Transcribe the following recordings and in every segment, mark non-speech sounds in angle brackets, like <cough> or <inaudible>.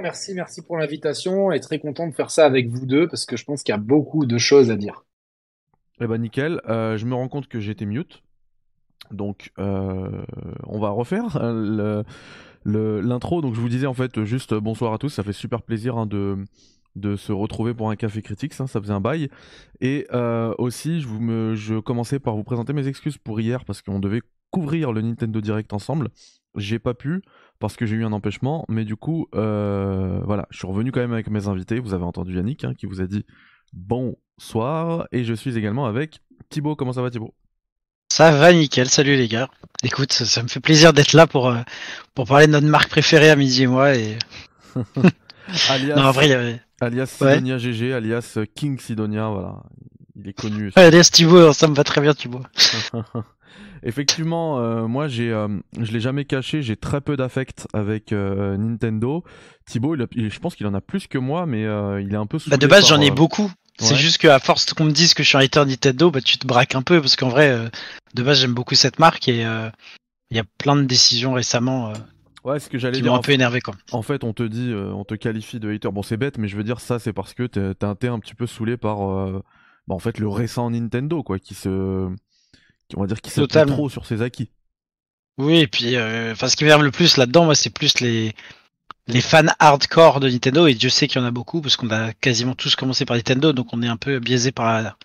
merci, merci pour l'invitation et très content de faire ça avec vous deux parce que je pense qu'il y a beaucoup de choses à dire. Eh ben nickel, euh, je me rends compte que j'étais mute. Donc euh, on va refaire l'intro. Donc je vous disais en fait juste bonsoir à tous, ça fait super plaisir hein, de, se retrouver pour un café critique, ça, ça faisait un bail. Et euh, aussi je commençais par vous présenter mes excuses pour hier parce qu'on devait couvrir le Nintendo Direct ensemble. J'ai pas pu parce que j'ai eu un empêchement, mais du coup, euh, voilà, je suis revenu quand même avec mes invités. Vous avez entendu Yannick hein, qui vous a dit bonsoir, et je suis également avec Thibaut. Comment ça va, Thibaut? Ça va nickel. Salut les gars. Écoute, ça, me fait plaisir d'être là pour euh, pour parler de notre marque préférée à midi et moi et. alias, <laughs> <laughs> non, en vrai, alias Sidonia GG, alias King Sidonia, voilà. Il est connu. alias Thibaut, ça me va très bien, Thibaut. <laughs> Effectivement, euh, moi, j'ai, euh, je l'ai jamais caché, j'ai très peu d'affect avec euh, Nintendo. Thibaut, je pense qu'il en a plus que moi, mais il est un peu. Bah de base, j'en ai beaucoup. C'est juste qu'à force qu'on me dise que je suis un hater Nintendo, bah tu te braques un peu parce qu'en vrai, de base, j'aime beaucoup cette marque et il y a plein de décisions récemment. Ouais, ce que j'allais qui dire. un peu énervé quoi. En fait, on te dit, on te qualifie de hater. Bon, c'est bête, mais je veux dire ça, c'est parce que t'es, t'es un petit peu saoulé par, bah, en fait, le récent Nintendo, quoi, qui se, on va dire qu'il s'appuie trop sur ses acquis. Oui, et puis, euh, enfin, ce qui m'énerve le plus là-dedans, moi, c'est plus les les fans hardcore de Nintendo et Dieu sait qu'il y en a beaucoup parce qu'on a quasiment tous commencé par Nintendo donc on est un peu biaisé par la,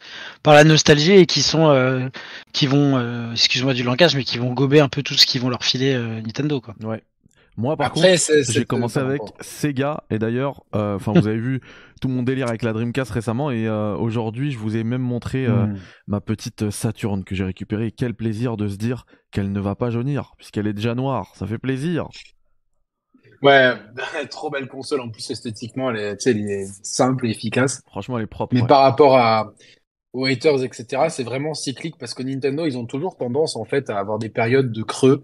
par la nostalgie et qui sont euh, qui vont euh, excuse-moi du langage mais qui vont gober un peu tout ce qu'ils vont leur filer Nintendo quoi. Ouais. Moi, par contre, j'ai commencé avec Sega. Et d'ailleurs, euh, enfin, vous avez vu tout mon délire avec la Dreamcast récemment. Et euh, aujourd'hui, je vous ai même montré euh, hmm. ma petite Saturn que j'ai récupérée. quel plaisir de se dire qu'elle ne va pas jaunir, puisqu'elle est déjà noire. Ça fait plaisir. Ouais, <laughs> trop belle console. En plus, esthétiquement, elle est, elle est simple et efficace. Franchement, elle est propre. Mais par rapport à, aux haters, etc., c'est vraiment cyclique parce que Nintendo, ils ont toujours tendance, en fait, à avoir des périodes de creux.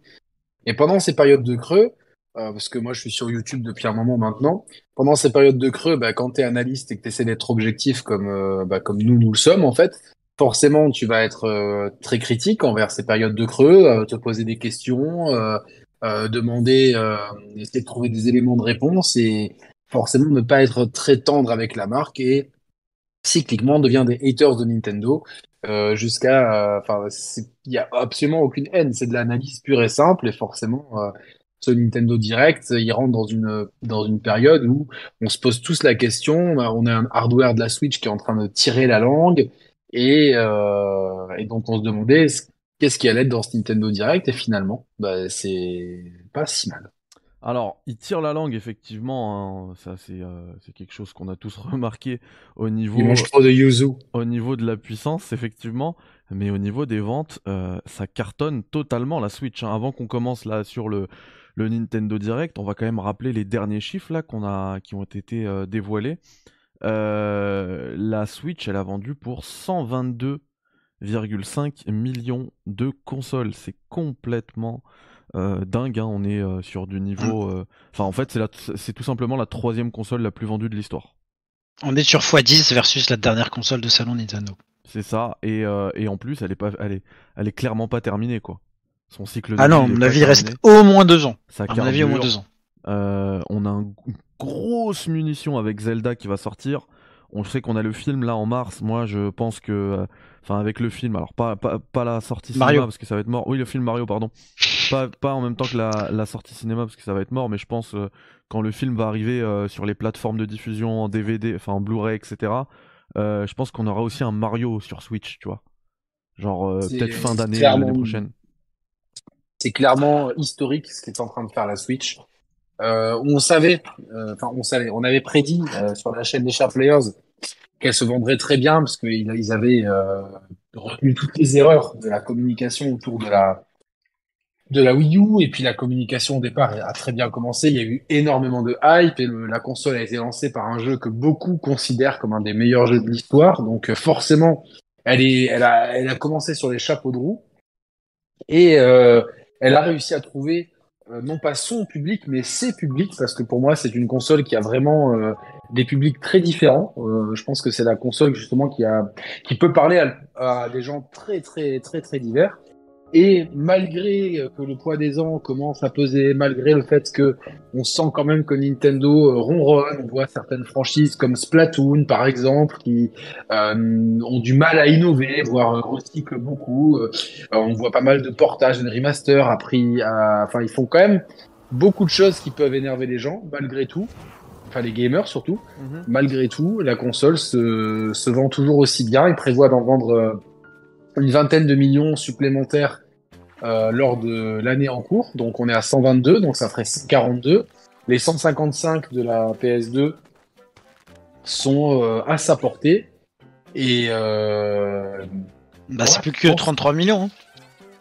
Et pendant ces périodes de creux, euh, parce que moi je suis sur YouTube depuis un moment maintenant. Pendant ces périodes de creux, bah, quand tu es analyste et que tu essaies d'être objectif comme, euh, bah, comme nous nous le sommes en fait, forcément tu vas être euh, très critique envers ces périodes de creux, te poser des questions, demander, essayer de trouver des éléments de réponse et forcément ne pas être très tendre avec la marque et cycliquement devient des haters de Nintendo. jusqu'à enfin il y a absolument aucune haine c'est de l'analyse pure et simple et forcément ce Nintendo Direct, il rentre dans une dans une période où on se pose tous la question. On a un hardware de la Switch qui est en train de tirer la langue et, euh, et donc on se demandait qu'est-ce qui allait être dans ce Nintendo Direct et finalement, bah, c'est pas si mal. Alors, il tire la langue effectivement. Hein. Ça, c'est euh, c'est quelque chose qu'on a tous <laughs> remarqué au niveau. Il mange trop de yuzu. Au niveau de la puissance, effectivement, mais au niveau des ventes, euh, ça cartonne totalement la Switch. Hein. Avant qu'on commence là sur le le Nintendo Direct, on va quand même rappeler les derniers chiffres là qu'on a, qui ont été euh, dévoilés. Euh, la Switch, elle a vendu pour 122,5 millions de consoles. C'est complètement euh, dingue. Hein. On est sur du niveau. Mm. Enfin, en fait, c'est tout simplement la troisième console la plus vendue de l'histoire. On est sur x10 versus la dernière console de salon Nintendo. C'est ça. Et, en plus, elle est pas, elle est, elle est clairement pas terminée, quoi. Son cycle de Ah non, mon avis reste au moins deux ans. Ça à mon avis, au moins deux ans. Euh, on a une grosse munition avec Zelda qui va sortir. On sait qu'on a le film là en mars. Moi, je pense que, euh, enfin, avec le film, alors pas, pas, la sortie cinéma parce que ça va être mort. Oui, le film Mario, pardon. pas, pas en même temps que la, sortie cinéma parce que ça va être mort, mais je pense euh, quand le film va arriver sur les plateformes de diffusion en DVD, enfin en Blu-ray, etc. je pense qu'on aura aussi un Mario sur Switch, tu vois. Genre peut-être fin d'année l'année prochaine c'est clairement historique ce qui est en train de faire la Switch. Euh, on savait, euh, enfin on savait, on avait prédit euh, sur la chaîne des Sharp Players qu'elle se vendrait très bien parce qu'ils avaient retenu toutes les erreurs de la communication autour de la de la Wii U et puis la communication au départ a très bien commencé. Il y a eu énormément de hype et la console a été lancée par un jeu que beaucoup considèrent comme un des meilleurs jeux de l'histoire. Donc forcément, elle est, elle a, elle a commencé sur les chapeaux de roue et euh, elle a réussi à trouver euh, non pas son public, mais ses publics, parce que pour moi, c'est une console qui a vraiment euh, des publics très différents. Euh, je pense que c'est la console justement qui a qui peut parler à, des gens très très très très divers. Et malgré que le poids des ans commence à peser, malgré le fait que on sent quand même que Nintendo ronronne, on voit certaines franchises comme Splatoon par exemple qui euh, ont du mal à innover, voire recyclent beaucoup. Euh, on voit pas mal de portages, de remaster à prix, enfin ils font quand même beaucoup de choses qui peuvent énerver les gens malgré tout. Enfin les gamers surtout. Mhm. Malgré tout, la console se, se vend toujours aussi bien. Ils prévoient d'en vendre euh, une vingtaine de millions supplémentaires euh, lors de l'année en cours. Donc on est à 122, donc ça ferait 42. Les 155 de la PS2 sont euh, à sa portée. Et euh, bah, c'est plus que 33 millions. Hein.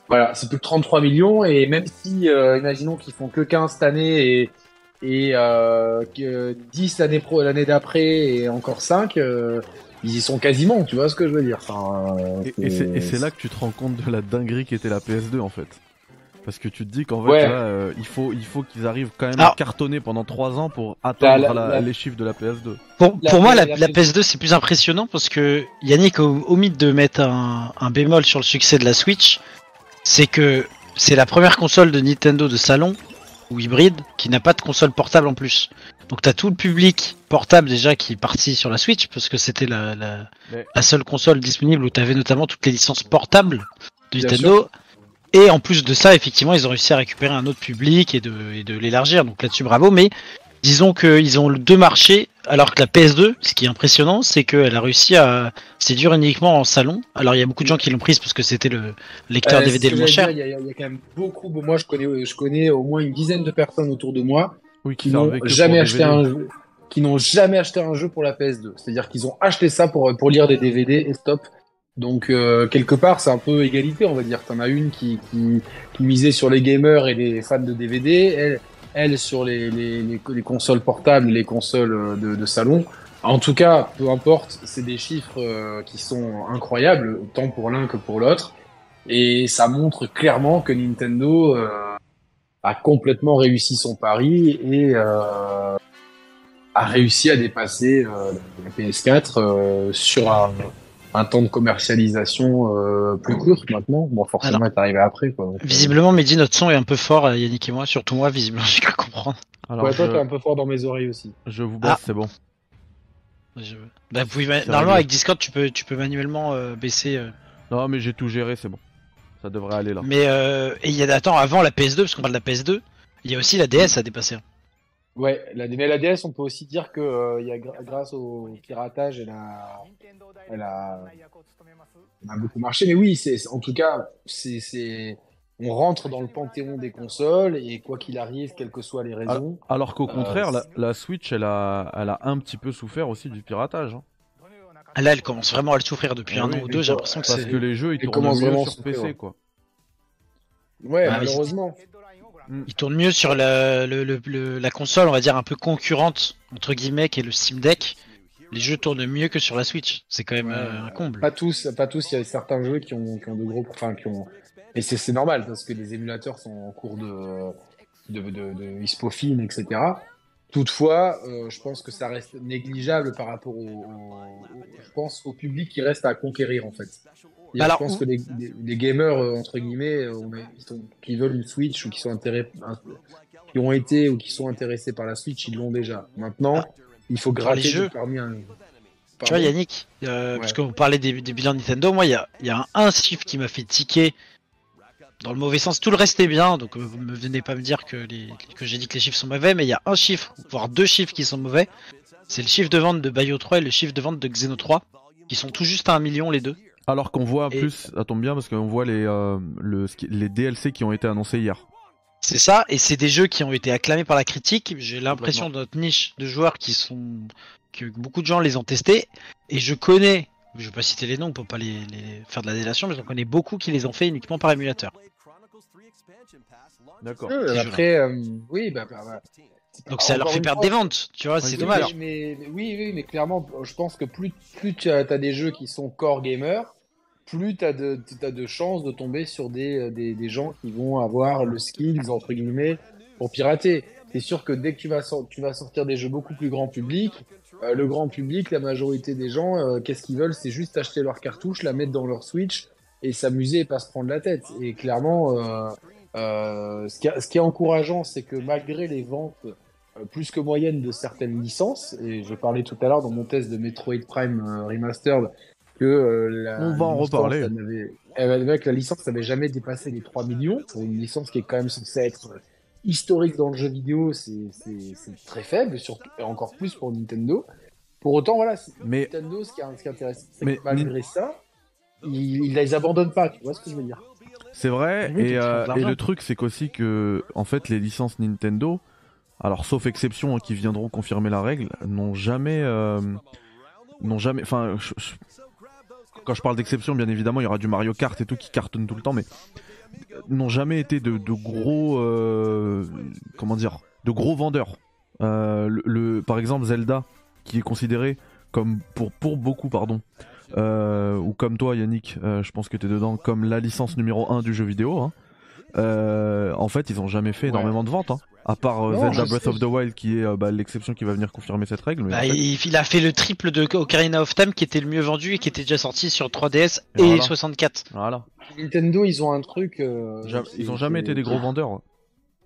Voilà, c'est plus que 33 millions. Et même si, imaginons qu'ils font que 15 cette année et, et que 10 l'année d'après et encore 5, ils y sont quasiment, tu vois ce que je veux dire. Enfin, euh, et c'est là que tu te rends compte de la dinguerie qui était la PS2 en fait. Parce que tu te dis qu'en fait là, euh, il faut il faut qu'ils arrivent quand même à cartonner pendant 3 ans pour atteindre les chiffres de la PS2. Pour, pour moi, la, PS2 c'est plus impressionnant parce que Yannick, au, au mythe de mettre un, un bémol sur le succès de la Switch, c'est que c'est la première console de Nintendo de salon ou hybride qui n'a pas de console portable en plus. Donc t'as tout le public portable déjà qui est parti sur la Switch parce que c'était la, la, seule console disponible où t'avais notamment toutes les licences portables de Nintendo. Et en plus de ça, effectivement, ils ont réussi à récupérer un autre public et de, et de l'élargir. Donc là-dessus, bravo. Mais disons qu'ils ont deux marchés, alors que la PS2, ce qui est impressionnant, c'est qu'elle a réussi à séduire uniquement en salon. Alors il y a beaucoup de gens qui l'ont prise parce que c'était le lecteur DVD euh, le moins cher. Il y, a quand même beaucoup. Moi, je connais, je connais au moins une dizaine de personnes autour de moi oui, qui n'ont jamais acheté un jeu, qui n'ont jamais acheté un jeu pour la PS2. C'est-à-dire qu'ils ont acheté ça pour pour lire des DVD et stop. Donc euh, quelque part, c'est un peu égalité, on va dire. T'en as une qui, qui, qui, misait sur les gamers et les fans de DVD, elle, elle sur les, les, les, consoles portables, les consoles euh, de, de, salon. En tout cas, peu importe, c'est des chiffres euh, qui sont incroyables, tant pour l'un que pour l'autre. Et ça montre clairement que Nintendo a complètement réussi son pari et euh, a réussi à dépasser euh, la PS4 euh, sur un, un, temps de commercialisation euh, plus court maintenant. Bon, forcément, est arrivé après. Quoi. visiblement, Mehdi, notre son est un peu fort, Yannick et moi, surtout moi, visiblement, <laughs> j'ai cru comprendre. Alors, ouais, toi, t'es un peu fort dans mes oreilles aussi. Je vous baisse, ah. c'est bon. Je... Bah, vous Normalement, avec Discord, tu peux, tu peux manuellement baisser. Non, mais j'ai tout géré, c'est bon. Ça devrait aller là. Mais euh, et il y a attends avant la PS2 parce qu'on parle de la PS2, il y a aussi la DS à dépasser. Ouais, la, mais la DS, on peut aussi dire que euh, il y a grâce au piratage, elle a, elle a, elle a beaucoup marché. Mais oui, c'est en tout cas, c'est on rentre dans le panthéon des consoles et quoi qu'il arrive, quelles que soient les raisons. Alors, qu'au contraire, euh, la, la, Switch, elle a, elle a un petit peu souffert aussi du piratage. Hein. Ah, là, elle commence vraiment à le souffrir depuis ah un an ou deux. J'ai l'impression que parce que les jeux ils tournent mieux sur PC, quoi. Ouais, bah, malheureusement. Ils tournent mieux sur la, la console, on va dire un peu concurrente entre guillemets, qui est le Steam Deck. Les jeux tournent mieux que sur la Switch. C'est quand même euh, un comble. Pas tous, pas tous. Il y a certains jeux qui ont, qui ont de gros, enfin qui ont. Et c'est normal parce que les émulateurs sont en cours de de, de, de, etc. Toutefois, euh, je pense que ça reste négligeable par rapport au, je pense, au public qui reste à conquérir en fait. je pense que les, les, gamers euh, entre guillemets, euh, qui veulent une Switch ou qui sont intéressés, qui ont été ou qui sont intéressés par la Switch, ils l'ont déjà. Maintenant, il faut gratter jeux. parmi un. Tu vois Yannick, euh, parce qu'on parlait des, des bilans Nintendo, moi il y a, y a un, un chiffre qui m'a fait tiquer dans le mauvais sens. Tout le reste est bien, donc euh, vous ne venez pas me dire que, les, que j'ai dit que les chiffres sont mauvais, mais il y a un chiffre, voire deux chiffres qui sont mauvais. C'est le chiffre de vente de Bayo 3 et le chiffre de vente de Xeno 3, qui sont tout juste à un million les deux. Alors qu'on voit plus, ça tombe bien parce qu'on voit les, euh, le, les DLC qui ont été annoncés hier. C'est ça, et c'est des jeux qui ont été acclamés par la critique. J'ai l'impression de notre niche de joueurs qui sont que beaucoup de gens les ont testés, et je connais je vais pas citer les noms pour pas les, faire de la délation, mais j'en connais beaucoup qui les ont fait uniquement par émulateur. D'accord. après, euh, oui, bah, bah, bah Donc ça leur fait perdre des ventes, tu vois, c'est dommage. Mais, oui, oui, mais clairement, je pense que plus, plus tu as, des jeux qui sont core gamers, plus tu as, de, as de chances de tomber sur des, des, des, gens qui vont avoir le skills, entre guillemets, pour pirater. C'est sûr que dès que tu vas, tu vas sortir des jeux beaucoup plus grand public, euh, le grand public, la majorité des gens, euh, qu'est-ce qu'ils veulent C'est juste acheter leur cartouche, la mettre dans leur Switch et s'amuser et pas se prendre la tête. Et clairement, euh, ce, qui ce, qui est encourageant, c'est que malgré les ventes plus que moyennes de certaines licences, et je parlais tout à l'heure dans mon test de Metroid Prime Remastered que la on va en reparler. Eh ben, avec la licence n'avait jamais dépassé les 3 millions pour une licence qui est quand même censée être historique dans le jeu vidéo, c'est très faible, surtout, et encore plus pour Nintendo. Pour autant, voilà, mais, Nintendo, ce qui, intéressant, c'est que malgré ça, ils, les abandonnent pas, tu vois ce que je veux dire C'est vrai, et, euh, et, le truc, c'est qu'aussi que, en fait, les licences Nintendo, alors sauf exception hein, qui viendront confirmer la règle, n'ont jamais, euh, n'ont jamais, enfin, quand je parle d'exception, bien évidemment, il y aura du Mario Kart et tout qui cartonne tout le temps, mais n'ont jamais été de, gros, euh, comment dire, de gros vendeurs. le, par exemple, Zelda, qui est considéré comme pour pour beaucoup pardon euh, ou comme toi Yannick euh, je pense que tu es dedans comme la licence numéro 1 du jeu vidéo hein. euh, en fait ils ont jamais fait énormément de ventes hein. À part Zelda Breath of the Wild qui est bah, l'exception qui va venir confirmer cette règle bah, il, a fait le triple de Ocarina of Time qui était le mieux vendu et qui était déjà sorti sur 3DS et, 64 voilà Nintendo ils ont un truc ils ont jamais été des gros vendeurs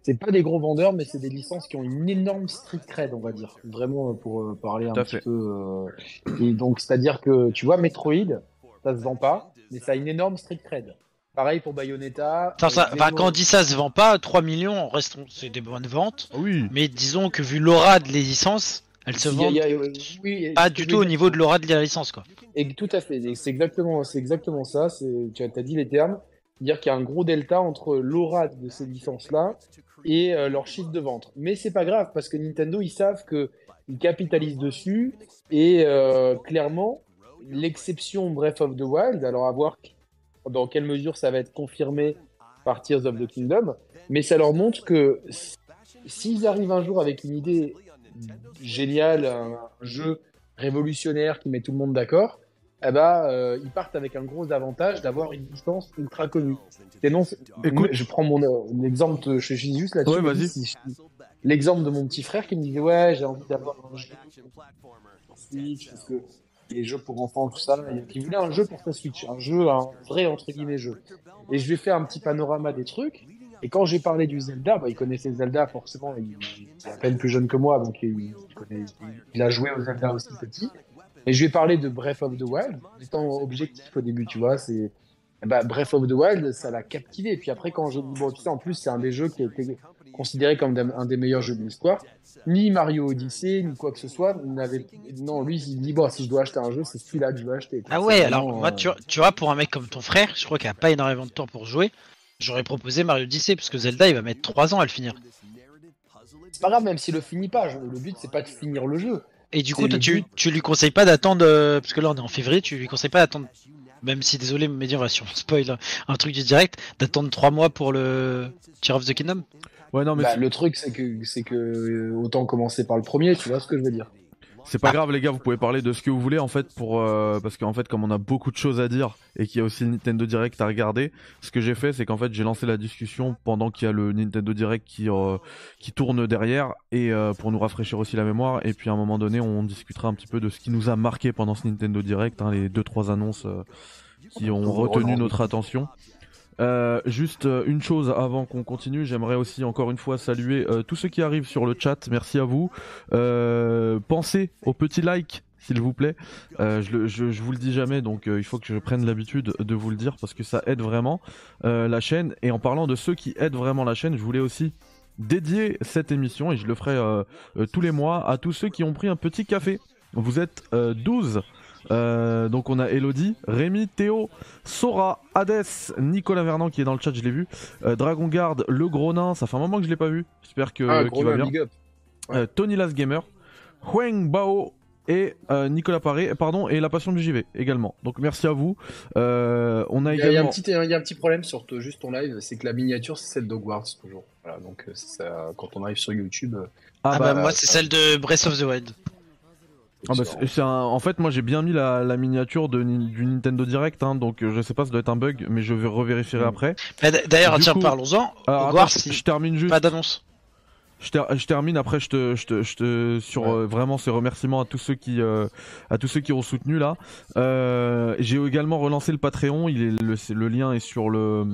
c'est pas des gros vendeurs, mais c'est des licences qui ont une énorme street cred, on va dire. Vraiment euh, pour euh, parler un petit peu. Euh, et donc, c'est-à-dire que tu vois, Metroid, ça se vend pas, mais ça a une énorme street cred. Pareil pour Bayonetta. ça, quand on dit ça se vend pas, 3 millions, restons, c'est des bonnes ventes. Ah oui. Mais disons que vu l'aura de les licences, elles se vendent pas du tout au niveau de l'aura de la licence, quoi. Et tout à fait. C'est exactement, c'est exactement ça. Tu as, as dit les termes. Dire qu'il y a un gros delta entre l'aura de ces licences-là et euh, leur chiffre de vente. Mais c'est pas grave parce que Nintendo, ils savent qu'ils capitalisent dessus et euh, clairement, l'exception Breath of the Wild, alors à voir dans quelle mesure ça va être confirmé par Tears of the Kingdom, mais ça leur montre que s'ils arrivent un jour avec une idée géniale, un jeu révolutionnaire qui met tout le monde d'accord, eh ben, euh, ils partent avec un gros avantage d'avoir une distance ultra connue. Écoute, je prends mon euh, exemple chez Jésus là-dessus. Ouais, vas-y. L'exemple de mon petit frère qui me disait ouais, j'ai envie d'avoir un jeu Switch parce que les jeux pour enfants tout ça, il voulait un jeu pour sa Switch, un jeu, un vrai entre guillemets jeu. Et je lui ai fait un petit panorama des trucs. Et quand j'ai parlé du Zelda, bah, il connaissait Zelda forcément, il, est à peine plus jeune que moi, donc il, a joué au Zelda aussi petit. Et je vais parler de Breath of the Wild, étant objectif au début, tu vois, bah, Breath of the Wild, ça l'a captivé. Et puis après, quand j'ai dit, bon, tu sais, en plus, c'est un des jeux qui a été considéré comme un des meilleurs jeux de l'histoire. Ni Mario Odyssey, ni quoi que ce soit. N'avait... Non, lui, il dit, bon, si je dois acheter un jeu, c'est celui-là que je dois acheter. Ah ouais, alors, moi, tu, tu, vois, pour un mec comme ton frère, je crois qu'il a pas énormément de temps pour jouer, j'aurais proposé Mario Odyssey, parce que Zelda, il va mettre 3 ans à le finir. C'est pas grave, même s'il le finit pas. Le but, c'est pas de finir le jeu. Et du coup, tu, tu lui conseilles pas d'attendre, euh, parce que là on est en février, tu lui conseilles pas d'attendre, même si désolé, mais dire, sur spoil un truc du direct, d'attendre 3 mois pour le Tear of the Kingdom? Ouais, non, mais bah, le truc, c'est que, c'est que euh, autant commencer par le premier, tu vois ce que je veux dire. C'est pas grave les gars, vous pouvez parler de ce que vous voulez en fait pour euh, parce qu'en fait comme on a beaucoup de choses à dire et qu'il y a aussi le Nintendo Direct à regarder, ce que j'ai fait c'est qu'en fait j'ai lancé la discussion pendant qu'il y a le Nintendo Direct qui euh, qui tourne derrière et euh, pour nous rafraîchir aussi la mémoire et puis à un moment donné on discutera un petit peu de ce qui nous a marqué pendant ce Nintendo Direct, hein, les deux trois annonces qui ont retenu notre attention. Euh, juste euh, une chose avant qu'on continue, j'aimerais aussi encore une fois saluer euh, tous ceux qui arrivent sur le chat. Merci à vous. pensez au petit like s'il vous plaît. Je, vous le dis jamais, donc il faut que je prenne l'habitude de vous le dire parce que ça aide vraiment la chaîne. Et en parlant de ceux qui aident vraiment la chaîne, je voulais aussi dédier cette émission, et je le ferai tous les mois, à tous ceux qui ont pris un petit café. Vous êtes 12 euh, donc on a Elodie, Rémi, Théo, Sora, Hades, Nicolas Vernant qui est dans le chat, je l'ai vu, euh, Dragon Guard, Le Gros Nain, ça fait un moment que je l'ai pas vu, j'espère que ah, qu'il va bien. Euh, Tony Las Gamer, Huang Bao et Nicolas Paré, pardon, et La Passion du JV également. Donc merci à vous. on a également. Il y, a un petit, il y a un petit problème sur juste ton live, c'est que la miniature c'est celle d'Hogwarts toujours. Voilà, donc ça, quand on arrive sur YouTube. Ah, ah bah, bah, moi c'est celle de Breath of the Wild. Ah bah, En fait, moi j'ai bien mis la, miniature de, du Nintendo Direct, hein, donc euh, je sais pas, ça doit être un bug, mais je vais revérifierai mm. après. D'ailleurs, tiens, parlons-en. je termine juste. Pas d'annonce. Je, termine après je te, je te, je te sur euh, vraiment ces remerciements à tous ceux qui euh, à tous ceux qui ont soutenu là. Euh, j'ai également relancé le Patreon, il est le, le, lien est sur le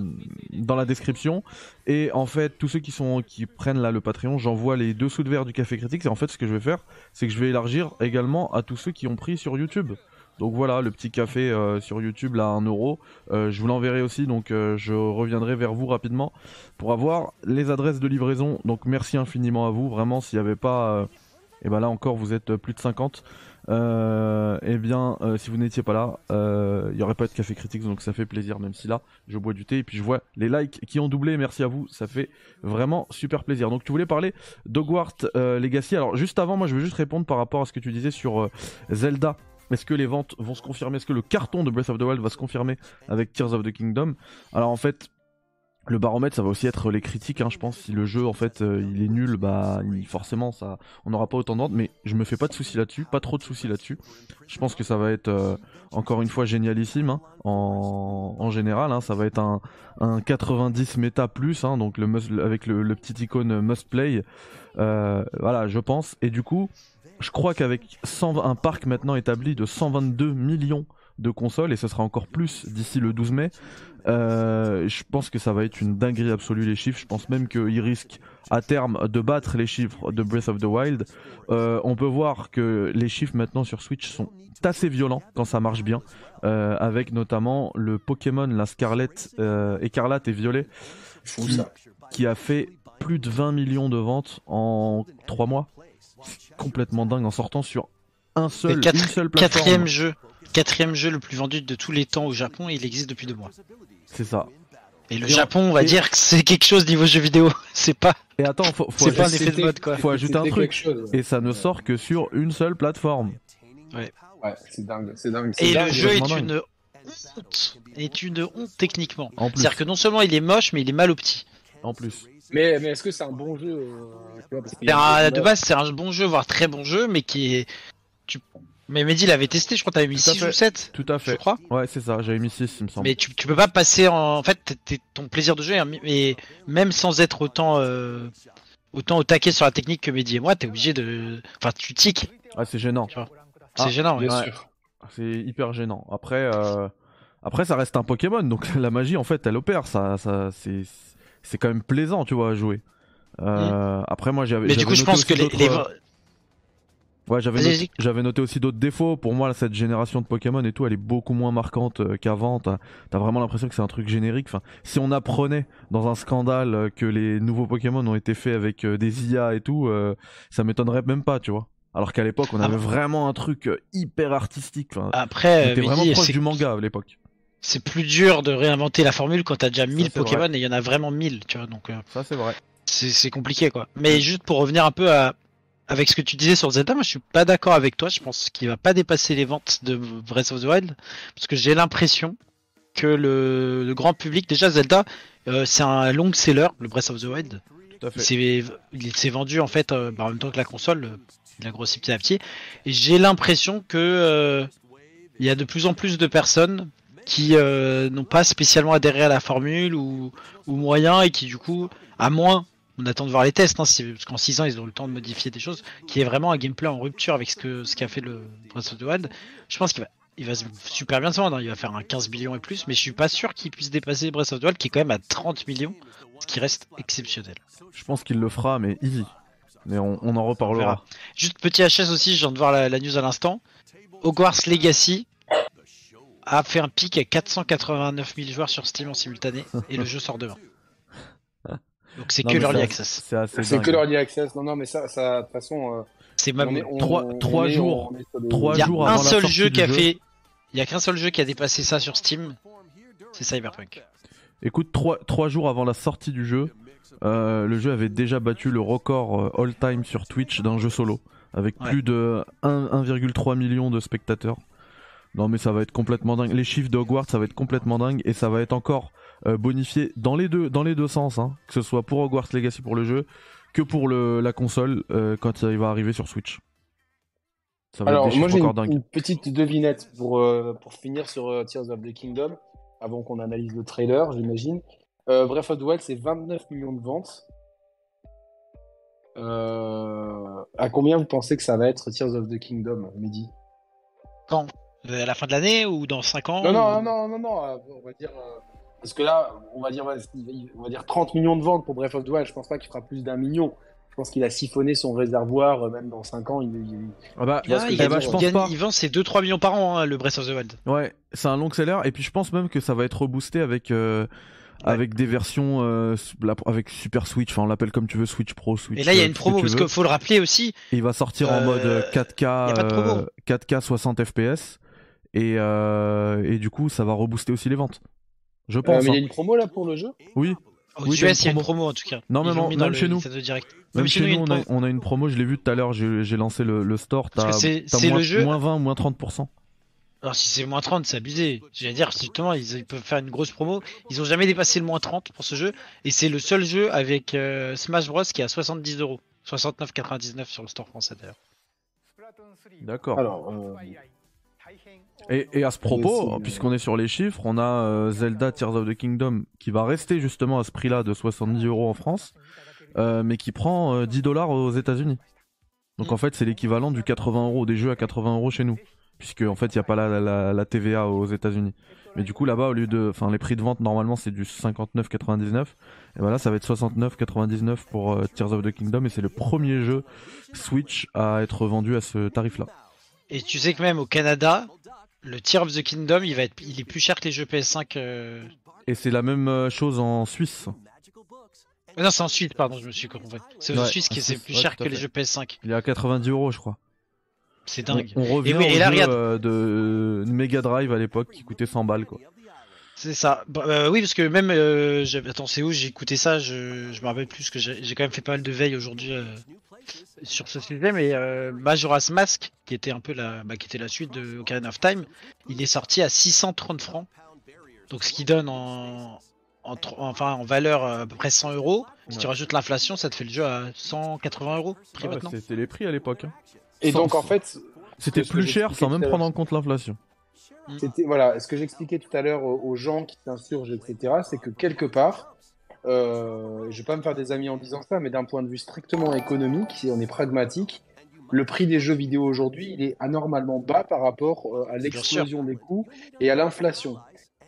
dans la description et en fait tous ceux qui sont qui prennent là le Patreon, j'envoie les dessous de verre du café critique et en fait ce que je vais faire, c'est que je vais élargir également à tous ceux qui ont pris sur YouTube. Donc voilà, le petit café euh, sur YouTube là, 1 euro. Euh, je vous l'enverrai aussi, donc euh, je reviendrai vers vous rapidement pour avoir les adresses de livraison. Donc merci infiniment à vous. Vraiment, s'il n'y avait pas, et ben là encore, vous êtes plus de 50. eh bien, si vous n'étiez pas là, il n'y aurait pas de café critique, donc ça fait plaisir, même si là, je bois du thé et puis je vois les likes qui ont doublé. Merci à vous, ça fait vraiment super plaisir. Donc tu voulais parler d'Hogwarts Legacy. Alors juste avant, moi, je veux juste répondre par rapport à ce que tu disais sur Zelda est-ce que les ventes vont se confirmer? Est-ce que le carton de Breath of the Wild va se confirmer avec Tears of the Kingdom? Alors en fait, le baromètre, ça va aussi être les critiques, hein, je pense. Si le jeu, en fait, euh, il est nul, bah, forcément, ça, on n'aura pas autant ventes. Mais je me fais pas de soucis là-dessus, pas trop de soucis là-dessus. Je pense que ça va être euh, encore une fois génialissime hein, en, général. Hein, ça va être un, un 90 méta plus, donc avec le, petit icône must play. Euh, voilà, je pense. Et du coup, je crois qu'avec un parc maintenant établi de 122 millions de consoles, et ce sera encore plus d'ici le 12 mai, euh, je pense que ça va être une dinguerie absolue les chiffres. Je pense même qu'ils risquent à terme de battre les chiffres de Breath of the Wild. Euh, on peut voir que les chiffres maintenant sur Switch sont assez violents quand ça marche bien, euh, avec notamment le Pokémon, la Scarlet, écarlate et violet, qui, qui a fait plus de 20 millions de ventes en 3 mois complètement dingue en sortant sur un seul, une seule plateforme. Quatrième jeu, quatrième jeu le plus vendu de tous les temps au Japon et il existe depuis deux mois. C'est ça. Et le Japon, on va dire que c'est quelque chose niveau jeu vidéo. <laughs> C'est pas. Et attends, faut, c'est pas un effet de mode quoi. Faut ajouter un truc. Et ça ne sort que sur une seule plateforme. Ouais. Ouais, c'est dingue, c'est dingue. Et le jeu est une honte, est une honte techniquement. C'est-à-dire que non seulement il est moche, mais il est mal opti. En plus. Mais, mais est-ce que c'est un bon jeu euh, De base, c'est un bon jeu, voire très bon jeu, mais qui est. Tu... Mais Mehdi l'avait testé, je crois t'avais mis 6 ou 7. Tout à fait. Je crois. Ouais, c'est ça, j'avais mis 6, il me semble. Mais tu, tu peux pas passer en. En fait, ton plaisir de jeu, mais même sans être autant. Euh... Autant au taquet sur la technique que Mehdi et moi, t'es obligé de. Enfin, tu tiques. Ah, c'est gênant. C'est ah, gênant, bien sûr. C'est hyper gênant. Après, euh... après, ça reste un Pokémon, donc <laughs> la magie, en fait, elle opère. Ça, ça, c'est c'est quand même plaisant, tu vois, à jouer. Euh, mm. Après, moi, j'avais. Mais du coup, je pense que les. Euh, ouais, j'avais noté, j'avais noté aussi d'autres défauts. Pour moi, cette génération de Pokémon et tout, elle est beaucoup moins marquante euh, qu'avant. T'as as vraiment l'impression que c'est un truc générique. Enfin, si on apprenait dans un scandale que les nouveaux Pokémon ont été faits avec des IA et tout, ça m'étonnerait même pas, tu vois. Alors qu'à l'époque, on avait vraiment un truc hyper artistique. Enfin, Après, on était vraiment proche du manga à l'époque c'est plus dur de réinventer la formule quand t'as déjà 1000 Pokémon et il y en a vraiment 1000, tu vois. Donc, euh, ça, c'est vrai. C'est compliqué, quoi. Mais juste pour revenir un peu à, avec ce que tu disais sur Zelda, moi je suis pas d'accord avec toi. Je pense qu'il va pas dépasser les ventes de Breath of the Wild parce que j'ai l'impression que le, grand public, déjà Zelda, euh, c'est un long seller, le Breath of the Wild. Il s'est vendu en fait euh, bah, en même temps que la console, il a grossi petit à petit. Et j'ai l'impression que il y a de plus en plus de personnes qui euh, n'ont pas spécialement adhéré à la formule ou, ou moyen et qui du coup, à moins, on attend de voir les tests, hein, parce qu'en 6 ans ils ont le temps de modifier des choses, qui est vraiment un gameplay en rupture avec ce que ce qu'a fait le Breath of the Wild. Je pense qu'il va, il va super bien se vendre, hein. il va faire un 15 millions et plus, mais je suis pas sûr qu'il puisse dépasser Breath of the Wild qui est quand même à 30 millions, ce qui reste exceptionnel. Je pense qu'il le fera, mais easy. Mais on, en reparlera. Juste petit HS aussi, je viens de voir la, la news à l'instant. Hogwarts Legacy, a fait un pic à 489 000 joueurs sur Steam en simultané et le jeu sort demain. Donc c'est que l'early access. C'est que l'early access. Non, non, mais ça, ça de toute façon. Euh, c'est même 3 jours. 3 jours un seul jeu qui a fait. Il y a qu'un seul jeu qui a dépassé ça sur Steam. C'est Cyberpunk. Écoute, 3, jours avant la sortie du jeu, euh, le jeu avait déjà battu le record euh, all-time sur Twitch d'un jeu solo, avec plus de 1,3 million de spectateurs. Non mais ça va être complètement dingue. Les chiffres de Hogwarts, ça va être complètement dingue et ça va être encore euh, bonifié dans les deux dans les deux sens, hein. que ce soit pour Hogwarts Legacy pour le jeu, que pour le, la console euh, quand il va arriver sur Switch. Ça va Alors être des moi j'ai une, une, petite devinette pour euh, pour finir sur Tears of the Kingdom avant qu'on analyse le trailer, j'imagine. Breath of the Wild c'est 29 millions de ventes. Euh, à combien vous pensez que ça va être Tears of the Kingdom, Mehdi? Quand À la fin de l'année ou dans 5 ans Non, non, non, non, non, euh, on va dire. Euh, parce que là, on va dire, on va dire 30 millions de ventes pour Breath of the Wild. Je pense pas qu'il fera plus d'un million. Je pense qu'il a siphonné son réservoir, même dans 5 ans. Il, Ah bah, il, il, bah, il vend ses 2-3 millions par an, hein, le Breath of the Wild. Ouais, c'est un long seller. Et puis je pense même que ça va être reboosté avec avec des versions euh, avec Super Switch, enfin on l'appelle comme tu veux, Switch Pro, Switch. Et là il y a une promo parce qu'il faut le rappeler aussi. il va sortir en mode 4K, 4K 60 FPS et euh, et du coup ça va rebooster aussi les ventes. Je euh, pense. mais il y a hein. une promo là pour le jeu? Oui. Aux oui, US, il y a une promo en tout cas. Non, même, même chez nous. Même chez nous, on a, on a, une promo, je l'ai vu tout à l'heure, j'ai lancé le, le store. T'as moins, le jeu... moins 20 ou moins 30%. Alors si c'est moins 30, c'est abusé. J'allais dire, justement, ils, peuvent faire une grosse promo. Ils ont jamais dépassé le moins 30 pour ce jeu. Et c'est le seul jeu avec euh, Smash Bros qui est à 70 euros. 69,99 sur le store français d'ailleurs. D'accord. Alors, euh, et, à ce propos, puisqu'on est sur les chiffres, on a euh, Zelda Tears of the Kingdom qui va rester justement à ce prix-là de 70 euros en France, mais qui prend 10 dollars aux États-Unis. Donc en fait, c'est l'équivalent du 80 euros des jeux à 80 euros chez nous puisque en fait il n'y a pas la, la, TVA aux États-Unis. Mais du coup là-bas au lieu de, enfin les prix de vente normalement c'est du 59,99 et voilà ça va être 69,99 pour euh, Tears of the Kingdom et c'est le premier jeu Switch à être vendu à ce tarif-là. Et tu sais que même au Canada, le Tears of the Kingdom il va être, il est plus cher que les jeux PS5. Euh. Et c'est la même euh, chose en Suisse. Non, c'est en Suisse, pardon, je me suis compris. C'est en Suisse qui c'est plus cher que les jeux PS5. Il est à 90 euros, je crois. C'est dingue. On, revient au jeu, euh, de Mega Drive à l'époque qui coûtait 100 balles quoi. C'est ça. Bah, euh, oui, parce que même. Euh, attends, c'est où j'ai écouté ça? Je... je me rappelle plus que j'ai quand même fait pas mal de veille aujourd'hui sur ce sujet. Mais Majora's Mask, qui était un peu la, bah, qui était la suite de Ocarina of Time, il est sorti à 630 francs. Donc ce qui donne en, enfin, en valeur à peu près 100 euros. Si tu rajoutes l'inflation, ça te fait le jeu à 180 euros. C'était les prix à l'époque. Hein. Et donc en fait, c'était plus cher sans même prendre en compte l'inflation. C'était voilà, ce que j'expliquais tout à l'heure aux gens qui s'insurgent, etc., c'est que quelque part, euh, je vais pas me faire des amis en disant ça, mais d'un point de vue strictement économique, si on est pragmatique, le prix des jeux vidéo aujourd'hui, il est anormalement bas par rapport euh, à l'explosion des coûts et à l'inflation.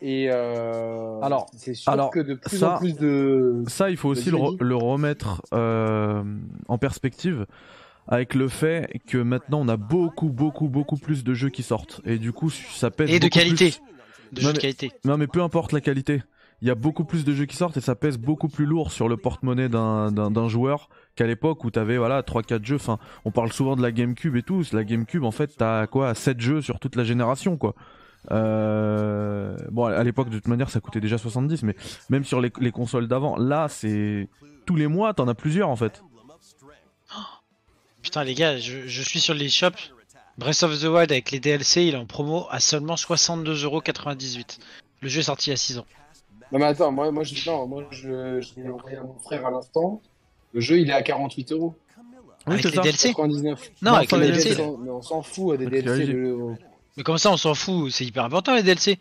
Et euh, alors, c'est sûr que de plus en plus de ça, il faut aussi le, le, remettre euh, en perspective avec le fait que maintenant on a beaucoup beaucoup beaucoup plus de jeux qui sortent. Et du coup ça pèse et de qualité. de jeux de qualité. non mais peu importe la qualité il y a beaucoup plus de jeux qui sortent et ça pèse beaucoup plus lourd sur le porte-monnaie d'un, joueur qu'à l'époque où t'avais voilà trois quatre jeux enfin on parle souvent de la GameCube et tout la GameCube en fait t'as quoi 7 jeux sur toute la génération quoi euh... bon à l'époque de toute manière ça coûtait déjà 70 mais même sur les, les consoles d'avant là c'est tous les mois t'en as plusieurs en fait Putain les gars, je, suis sur les shops. Breath of the Wild avec les DLC, il est en promo à seulement 62,98€. Le jeu est sorti il y a 6 ans. Non mais attends, moi, moi je non, moi je, je l'ai envoyé à mon frère à l'instant. Le jeu il est à 48 euros. Oui, avec les DLC 99. Non, avec les DLC. Mais on s'en fout des DLC. Mais comme ça on s'en fout, c'est hyper important les DLC.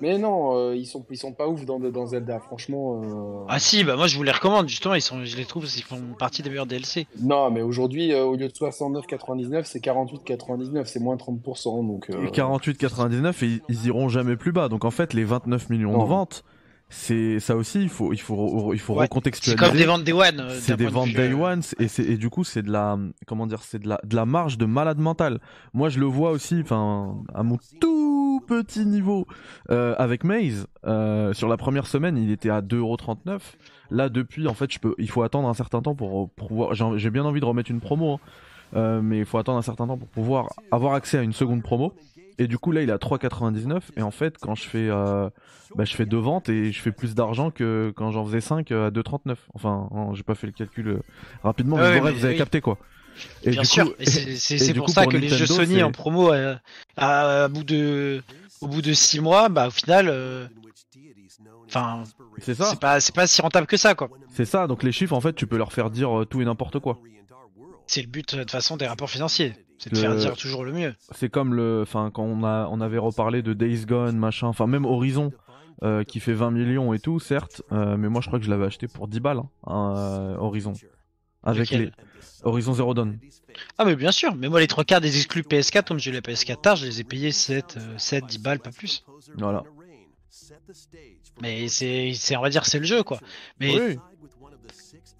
Mais non, euh, ils sont ils sont pas ouf dans, dans Zelda, franchement. Euh. Ah si, bah moi je vous les recommande justement, ils sont, je les trouve, ils font partie des meilleurs DLC. Non, mais aujourd'hui, euh, au lieu de 69,99, c'est 48,99, c'est moins 30%. Donc. 48,99 et ils, iront jamais plus bas. Donc en fait, les 29 millions de ventes c'est ça aussi il faut il faut il faut recontextualiser c'est comme des ventes day one c'est des ventes day one et c'est et du coup c'est de la comment dire c'est de la de la marge de malade mental moi je le vois aussi enfin à mon tout petit niveau euh, avec Maze. Euh, sur la première semaine, il était à 2,39€. Là, depuis, en fait, je peux, il faut attendre un certain temps pour, pouvoir. J'ai bien envie de remettre une promo, hein. euh, mais il faut attendre un certain temps pour pouvoir avoir accès à une seconde promo. Et du coup, là, il est à 3,99. Et en fait, quand je fais, bah, je fais deux ventes et je fais plus d'argent que quand j'en faisais 5 à 2,39. Enfin, j'ai pas fait le calcul rapidement, mais, vous avez capté quoi. Et Bien sûr, c'est pour ça que les jeux Sony en promo à, bout de au bout de 6 mois, bah au final, euh, enfin, c'est ça. C'est pas, pas si rentable que ça, quoi. C'est ça. Donc les chiffres, en fait, tu peux leur faire dire euh, tout et n'importe quoi. C'est le but de toute façon des rapports financiers, c'est de faire dire toujours le mieux. C'est comme le, enfin, quand on a, on avait reparlé de Days Gone, machin, enfin même Horizon. Euh, qui fait 20 millions et tout, certes, mais moi je crois que je l'avais acheté pour 10 balles, hein, Horizon. avec les Horizon Zero Dawn. Ah mais bien sûr, mais moi les trois quarts des exclus PS4, comme j'ai eu la PS4 tard, je les ai payés 7, 7 10 balles, pas plus. Voilà. Mais c'est, on va dire, c'est le jeu quoi. Mais,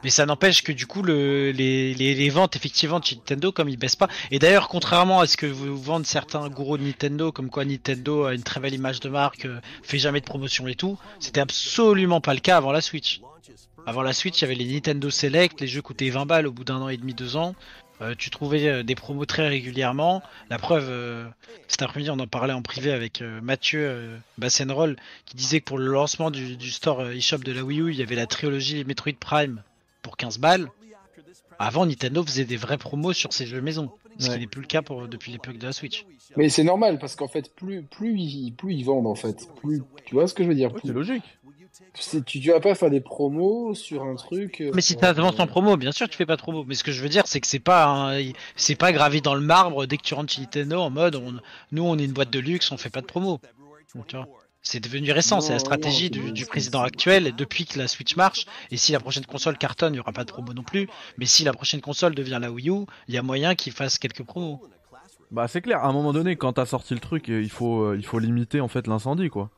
mais ça n'empêche que du coup, le, les, ventes effectivement de Nintendo, comme ils baissent pas. Et d'ailleurs, contrairement à ce que vous vendent certains gourous de Nintendo, comme quoi Nintendo a une très belle image de marque, euh, fait jamais de promotion et tout, c'était absolument pas le cas avant la Switch. Avant la Switch, il y avait les Nintendo Select, les jeux coûtaient 20 balles au bout d'un an et demi, deux ans. Euh, tu trouvais euh, des promos très régulièrement. La preuve, cet après-midi, on en parlait en privé avec Mathieu Bassenroll, qui disait que pour le lancement du, store eShop de la Wii U, il y avait la trilogie Metroid Prime pour 15 balles. Avant, Nintendo faisait des vrais promos sur ses jeux maison, ce qui n'est plus le cas pour, depuis l'époque de la Switch. Mais c'est normal parce qu'en fait, plus plus ils, plus ils vendent en fait, plus tu vois ce que je veux dire? C'est logique. Tu, tu vas pas faire des promos sur un truc. Euh, mais si t'as en promo, bien sûr tu fais pas de promo. Mais ce que je veux dire, c'est que c'est pas c'est pas gravé dans le marbre dès que tu rentres chez Nintendo en mode nous on est une boîte de luxe, on fait pas de promo. C'est devenu récent, c'est la stratégie du, président actuel depuis que la Switch marche. Et si la prochaine console cartonne, il n'y aura pas de promo non plus. Mais si la prochaine console devient la Wii U, il y a moyen qu'il fasse quelques promos. Bah c'est clair, à un moment donné, quand t'as sorti le truc, il faut, euh, il faut limiter en fait l'incendie quoi.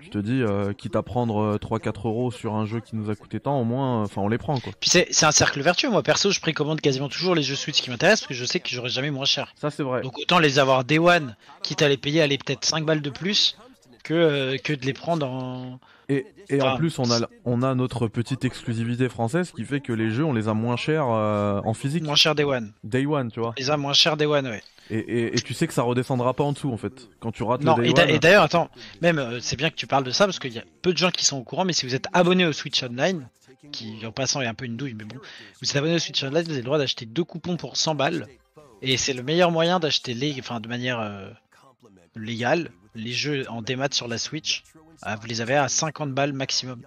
Je te dis, euh, quitte à prendre 3-4 euh, euros sur un jeu qui nous a coûté tant, au moins, enfin, on les prend quoi. Puis c'est un cercle vertueux. Moi, perso, je précommande quasiment toujours les jeux Switch qui m'intéressent parce que je sais que j'aurai jamais moins cher. Ça, c'est vrai. Donc autant les avoir Day One, quitte à les payer, aller peut-être 5 balles de plus que, euh, que de les prendre en. Et, et en plus, on a, on a notre petite exclusivité française qui fait que les jeux, on les a moins chers en physique. Moins cher Day One. Day One, tu vois. On les a moins chers Day One, ouais. Et, et, tu sais que ça redescendra pas en dessous en fait. Quand tu rates non, le et d'ailleurs, attends, même euh, c'est bien que tu parles de ça parce qu'il y a peu de gens qui sont au courant, mais si vous êtes abonné au Switch Online, qui en passant est un peu une douille, mais bon, vous êtes abonné au Switch Online, vous avez le droit d'acheter deux coupons pour 100 balles. Et c'est le meilleur moyen d'acheter les, enfin de manière euh, légale, les jeux en démat sur la Switch. Ah, vous les avez à 50 balles maximum.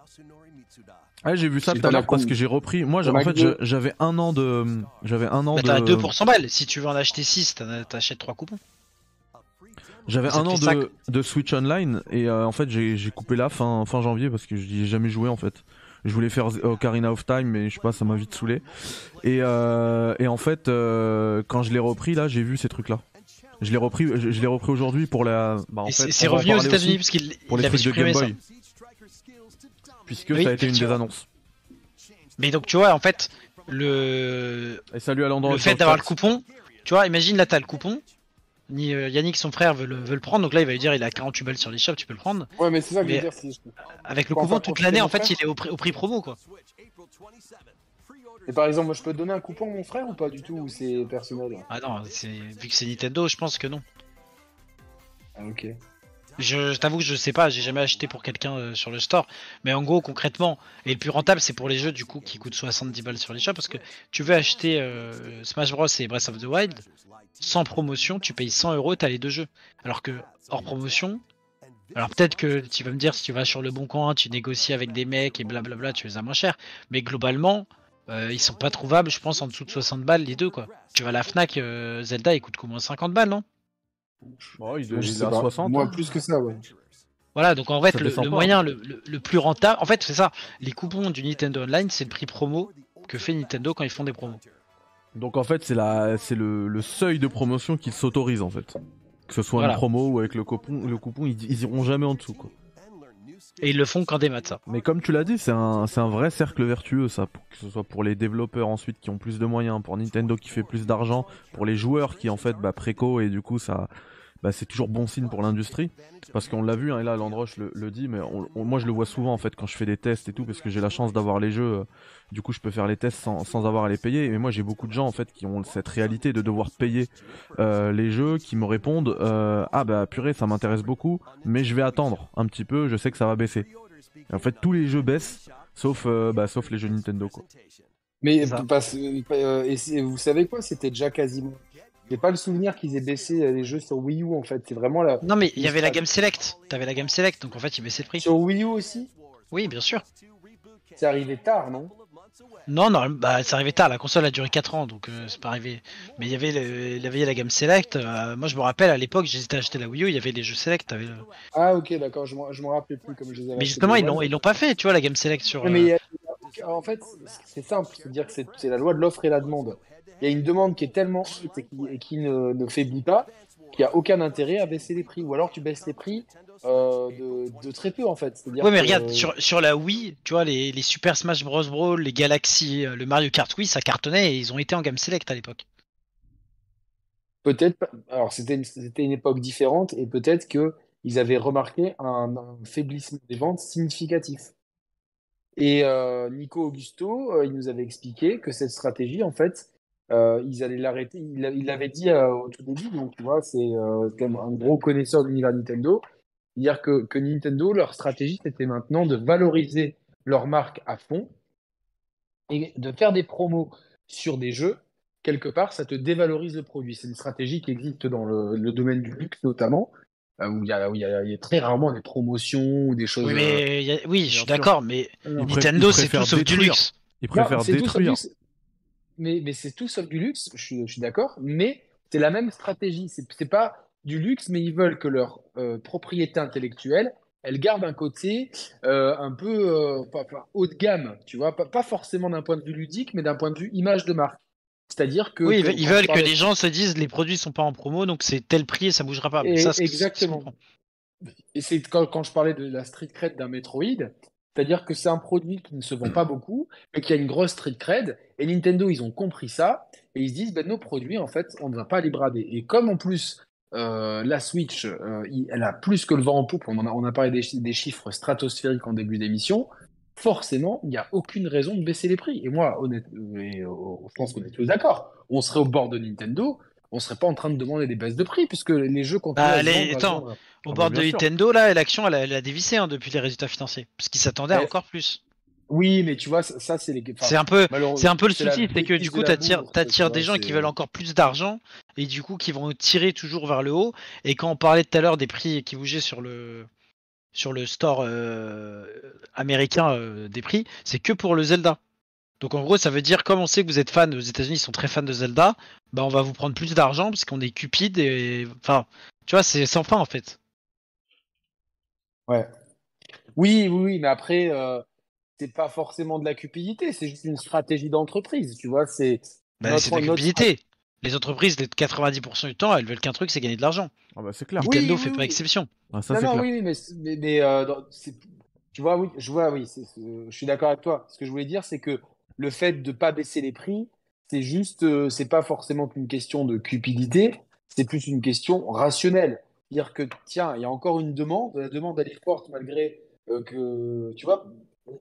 Ah, j'ai vu ça tout à l'heure parce que j'ai repris. Moi, en fait, j'avais un an de, j'avais un an bah, de. T'as 2 pour 100 balles. Si tu veux en acheter 6, t'achètes 3 coupons. J'avais un an de, de, Switch Online et euh, en fait j'ai coupé là fin, fin janvier parce que je ai jamais joué en fait. Je voulais faire Ocarina of Time mais je sais pas ça m'a vite saoulé. Et, euh, et en fait euh, quand je l'ai repris là j'ai vu ces trucs là. Je l'ai repris je, l'ai repris aujourd'hui pour la. Bah, c'est revenu aux États-Unis parce qu'il pour les avait trucs de Game Boy puisque ça a été une des annonces. Mais donc tu vois, en fait, le, Et salut à le fait d'avoir le coupon, tu vois, imagine là t'as le coupon, ni euh, Yannick son frère veut le, veut le, prendre, donc là il va lui dire il a 48 balles sur les shops, tu peux le prendre. Ouais, mais c'est ça que je veux dire. Avec le coupon toute l'année, en fait, il est au prix, au prix promo quoi. Et par exemple, moi je peux te donner un coupon à mon frère ou pas du tout, ou c'est personnel? Ah non, vu que c'est Nintendo, je pense que non. Ah ok. Je, t'avoue que je sais pas, j'ai jamais acheté pour quelqu'un euh, sur le store. Mais en gros, concrètement, et le plus rentable, c'est pour les jeux du coup qui coûtent 70 balles sur les shops parce que tu veux acheter euh, Smash Bros et Breath of the Wild sans promotion, tu payes 100 euros, t'as les deux jeux. Alors que hors promotion, alors peut-être que tu vas me dire si tu vas sur le bon coin, tu négocies avec des mecs et blablabla, tu les as moins cher. Mais globalement, euh, ils sont pas trouvables, je pense, en dessous de 60 balles les deux quoi. Tu vas à la Fnac, Zelda, il coûte qu'au moins 50 balles, non? Bon, il, est à 60. Moi, hein. plus que ça, ouais. Voilà, donc en fait, le, moyen le, le, plus rentable, en fait, c'est ça. Les coupons du Nintendo Online, c'est le prix promo que fait Nintendo quand ils font des promos. Donc en fait, c'est la, c'est le, seuil de promotion qu'ils s'autorisent en fait. Que ce soit une promo ou avec le coupon, le coupon, ils, ils iront jamais en dessous quoi. Et ils le font quand des maths, ça. Mais comme tu l'as dit, c'est un, un vrai cercle vertueux, ça. Que ce soit pour les développeurs ensuite qui ont plus de moyens, pour Nintendo qui fait plus d'argent, pour les joueurs qui en fait, bah, préco et du coup, ça, bah, c'est toujours bon signe pour l'industrie. Parce qu'on l'a vu, hein, et là Landroche le, le dit, mais moi je le vois souvent en fait quand je fais des tests et tout, parce que j'ai la chance d'avoir les jeux, euh, du coup je peux faire les tests sans, sans avoir à les payer. Mais moi j'ai beaucoup de gens en fait qui ont cette réalité de devoir payer euh, les jeux, qui me répondent euh, ah bah purée ça m'intéresse beaucoup, mais je vais attendre un petit peu, je sais que ça va baisser. Et en fait tous les jeux baissent, sauf bah, sauf les jeux Nintendo quoi. Mais et vous savez quoi, c'était déjà quasiment j'ai pas le souvenir qu'ils aient baissé euh, les jeux sur Wii U en fait. C'est vraiment la. Non mais il y avait la gamme Select. T'avais la gamme Select, donc en fait ils baissaient le prix. Sur Wii U aussi Oui, bien sûr. C'est arrivé tard, non? Non, non, bah c'est arrivé tard. La console a duré 4 ans, donc euh, c'est pas arrivé. Mais il y avait, il y avait la gamme Select. Euh, moi je me rappelle à l'époque, j'hésitais à acheter la Wii U, il y avait les jeux Select. Ah ok, d'accord. Je me rappelais plus comme je les avais. Mais justement, ils l'ont, ils l'ont pas fait, tu vois, la gamme Select sur. Mais en fait, c'est simple, c'est-à-dire que c'est la loi de l'offre et la demande. Il y a une demande qui est tellement haute et qui, ne, ne, faiblit pas qu'il n'y a aucun intérêt à baisser les prix. Ou alors tu baisses les prix euh, de, très peu en fait. Oui, mais regarde, sur, sur la Wii, tu vois, les, les Super Smash Bros. Brawl, les Galaxy, euh, le Mario Kart Wii, ça cartonnait et ils ont été en gamme select à l'époque. Peut-être, alors c'était une, une époque différente et peut-être qu'ils avaient remarqué un, faiblissement des ventes significatif. Et euh, Nico Augusto, il nous avait expliqué que cette stratégie, en fait, ils allaient l'arrêter. Il, l'avait dit au tout début, donc tu vois, c'est un gros connaisseur de l'univers Nintendo. C'est-à-dire que, que, Nintendo, leur stratégie, c'était maintenant de valoriser leur marque à fond et de faire des promos sur des jeux. Quelque part, ça te dévalorise le produit. C'est une stratégie qui existe dans le, domaine du luxe notamment, euh, où il y, a, y a, très rarement des promotions ou des choses. Oui, mais oui je suis d'accord, mais Nintendo, c'est tout sauf du luxe. Ils préfèrent détruire. Mais, mais c'est tout sauf du luxe, je suis, je suis d'accord, mais c'est la même stratégie. C'est pas du luxe, mais ils veulent que leur euh, propriété intellectuelle, elle garde un côté euh, un peu euh, haut de gamme, tu vois, pas, forcément d'un point de vue ludique, mais d'un point de vue image de marque. C'est-à-dire que. Oui, ils veulent que les gens se disent les produits sont pas en promo, donc c'est tel prix et ça bougera pas. ça, exactement. Et c'est quand, je parlais de la street cred d'un Metroid, c'est-à-dire que c'est un produit qui ne se vend pas beaucoup, mais qui a une grosse street cred. Et Nintendo, ils ont compris ça. Et ils se disent, ben, nos produits, en fait, on ne va pas les brader. Et comme en plus, euh, la Switch, euh, elle a plus que le vent en poupe. On, a, on a parlé des, chiffres stratosphériques en début d'émission. Forcément, il n'y a aucune raison de baisser les prix. Et moi, honnêtement, euh, je pense qu'on est tous d'accord. On serait au bord de Nintendo, on serait pas en train de demander des baisses de prix puisque les jeux continuent à attends, au ah, bord bah, de Nintendo, là, l'action, elle, a dévissé hein, depuis les résultats financiers, parce qu'ils s'attendaient à encore plus. Oui, mais tu vois, ça, c'est les. c'est un peu, c'est un peu le souci, c'est que du coup, t'attires, t'attires des gens qui veulent encore plus d'argent et du coup qui vont tirer toujours vers le haut. Et quand on parlait tout à l'heure des prix qui bougeaient sur le sur le store euh, américain euh, des prix, c'est que pour le Zelda. Donc en gros, ça veut dire comme on sait que vous êtes fan, aux États-Unis ils sont très fans de Zelda, bah on va vous prendre plus d'argent parce qu'on est cupide et enfin, tu vois, c'est sans fin en fait. Ouais. Oui, oui, oui, mais après. Euh c'est pas forcément de la cupidité, c'est juste une stratégie d'entreprise, tu vois. C'est bah, c'est de la cupidité. Les entreprises, 90% du temps, elles veulent qu'un truc, c'est gagner de l'argent. Ah bah c'est clair. Nintendo fait pas exception. Ah, ça, non, non, oui, mais, mais, euh, tu vois, oui, je vois, oui, je suis d'accord avec toi. Ce que je voulais dire, c'est que le fait de pas baisser les prix, c'est juste, euh, c'est pas forcément une question de cupidité, c'est plus une question rationnelle. Dire que tiens, il y a encore une demande, la demande est forte malgré euh, que, tu vois,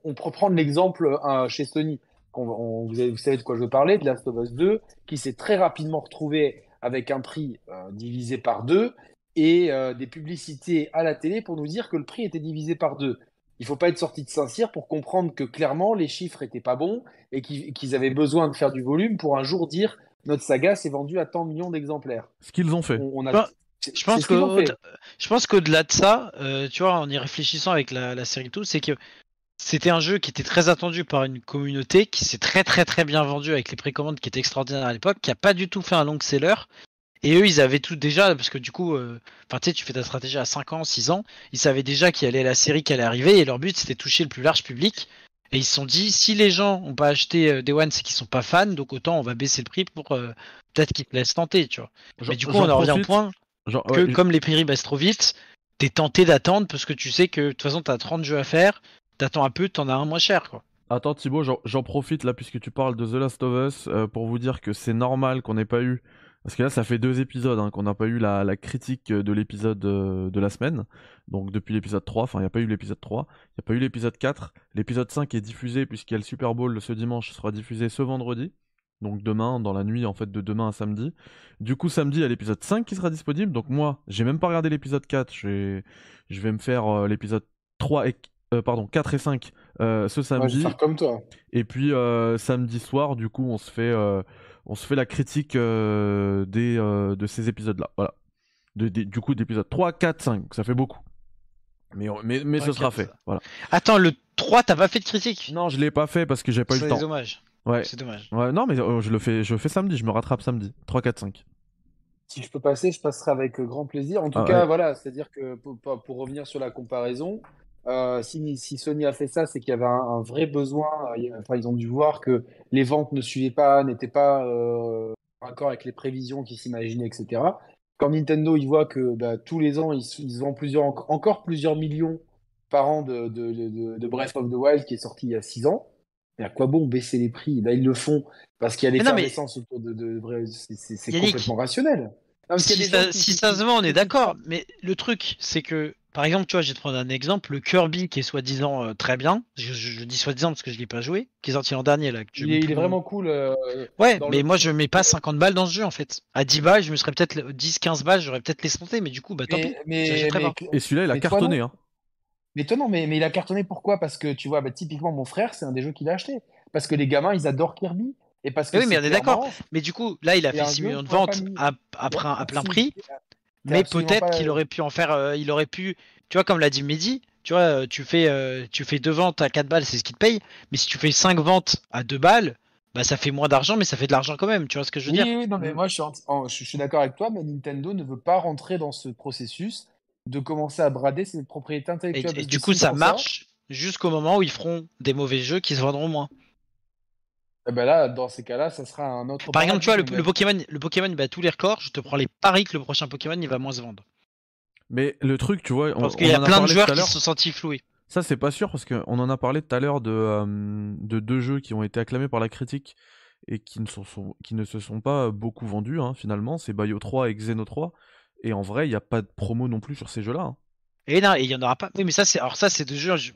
on peut prendre l'exemple euh, chez Sony. vous, savez de quoi je veux parler, de Last of Us 2, qui s'est très rapidement retrouvé avec un prix euh, divisé par deux et des publicités à la télé pour nous dire que le prix était divisé par deux. Il ne faut pas être sorti de Saint-Cyr pour comprendre que clairement les chiffres n'étaient pas bons et qu'ils avaient besoin de faire du volume pour un jour dire notre saga s'est vendue à tant de millions d'exemplaires. Ce qu'ils ont fait. je pense que je pense qu'au-delà de ça, tu vois, en y réfléchissant avec la, la série tout, c'est que c'était un jeu qui était très attendu par une communauté, qui s'est très très très bien vendu avec les précommandes qui étaient extraordinaires à l'époque, qui a pas du tout fait un long seller. Et eux, ils avaient tout déjà, parce que du coup, euh, enfin, tu sais, tu fais ta stratégie à 5 ans, 6 ans, ils savaient déjà qu'il allait la série qui allait arriver, et leur but c'était toucher le plus large public. Et ils se sont dit, si les gens ont pas acheté euh, Day One, c'est qu'ils sont pas fans, donc autant on va baisser le prix pour euh, peut-être qu'ils te laissent tenter, tu vois. Mais du coup, on en revient au point que comme les prix baissent trop vite, t'es tenté d'attendre parce que tu sais que de toute façon t'as 30 jeux à faire, t'attends un peu, t'en as un moins cher, quoi. Attends Thibaut, j'en profite là puisque tu parles de The Last of Us euh, pour vous dire que c'est normal qu'on n'ait pas eu, parce que là ça fait deux épisodes hein, qu'on n'a pas eu la, critique de l'épisode euh, de la semaine, donc depuis l'épisode 3, enfin il n'y a pas eu l'épisode 3, il n'y a pas eu l'épisode 4, l'épisode 5 est diffusé puisqu'il y a le Super Bowl ce dimanche, sera diffusé ce vendredi, donc demain, dans la nuit en fait de demain à samedi. Du coup samedi il y a l'épisode 5 qui sera disponible, donc moi j'ai même pas regardé l'épisode 4, je vais, je vais me faire euh, l'épisode 3 et euh, pardon, 4 et 5 euh, ce samedi. comme toi. Et puis euh, samedi soir, du coup, on se fait, on se fait la critique des, de ces épisodes-là. Voilà. du coup, d'épisodes 3, 4, 5. Ça fait beaucoup. Mais, mais, mais ce sera fait. Voilà. Attends, le 3, t'as pas fait de critique? Non, je l'ai pas fait parce que j'ai pas eu le temps. C'est dommage. Ouais. C'est dommage. Ouais, non, mais je le fais, je le fais samedi. Je me rattrape samedi. 3, 4, 5 si je peux passer, je passerai avec grand plaisir. En tout ah cas, voilà, c'est-à-dire que pour, pour, revenir sur la comparaison, euh, si, si, Sony a fait ça, c'est qu'il y avait un, vrai besoin. Enfin, ils ont dû voir que les ventes ne suivaient pas, n'étaient pas euh, accord avec les prévisions qu'ils s'imaginaient, etc. Quand Nintendo, ils voient que bah, tous les ans, ils, ils vendent plusieurs, encore plusieurs millions par an de, de, de, de, Breath of the Wild qui est sorti il y a 6 ans. Et à quoi bon baisser les prix? Là, ils le font parce qu'il y a l'effervescence autour de, de, c'est complètement rationnel. si, ça, si ça, se vend, on est d'accord. Mais le truc, c'est que, par exemple, tu vois, je vais te prendre un exemple. Le Kirby, qui est soi-disant euh, très bien, je, dis soi-disant parce que je l'ai pas joué, qui est sorti l'an dernier. Là, il, est, vraiment cool. Euh, ouais, mais moi, je mets pas 50 balles dans ce jeu, en fait. À 10 balles, je me serais peut-être 10-15 balles, j'aurais peut-être les santé, mais du coup, bah tant pis. Mais, Et celui-là, il a cartonné. hein. Mais toi, non, mais, mais il a cartonné pourquoi? Parce que tu vois, bah, typiquement, mon frère, c'est un des jeux qu'il a acheté. Parce que les gamins, ils adorent Kirby. Et parce que oui, mais on est d'accord. Mais du coup, là, il a fait 6 millions de ventes à, à, plein prix. Mais peut-être qu'il aurait pu en faire. Euh, il aurait pu. Tu vois, comme l'a dit Mehdi, tu vois, euh, tu fais, euh, tu fais deux ventes à 4 balles, c'est ce qui te paye. Mais si tu fais 5 ventes à 2 balles, bah, ça fait moins d'argent, mais ça fait de l'argent quand même. Tu vois ce que je veux dire Oui, non, mais moi, je suis, je suis d'accord avec toi, mais Nintendo ne veut pas rentrer dans ce processus de commencer à brader ses propriétés intellectuelles. Et, du coup, ça marche jusqu'au moment où ils feront des mauvais jeux qui se vendront moins. Et eh ben là, dans ces cas-là, ça sera un autre. Par exemple, tu vois, le, Pokémon, le Pokémon bat tous les records. Je te prends les paris que le prochain Pokémon il va moins se vendre. Mais le truc, tu vois, parce qu'il y a plein de joueurs qui se sont sentis floués. Ça, c'est pas sûr parce qu'on en a parlé tout à l'heure de, euh, de deux jeux qui ont été acclamés par la critique et qui ne, sont, qui ne se sont pas beaucoup vendus hein, finalement. C'est Bayo 3 et Xeno 3. Et en vrai, il n'y a pas de promo non plus sur ces jeux-là. Hein. Et non, il y en aura pas. Oui, mais ça, c'est alors ça, c'est deux jeux. Je,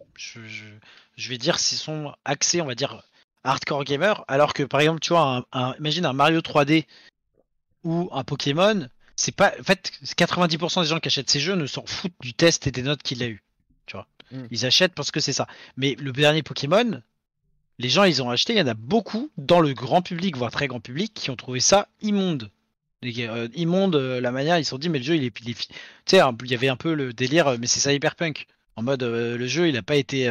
je, vais dire s'ils sont axés, on va dire hardcore gamer, alors que par exemple, tu vois, un, imagine un Mario 3D ou un Pokémon. C'est pas. En fait, 90% des gens qui achètent ces jeux ne s'en foutent du test et des notes qu'il a eu. Tu vois. Hmm. Ils achètent parce que c'est ça. Mais le dernier Pokémon, les gens, ils ont acheté. Il y en a beaucoup dans le grand public, voire très grand public, qui ont trouvé ça immonde. Euh, immonde euh, la manière ils se sont dit mais le jeu il est, tu sais il y avait un peu le délire euh, mais c'est ça hyperpunk en mode le jeu il a pas été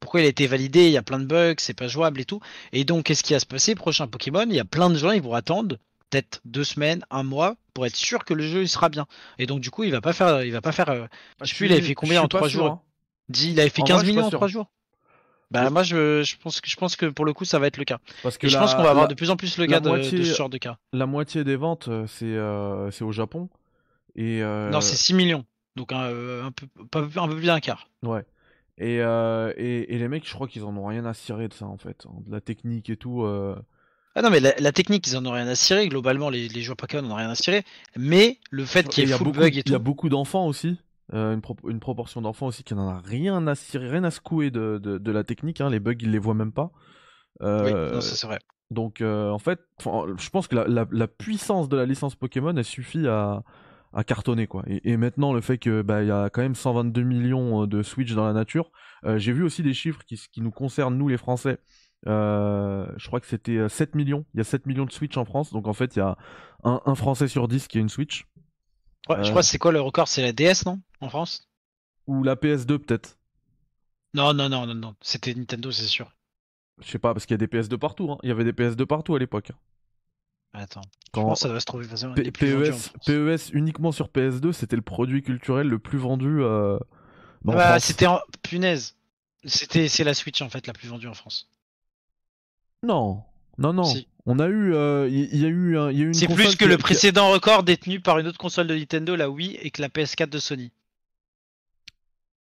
pourquoi il a été validé il y a plein de bugs c'est pas jouable et tout et donc qu'est-ce qui va se passer? Prochain Pokémon il y a plein de gens ils vont attendre peut-être deux semaines un mois pour être sûr que le jeu il sera bien et donc du coup il va pas faire il va pas faire je sais plus il avait fait combien en trois jours hein? dit il avait fait 15 millions en trois jours bah moi je, je, pense que je pense que pour le coup ça va être le cas. Parce que je pense qu'on va avoir de plus en plus le cas de, ce genre de cas. La moitié des ventes euh, c'est euh, c'est au Japon et euh... non c'est 6 millions donc un, euh, un peu un peu plus d'un quart. Ouais. Et, euh, et, et les mecs je crois qu'ils en ont rien à cirer de ça en fait, hein, de la technique et tout. Ah non mais la, technique ils en ont rien à cirer globalement les, les joueurs Pokémon en ont rien à cirer mais le fait qu'il y ait full bug et tout. Il y a beaucoup d'enfants aussi euh, une, une, proportion d'enfants aussi qui n'en a rien à cirer, rien à secouer de, de, de la technique. Hein. Les bugs, ils les voient même pas. Euh, oui, c'est vrai. Donc, euh, en fait, je pense que la, la, la, puissance de la licence Pokémon, elle suffit à, à cartonner quoi. Et, et, maintenant, le fait que bah il y a quand même 122 millions euh, de Switch dans la nature. Euh, j'ai vu aussi des chiffres qui, qui nous concernent nous les Français. je crois que c'était 7 millions. Il y a 7 millions de Switch en France. Donc en fait, il y a un, un Français sur 10 qui a une Switch. Ouais, je crois que c'est quoi le record? C'est la DS, non? En France? Ou la PS2 peut-être Non, non, non, non, non. C'était Nintendo, c'est sûr. Je sais pas, parce qu'il y a des PS2 partout. Hein. Il y avait des PS2 partout à l'époque. Attends. Je pense que ça doit se trouver facilement. PES, PES uniquement sur PS2, c'était le produit culturel le plus vendu. Euh, ah bah, c'était en... punaise. C'était c'est la Switch en fait la plus vendue en France. Non, non, non. On a eu, il euh, y, a eu, y a une. C'est plus que le précédent record détenu par une autre console de Nintendo, la Wii, et que la PS4 de Sony.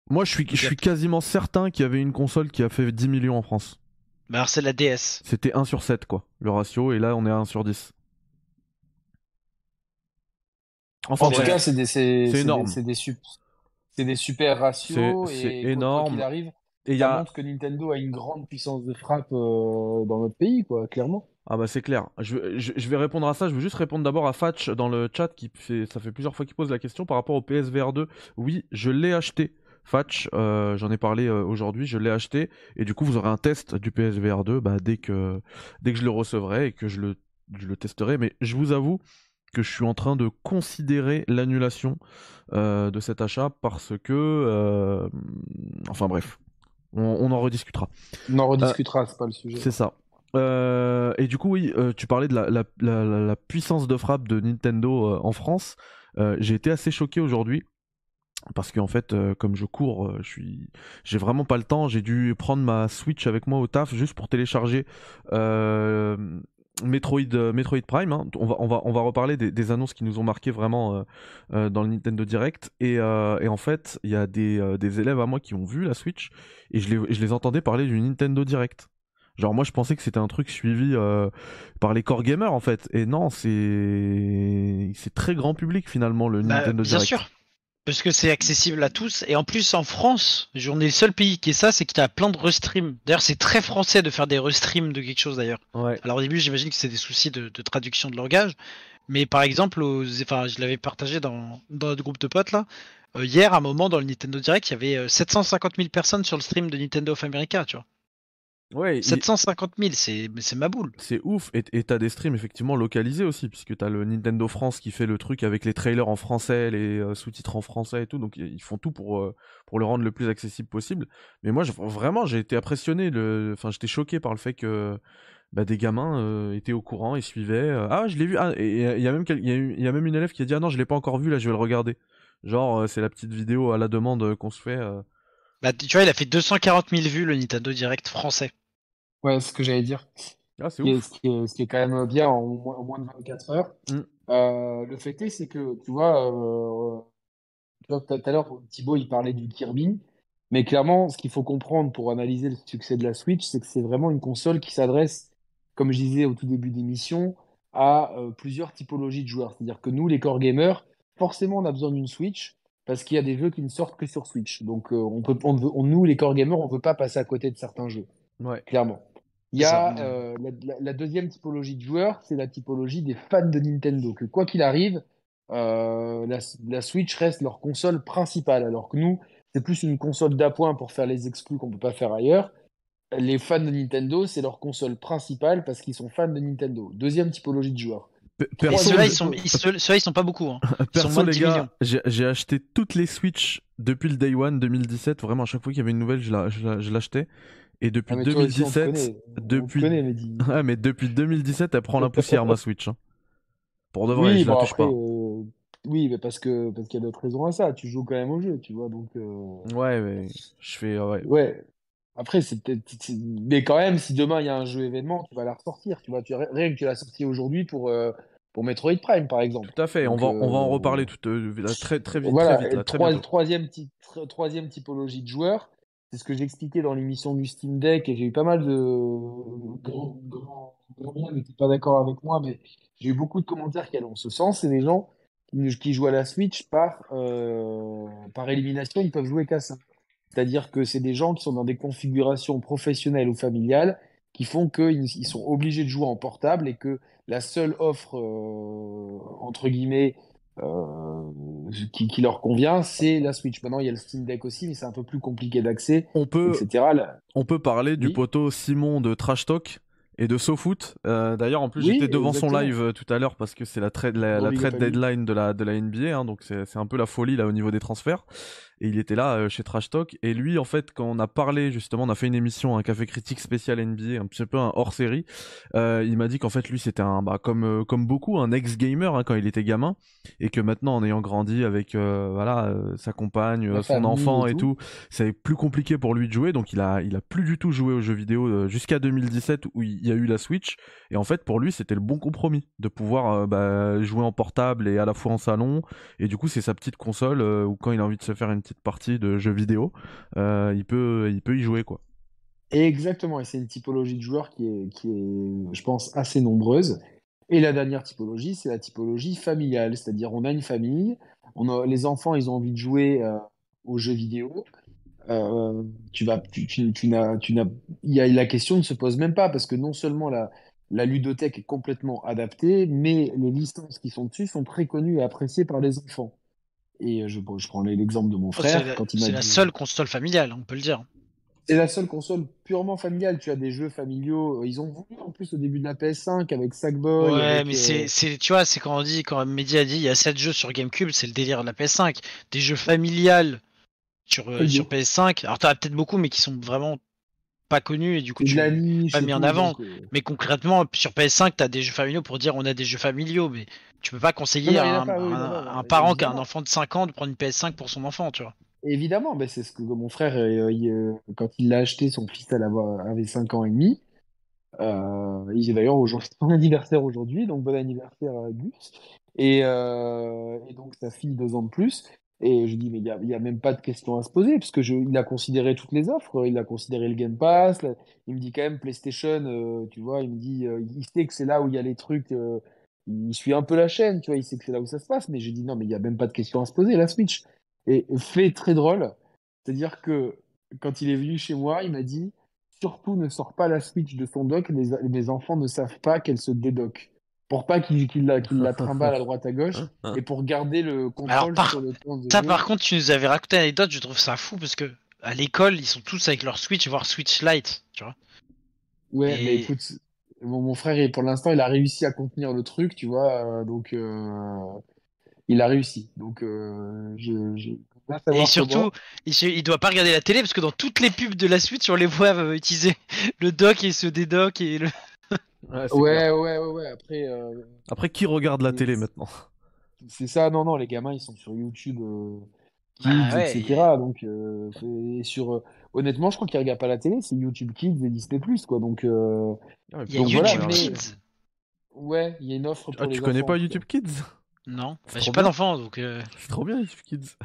Moi, je suis, je suis quasiment certain qu'il y avait une console qui a fait 10 millions en France. Bah alors c'est la DS. C'était 1 sur 7 quoi, le ratio, et là on est à 1 sur 10. Enfin, en tout cas, c'est énorme. C'est des, des, des, super ratios. C'est énorme. arrive, et il y a... montre que Nintendo a une grande puissance de frappe euh, dans notre pays, quoi, clairement. Ah bah c'est clair. Je, je, vais répondre à ça. Je veux juste répondre d'abord à Fatch dans le chat qui fait, ça fait plusieurs fois qu'il pose la question par rapport au PSVR 2. Oui, je l'ai acheté. Fatch, euh, j'en ai parlé euh, aujourd'hui, je l'ai acheté et du coup vous aurez un test du PSVR 2 bah, dès que dès que je le recevrai et que je le je le testerai. Mais je vous avoue que je suis en train de considérer l'annulation de cet achat parce que enfin bref on, en rediscutera. On en rediscutera, c'est pas le sujet. C'est ça. Euh, et du coup, oui, euh, tu parlais de la, puissance de frappe de Nintendo euh, en France. J'ai été assez choqué aujourd'hui parce qu'en fait, comme je cours, je suis, j'ai vraiment pas le temps. J'ai dû prendre ma Switch avec moi au taf juste pour télécharger Metroid, Metroid Prime. Hein. On, va, on, va, on va reparler des, annonces qui nous ont marqué vraiment dans le Nintendo Direct. Et, et en fait, il y a des, des, élèves à moi qui ont vu la Switch et je les, je les entendais parler du Nintendo Direct. Genre moi je pensais que c'était un truc suivi euh, par les core gamers en fait. Et non, c'est c'est très grand public finalement le bah, Nintendo Direct. Bien sûr. Parce que c'est accessible à tous. Et en plus, en France, on est le seul pays qui est ça, c'est qu'il y a plein de restreams. D'ailleurs, c'est très français de faire des restreams de quelque chose d'ailleurs. Ouais. Alors au début, j'imagine que c'est des soucis de, traduction de langage. Mais par exemple, enfin, je l'avais partagé dans, dans notre groupe de potes là. Euh, hier, à un moment, dans le Nintendo Direct, il y avait 750 euh, 000 personnes sur le stream de Nintendo of America, tu vois. Ouais, 750 000, c'est, ma boule. C'est ouf. Et, t'as des streams effectivement localisés aussi, puisque t'as le Nintendo France qui fait le truc avec les trailers en français, les euh, sous-titres en français et tout. Donc ils font tout pour, euh, pour le rendre le plus accessible possible. Mais moi, vraiment, j'ai été impressionné. Le... Enfin, j'étais choqué par le fait que bah, des gamins euh, étaient au courant et suivaient. ah, je l'ai vu. Ah, et il y, a même y, y a même une élève qui a dit Ah non, je l'ai pas encore vu, là, je vais le regarder. Genre, c'est la petite vidéo à la demande qu'on se fait. Bah, tu vois, il a fait 240 000 vues le Nintendo Direct français. Ouais, c'est ce que j'allais dire. Ah, c'est ouf. Ce qui, est, quand même bien en, moins de 24 heures. Mm. Euh, le fait est, c'est que, tu vois, euh, tout à l'heure, Thibaut, il parlait du Kirby. Mais clairement, ce qu'il faut comprendre pour analyser le succès de la Switch, c'est que c'est vraiment une console qui s'adresse, comme je disais au tout début d'émission, à euh, plusieurs typologies de joueurs. C'est-à-dire que nous, les core gamers, forcément, on a besoin d'une Switch parce qu'il y a des jeux qui ne sortent que sur Switch. Donc, euh, on peut, on nous, les core gamers, on ne veut pas passer à côté de certains jeux. Ouais. Clairement. Il y a euh, la, deuxième typologie de joueurs, c'est la typologie des fans de Nintendo. Que quoi qu'il arrive, euh, la, Switch reste leur console principale, alors que nous, c'est plus une console d'appoint pour faire les exclus qu'on peut pas faire ailleurs. Les fans de Nintendo, c'est leur console principale parce qu'ils sont fans de Nintendo. Deuxième typologie de joueurs. Ceux-là, ils sont, ils, sont pas beaucoup. Hein. Perso, les gars, j'ai acheté toutes les Switch depuis le Day One 2017. Vraiment, à chaque fois qu'il y avait une nouvelle, je l'achetais. Et depuis 2017, ah, depuis, ouais, <laughs> mais depuis 2017, elle prend la poussière ma Switch. Hein. Pour de vrai, oui, je la touche pas. Euh, oui, mais parce que parce qu'il y a d'autres raisons à ça. Tu joues quand même au jeu, tu vois, donc. Euh, ouais, mais je fais ouais. Ouais. Après, c'est mais quand même, si demain il y a un jeu événement, tu vas la ressortir. Tu vois, tu... rien que tu l'as sorti aujourd'hui pour. Euh, pour Metroid Prime, par exemple. Tout à fait, on, va, on va en reparler tout, très, très vite. Voilà, très vite là, troisième, troisième typologie de joueurs, c'est ce que j'expliquais dans l'émission du Steam Deck et j'ai eu pas mal de qui pas d'accord avec moi, mais j'ai eu beaucoup de commentaires qui allaient en ce sens. C'est des gens qui, jouent à la Switch par, euh, par élimination, ils peuvent jouer qu'à ça. C'est-à-dire que c'est des gens qui sont dans des configurations professionnelles ou familiales qui font qu'ils sont obligés de jouer en portable et que la seule offre, euh, entre guillemets, euh, qui, qui, leur convient, c'est la Switch. Maintenant, il y a le Steam Deck aussi, mais c'est un peu plus compliqué d'accès, on peut, etc. On peut parler du poteau Simon de Trash Talk et de SoFoot. Euh, D'ailleurs, en plus, j'étais devant son live euh, tout à l'heure parce que c'est la trade, la, la trade deadline de la, de la NBA, hein, donc c'est un peu la folie là au niveau des transferts et il était là euh, chez Trash Talk. Et lui en fait quand on a parlé justement on a fait une émission un café critique spécial NBA un petit peu un hors série euh, il m'a dit qu'en fait lui c'était un bah, comme euh, comme beaucoup un ex gamer hein, quand il était gamin. Et que maintenant en ayant grandi avec voilà sa compagne son enfant et tout, c'est plus compliqué pour lui de jouer. Donc il a il a plus du tout joué aux jeux vidéo jusqu'à 2017 où il y a eu la Switch. Et en fait pour lui c'était le bon compromis de pouvoir bah, jouer en portable et à la fois en salon. Et du coup c'est sa petite console où quand il a envie de se faire une petite partie de jeux vidéo, euh, il, peut, il peut y jouer. quoi. Exactement, et c'est une typologie de joueurs qui est, je pense, assez nombreuse. Et la dernière typologie, c'est la typologie familiale, c'est-à-dire on a une famille, on a, les enfants, ils ont envie de jouer euh, aux jeux vidéo. Euh, tu tu, tu, n'as, la question ne se pose même pas parce que non seulement la, la ludothèque est complètement adaptée, mais les licences qui sont dessus sont très connues et appréciées par les enfants. Et euh, je, je prends l'exemple de mon frère. C'est la, seule console familiale, on peut le dire. C'est la seule console purement familiale. Tu as des jeux familiaux. Ils ont voulu en plus au début de la PS5 avec Sackboy. Ouais, mais euh, c'est, tu vois, c'est quand on dit, quand Mehdi a dit, il y a 7 jeux sur GameCube, c'est le délire de la PS5. Des jeux familiales sur, euh, sur PS5. Alors, t'en as peut-être beaucoup, mais qui sont vraiment pas connu et du coup tu l'as pas mis en avant. Mais concrètement, sur PS5, tu as des jeux familiaux pour dire on a des jeux familiaux, mais tu peux pas conseiller à un, parent qui a un enfant de 5 ans de prendre une PS5 pour son enfant, tu vois. Évidemment, ben c'est ce que mon frère, quand il l'a acheté, son fils avait 5 ans et demi. Euh, il est d'ailleurs aujourd'hui <laughs> son anniversaire aujourd'hui, donc bon anniversaire à Gus. Et, euh, et, donc sa fille deux ans de plus. Et je dis mais il y a, a, même pas de question à se poser parce que je, il a considéré toutes les offres, il a considéré le Game Pass. il me dit quand même PlayStation, euh, tu vois, il me dit, euh, il sait que c'est là où il y a les trucs. Euh, il suit un peu la chaîne, tu vois, il sait que c'est là où ça se passe. Mais j'ai dit non mais il y a même pas de question à se poser la Switch. Et fait très drôle, c'est-à-dire que quand il est venu chez moi, il m'a dit surtout ne sort pas la Switch de son dock, les, les enfants ne savent pas qu'elle se dédoque. Pour pas qu'il la, la trimballe à droite à gauche et pour garder le contrôle par, sur le temps de Ça, par contre, tu nous avais raconté l'anecdote, je trouve ça fou parce que à l'école, ils sont tous avec leur Switch, voire Switch Lite, tu vois. Ouais, mais écoute, mon, frère, pour l'instant, il a réussi à contenir le truc, tu vois, euh, donc euh, il a réussi. Donc, euh, je, et surtout, il, il, doit pas regarder la télé parce que dans toutes les pubs de la suite, on les voit utiliser le dock et ce dédoc et le. Ouais, ouais, ouais, ouais, Après, euh... après, qui regarde la télé maintenant? C'est ça, non, non, les gamins ils sont sur YouTube, euh, Kids, etc. Donc, euh, sur, honnêtement, je crois qu'ils regardent pas la télé, c'est YouTube Kids et Disney Plus, quoi. Donc, ah il y a YouTube Kids. Ouais, il y a une offre pour ah, tu connais pas YouTube Kids? Non, bah, j'ai pas d'enfant donc. C'est trop bien YouTube Kids.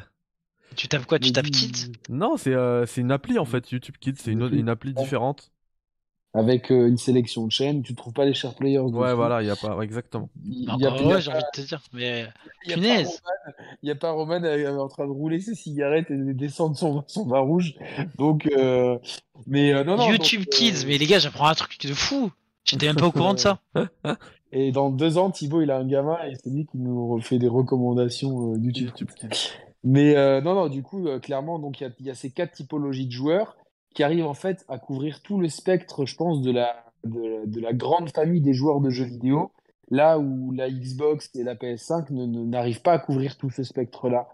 Tu tapes quoi? Tu tapes Kids? Non, c'est euh, c'est une appli en fait, YouTube Kids, c'est une, une appli différente. Avec euh, une sélection de chaînes, tu trouves pas les share players. Ouais, voilà, il y a pas, exactement. Il y a, ouais, j'ai envie de te dire, mais il y a pas Roman, euh, en train de rouler ses cigarettes et de descendre son, son vin rouge. Donc, mais non, non. YouTube Kids, mais les gars, j'apprends un truc de fou. J'étais même pas au courant de ça. <laughs> Et dans deux ans, Thibaut, il a un gamin et c'est lui qui nous fait des recommandations YouTube. YouTube Kids. Mais euh, non, non, du coup, euh, clairement, donc il y y a, ces quatre typologies de joueurs qui arrivent en fait à couvrir tout le spectre, je pense, de la, de, la grande famille des joueurs de jeux vidéo, là où la Xbox et la PS5 n'arrivent pas à couvrir tout ce spectre-là.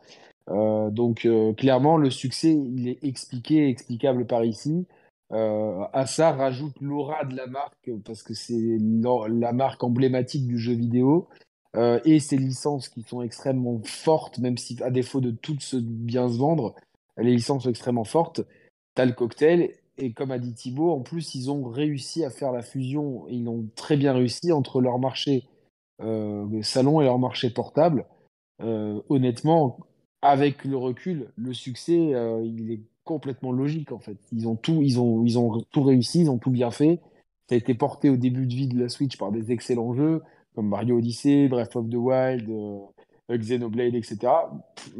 Euh, donc euh, clairement, le succès, il est expliqué, explicable par ici. Euh, à ça rajoute l'aura de la marque parce que c'est la marque emblématique du jeu vidéo et ces licences qui sont extrêmement fortes, même si à défaut de toutes se bien se vendre, les licences sont extrêmement fortes. T'as le cocktail, et comme a dit Thibaut, en plus, ils ont réussi à faire la fusion, ils ont très bien réussi entre leur marché euh, salon et leur marché portable. Euh, honnêtement, avec le recul, le succès, euh, il est complètement logique en fait. Ils ont tout, ils ont, ils ont tout réussi, ils ont tout bien fait. Ça a été porté au début de vie de la Switch par des excellents jeux comme Mario Odyssey, Breath of the Wild, Xenoblade, etc.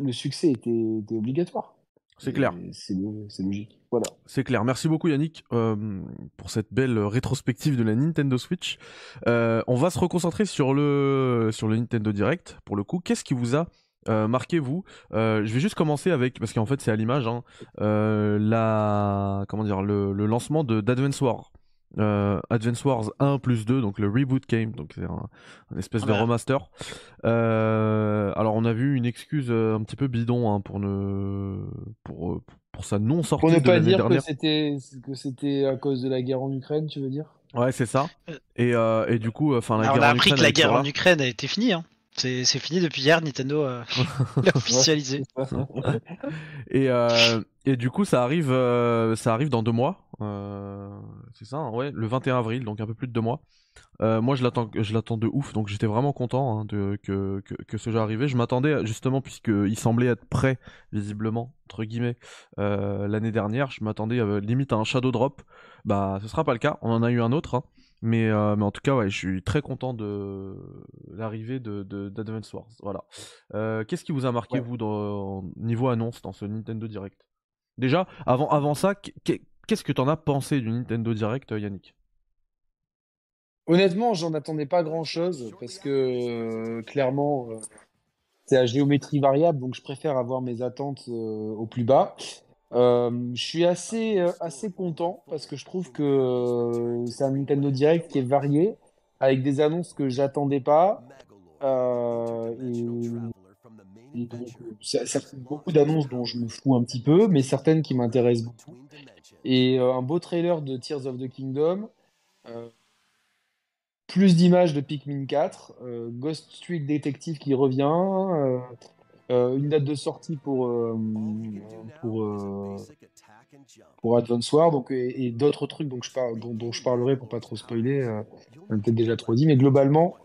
Le succès était, obligatoire. C'est clair. C'est logique. Voilà. C'est clair. Merci beaucoup Yannick euh, pour cette belle rétrospective de la Nintendo Switch. Euh, on va se reconcentrer sur le sur le Nintendo Direct. Pour le coup, qu'est-ce qui vous a marqué vous? Je vais juste commencer avec parce qu'en fait c'est à l'image hein, la comment dire le, le lancement de d'Advance War euh, Advance Wars 1 plus 2, donc le reboot game, donc c'est un, espèce de remaster. Euh, alors on a vu une excuse euh, un petit peu bidon hein, pour ne pour pour sa non sortie pour ne pas dire que c'était que c'était à cause de la guerre en Ukraine, tu veux dire? Ouais, c'est ça. Et et du coup, enfin la guerre on a appris que la guerre en Ukraine a été finie. Hein. C'est fini depuis hier, Nintendo <laughs> l'a officialisé. <laughs> et, euh, et du coup, ça arrive, euh, ça arrive dans deux mois. Euh, c'est ça, hein, ouais, le 21 avril, donc un peu plus de deux mois. Euh, moi, je l'attends, je l'attends de ouf, donc j'étais vraiment content hein, de, que, que, que, ce jeu arrivait. Je m'attendais justement, puisqu'il semblait être prêt, visiblement, entre guillemets, euh, l'année dernière. Je m'attendais limite à un shadow drop. Bah, ce sera pas le cas. On en a eu un autre. Hein. Mais, euh, mais en tout cas, ouais, je suis très content de l'arrivée de, d'Advance Wars. Voilà. Euh, qu'est-ce qui vous a marqué, vous, dans, niveau annonce dans ce Nintendo Direct? Déjà, avant, avant ça, qu'est-ce que t'en as pensé du Nintendo Direct, Yannick? Honnêtement, j'en attendais pas grand-chose parce que euh, clairement, c'est à géométrie variable, donc je préfère avoir mes attentes au plus bas. Euh, je suis assez, euh, assez content parce que je trouve que euh, c'est un Nintendo Direct qui est varié, avec des annonces que j'attendais pas. donc, ça fait beaucoup d'annonces dont je me fous un petit peu, mais certaines qui m'intéressent beaucoup. Et un beau trailer de Tears of the Kingdom. plus d'images de Pikmin 4, Ghost Street Detective qui revient, une date de sortie pour, pour, pour Advance War et, d'autres trucs dont, je parlerai pour pas trop spoiler, peut-être déjà trop dit, mais globalement,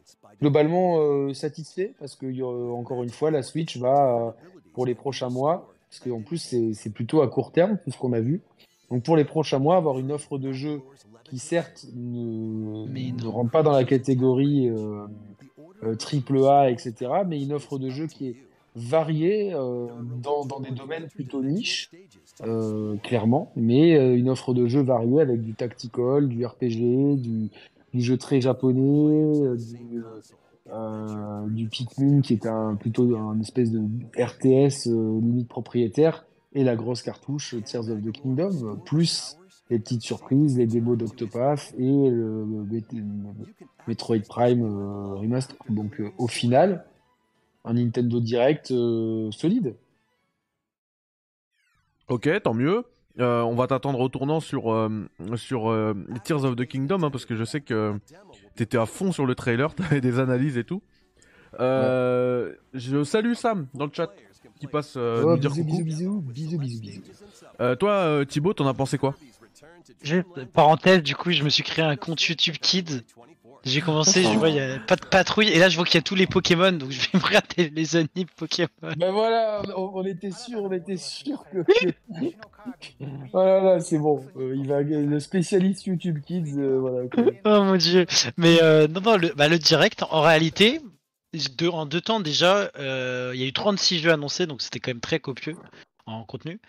globalement euh, satisfait parce que encore une fois la Switch va euh, pour les prochains mois parce qu'en plus c'est plutôt à court terme tout ce qu'on a vu donc pour les prochains mois avoir une offre de jeu qui certes ne, ne rentre pas dans la catégorie euh, triple A etc mais une offre de jeu qui est variée dans, dans, des domaines plutôt niches clairement mais une offre de jeu variée avec du tactical du RPG du du jeu très japonais, euh, du, euh, euh, du Pikmin qui est un, plutôt un espèce de RTS limite propriétaire, et la grosse cartouche Tears of the Kingdom, plus les petites surprises, les démos d'Octopath et le, Metroid Prime Remaster. Donc au final, un Nintendo Direct solide. Ok, tant mieux. Euh, on va t'attendre au tournant sur, euh, sur euh, Tears of the Kingdom, hein, parce que je sais que t'étais à fond sur le trailer, <laughs> t'avais des analyses et tout. Je salue Sam dans le chat qui passe oh, nous dire bisous, bisous, bisous, bisous, bisous, toi, Thibaut, t'en as pensé quoi? Parenthèse, du coup, je me suis créé un compte YouTube Kid j'ai commencé, je vois, il n'y a pas de patrouille, et là je vois qu'il y a tous les Pokémon, donc je vais <laughs> me regarder les annives Pokémon. Ben voilà, on, était sûr, on était sûr que. <laughs> voilà, c'est bon. Euh, il va, le spécialiste YouTube Kids, euh, voilà. oh mon dieu. Mais euh, non, non, le, bah, le direct, en réalité, en deux temps déjà, il y a eu 36 jeux annoncés, donc c'était quand même très copieux en contenu.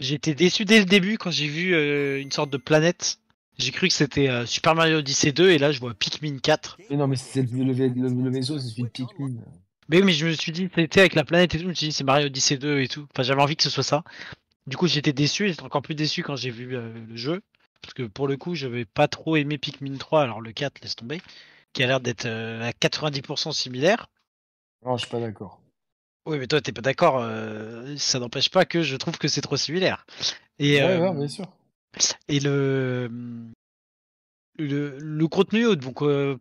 J'ai été déçu dès le début quand j'ai vu une sorte de planète j'ai cru que c'était euh, Super Mario Odyssey 2 et là je vois Pikmin 4. Mais non, mais c'est le, le, vaisseau, c'est celui de Pikmin. Mais oui, mais je me suis dit, c'était avec la planète et tout, je me suis dit c'est Mario Odyssey 2 et tout. Enfin, j'avais envie que ce soit ça. Du coup, j'étais déçu, j'étais encore plus déçu quand j'ai vu euh, le jeu. Parce que pour le coup, je vais pas trop aimé Pikmin 3, alors le 4, laisse tomber. Qui a l'air d'être euh, à 90% similaire. Non, je suis pas d'accord. Oui, mais toi, t'es pas d'accord. ça n'empêche pas que je trouve que c'est trop similaire. Et, ouais, ouais, bien sûr. Et le, le, le contenu, donc euh,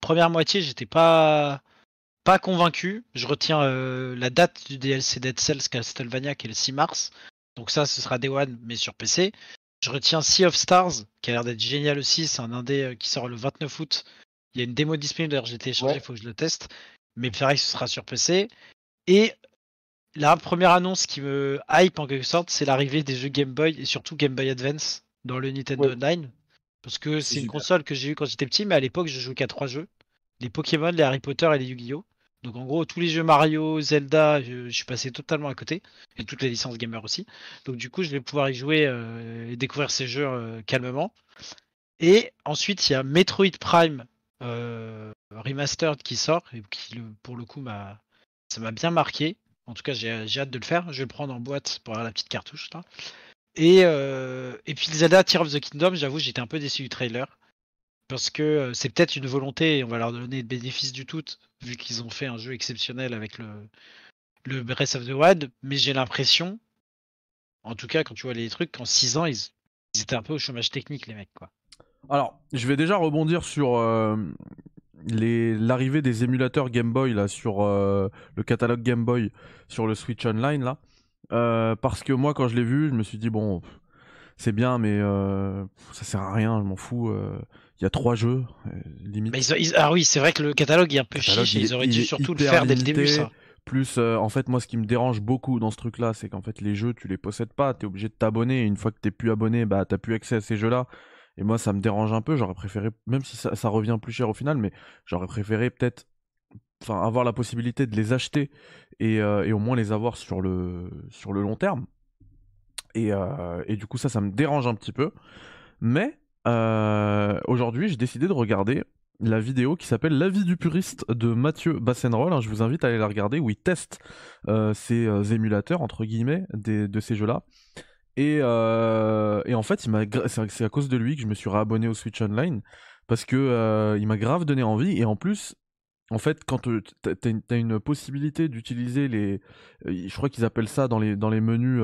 première moitié, j'étais pas pas convaincu. Je retiens euh, la date du DLC Dead Cells Castlevania qui est le 6 mars. Donc ça, ce sera Day One, mais sur PC. Je retiens Sea of Stars, qui a l'air d'être génial aussi. C'est un indé euh, qui sort le 29 août. Il y a une démo disponible, d'ailleurs j'ai téléchargé, il faut que je le teste. Mais pareil, ce sera sur PC. Et la première annonce qui me hype en quelque sorte, c'est l'arrivée des jeux Game Boy et surtout Game Boy Advance dans le Nintendo Online. Parce que c'est une console que j'ai eu quand j'étais petit, mais à l'époque je jouais qu'à trois jeux. Les Pokémon, les Harry Potter et les Yu-Gi-Oh! Donc en gros tous les jeux Mario, Zelda, je, suis passé totalement à côté. Et toutes les licences gamer aussi. Donc du coup je vais pouvoir y jouer euh, et découvrir ces jeux euh, calmement. Et ensuite il y a Metroid Prime Remastered qui sort et qui pour le coup m'a ça m'a bien marqué. En tout cas, j'ai hâte de le faire. Je vais le prendre en boîte pour avoir la petite cartouche. Là. Et, euh, et puis Zelda Tear of the Kingdom, j'avoue, j'étais un peu déçu du trailer. Parce que euh, c'est peut-être une volonté, et on va leur donner le bénéfice du tout, vu qu'ils ont fait un jeu exceptionnel avec le, le Breath of the Wild. Mais j'ai l'impression, en tout cas, quand tu vois les trucs, qu'en 6 ans, ils, étaient un peu au chômage technique, les mecs. quoi. Alors, je vais déjà rebondir sur euh, l'arrivée des émulateurs Game Boy là sur euh, le catalogue Game Boy sur le Switch Online là. Euh, parce que moi quand je l'ai vu je me suis dit bon c'est bien mais ça sert à rien je m'en fous il y a trois jeux limite. Ah oui c'est vrai que le catalogue est un peu chiche ils auraient dû surtout le faire dès le début ça. Plus en fait moi ce qui me dérange beaucoup dans ce truc là c'est qu'en fait les jeux tu les possèdes pas t'es obligé de t'abonner une fois que t'es plus abonné bah t'as plus accès à ces jeux là et moi, ça me dérange un peu. J'aurais préféré, même si ça, revient plus cher au final, mais j'aurais préféré peut-être enfin, avoir la possibilité de les acheter et, euh, au moins les avoir sur le, sur le long terme. Et, euh, du coup, ça, ça me dérange un petit peu. Mais euh, aujourd'hui, j'ai décidé de regarder la vidéo qui s'appelle L'avis du puriste de Mathieu Bassenroll. Hein, je vous invite à aller la regarder où il teste ces émulateurs, entre guillemets, de ces jeux-là. Et, euh, et en fait, c'est à cause de lui que je me suis réabonné au Switch Online parce que euh, il m'a grave donné envie. Et en plus, en fait, quand tu as, une possibilité d'utiliser les, je crois qu'ils appellent ça dans les dans les menus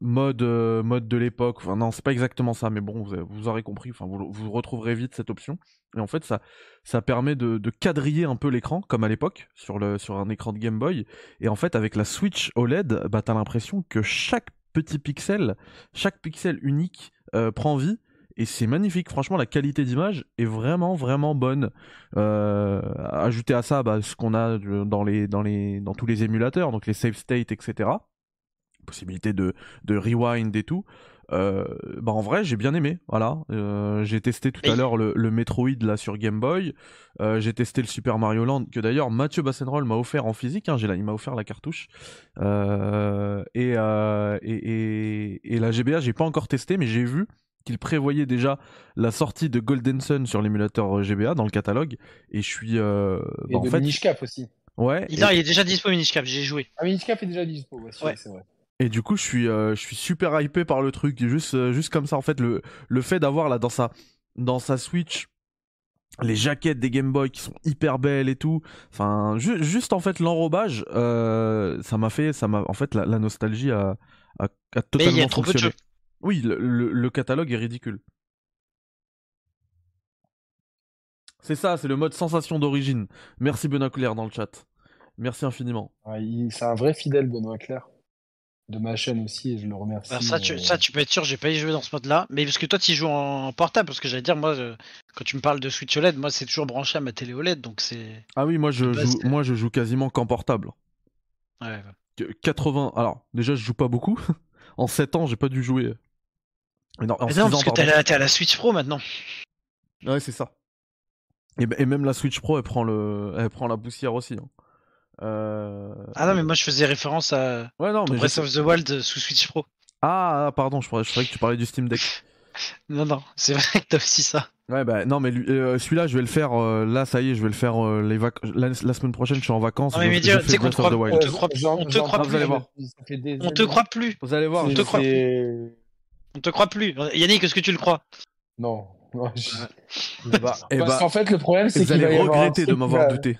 mode mode de l'époque. Enfin non, c'est pas exactement ça, mais bon, vous, aurez compris. Enfin, vous, retrouverez vite cette option. Et en fait, ça ça permet de, de quadriller un peu l'écran comme à l'époque sur sur un écran de Game Boy. Et en fait, avec la Switch OLED, bah t'as l'impression que chaque petit pixel, chaque pixel unique prend vie et c'est magnifique. Franchement, la qualité d'image est vraiment vraiment bonne. Euh, ajouter à ça bah, ce qu'on a les dans tous les émulateurs, donc les save state, etc. Possibilité de de rewind et tout. Euh, bah en vrai j'ai bien aimé voilà euh, j'ai testé tout à l'heure le, le, Metroid là sur Game Boy euh, j'ai testé le Super Mario Land que d'ailleurs Mathieu Bassenroll m'a offert en physique hein, j'ai là, il m'a offert la cartouche euh, et, et, et, et la GBA j'ai pas encore testé mais j'ai vu qu'il prévoyait déjà la sortie de Golden Sun sur l'émulateur GBA dans le catalogue. Et je suis. Euh, et bah, de en fait, aussi. Ouais. Il, il est déjà dispo Minishcap, j'ai joué. Ah, Minishcap est déjà dispo, ouais, c'est vrai. Et du coup, je suis, euh, je suis super hypé par le truc. Juste, euh, juste comme ça, en fait, le, le fait d'avoir là dans sa, dans sa Switch les jaquettes des Game Boy qui sont hyper belles et tout. Enfin, juste en fait l'enrobage, euh, ça m'a fait, ça m'a, en fait, la, nostalgie a, a, a totalement Mais il y a trop fonctionné. Peu de jeux. Oui, le, catalogue est ridicule. C'est ça, c'est le mode sensation d'origine. Merci Benoît Claire dans le chat. Merci infiniment. c'est un vrai fidèle Benoît Claire. De ma chaîne aussi, et je le remercie. Bah, ça, tu, euh, ça, tu peux être sûr, j'ai pas y joué dans ce mode-là. Mais parce que toi, tu joues en portable, parce que j'allais dire, moi, quand tu me parles de Switch OLED, moi, c'est toujours branché à ma télé OLED, donc c'est. Ah oui, moi, je joue, moi, je joue quasiment qu'en portable. Ouais, 80. Alors, déjà, je joue pas beaucoup. <laughs> en 7 ans, j'ai pas dû jouer non, parce que t'es à, à, la Switch Pro maintenant. Ouais, c'est ça. Et, et, même la Switch Pro, elle prend, le, elle prend la poussière aussi. Hein. Euh... Ah non, mais moi je faisais référence à ouais, non, mais Breath of the Wild sous Switch Pro. Ah, pardon, je croyais, je croyais que tu parlais du Steam Deck. <laughs> non, non, c'est vrai que t'as aussi ça. Ouais, bah non, mais euh, celui-là, je vais le faire. Euh, là, ça y est, je vais le faire euh, les vac la, la, semaine prochaine. Je suis en vacances. Non, mais tu sais qu'on te croit, on te croit, on te croit plus. Vous allez voir. On te croit plus. Vous allez voir. On te croit plus. On te croit plus. Yannick, est-ce que tu le crois? Non. <laughs> bah, Parce bah, qu'en fait, le problème, c'est qu'il va y regretter de m'avoir douté.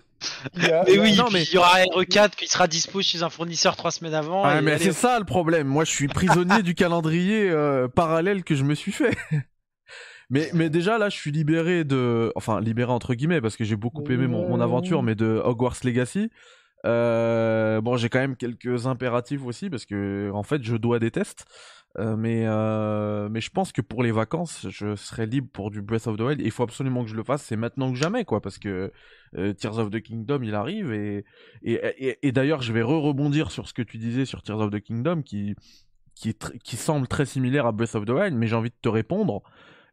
mais oui, non, mais... il y aura R4 qui sera dispo chez un fournisseur trois semaines avant. Ah, mais c'est ça le problème. Moi, je suis prisonnier du calendrier euh, parallèle que je me suis fait. <laughs> mais, mais déjà, là, je suis libéré de. Enfin, libéré entre guillemets, parce que j'ai beaucoup aimé mon, mon, aventure, mais de Hogwarts Legacy. Euh, bon, j'ai quand même quelques impératifs aussi, parce que, en fait, je dois des tests. Euh, mais euh, mais je pense que pour les vacances, je serai libre pour du Breath of the Wild. Il faut absolument que je le fasse. C'est maintenant que jamais, quoi, parce que Tears of the Kingdom, il arrive et et, et, d'ailleurs, je vais re rebondir sur ce que tu disais sur Tears of the Kingdom, qui qui qui semble très similaire à Breath of the Wild, mais j'ai envie de te répondre.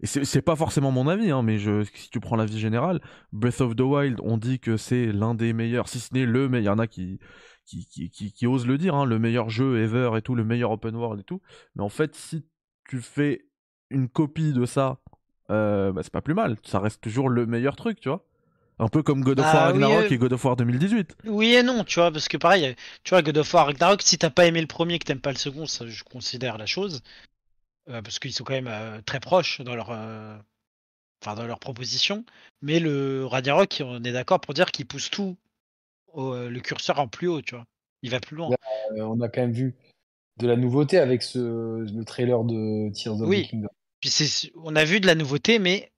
Et c'est pas forcément mon avis, hein, mais je, si tu prends l'avis général, Breath of the Wild, on dit que c'est l'un des meilleurs, si ce n'est le meilleur. Il y en a qui qui, qui, qui, ose le dire, hein, le meilleur jeu ever et tout, le meilleur open world et tout. Mais en fait, si tu fais une copie de ça, euh, bah, c'est pas plus mal. Ça reste toujours le meilleur truc, tu vois. Un peu comme God of War ah Ragnarok et God of War 2018. Oui et non, tu vois, parce que pareil, tu vois, God of War Ragnarok, si t'as pas aimé le premier, que t'aimes pas le second, ça je considère la chose. Euh, parce qu'ils sont quand même euh, très proches dans leur, enfin, dans leur proposition. Mais le Ragnarok, on est d'accord pour dire qu'il pousse tout euh, le curseur en plus haut, tu vois. Il va plus loin. Euh, on a quand même vu de la nouveauté avec ce, le trailer de Tears of the Kingdom. Puis on a vu de la nouveauté, mais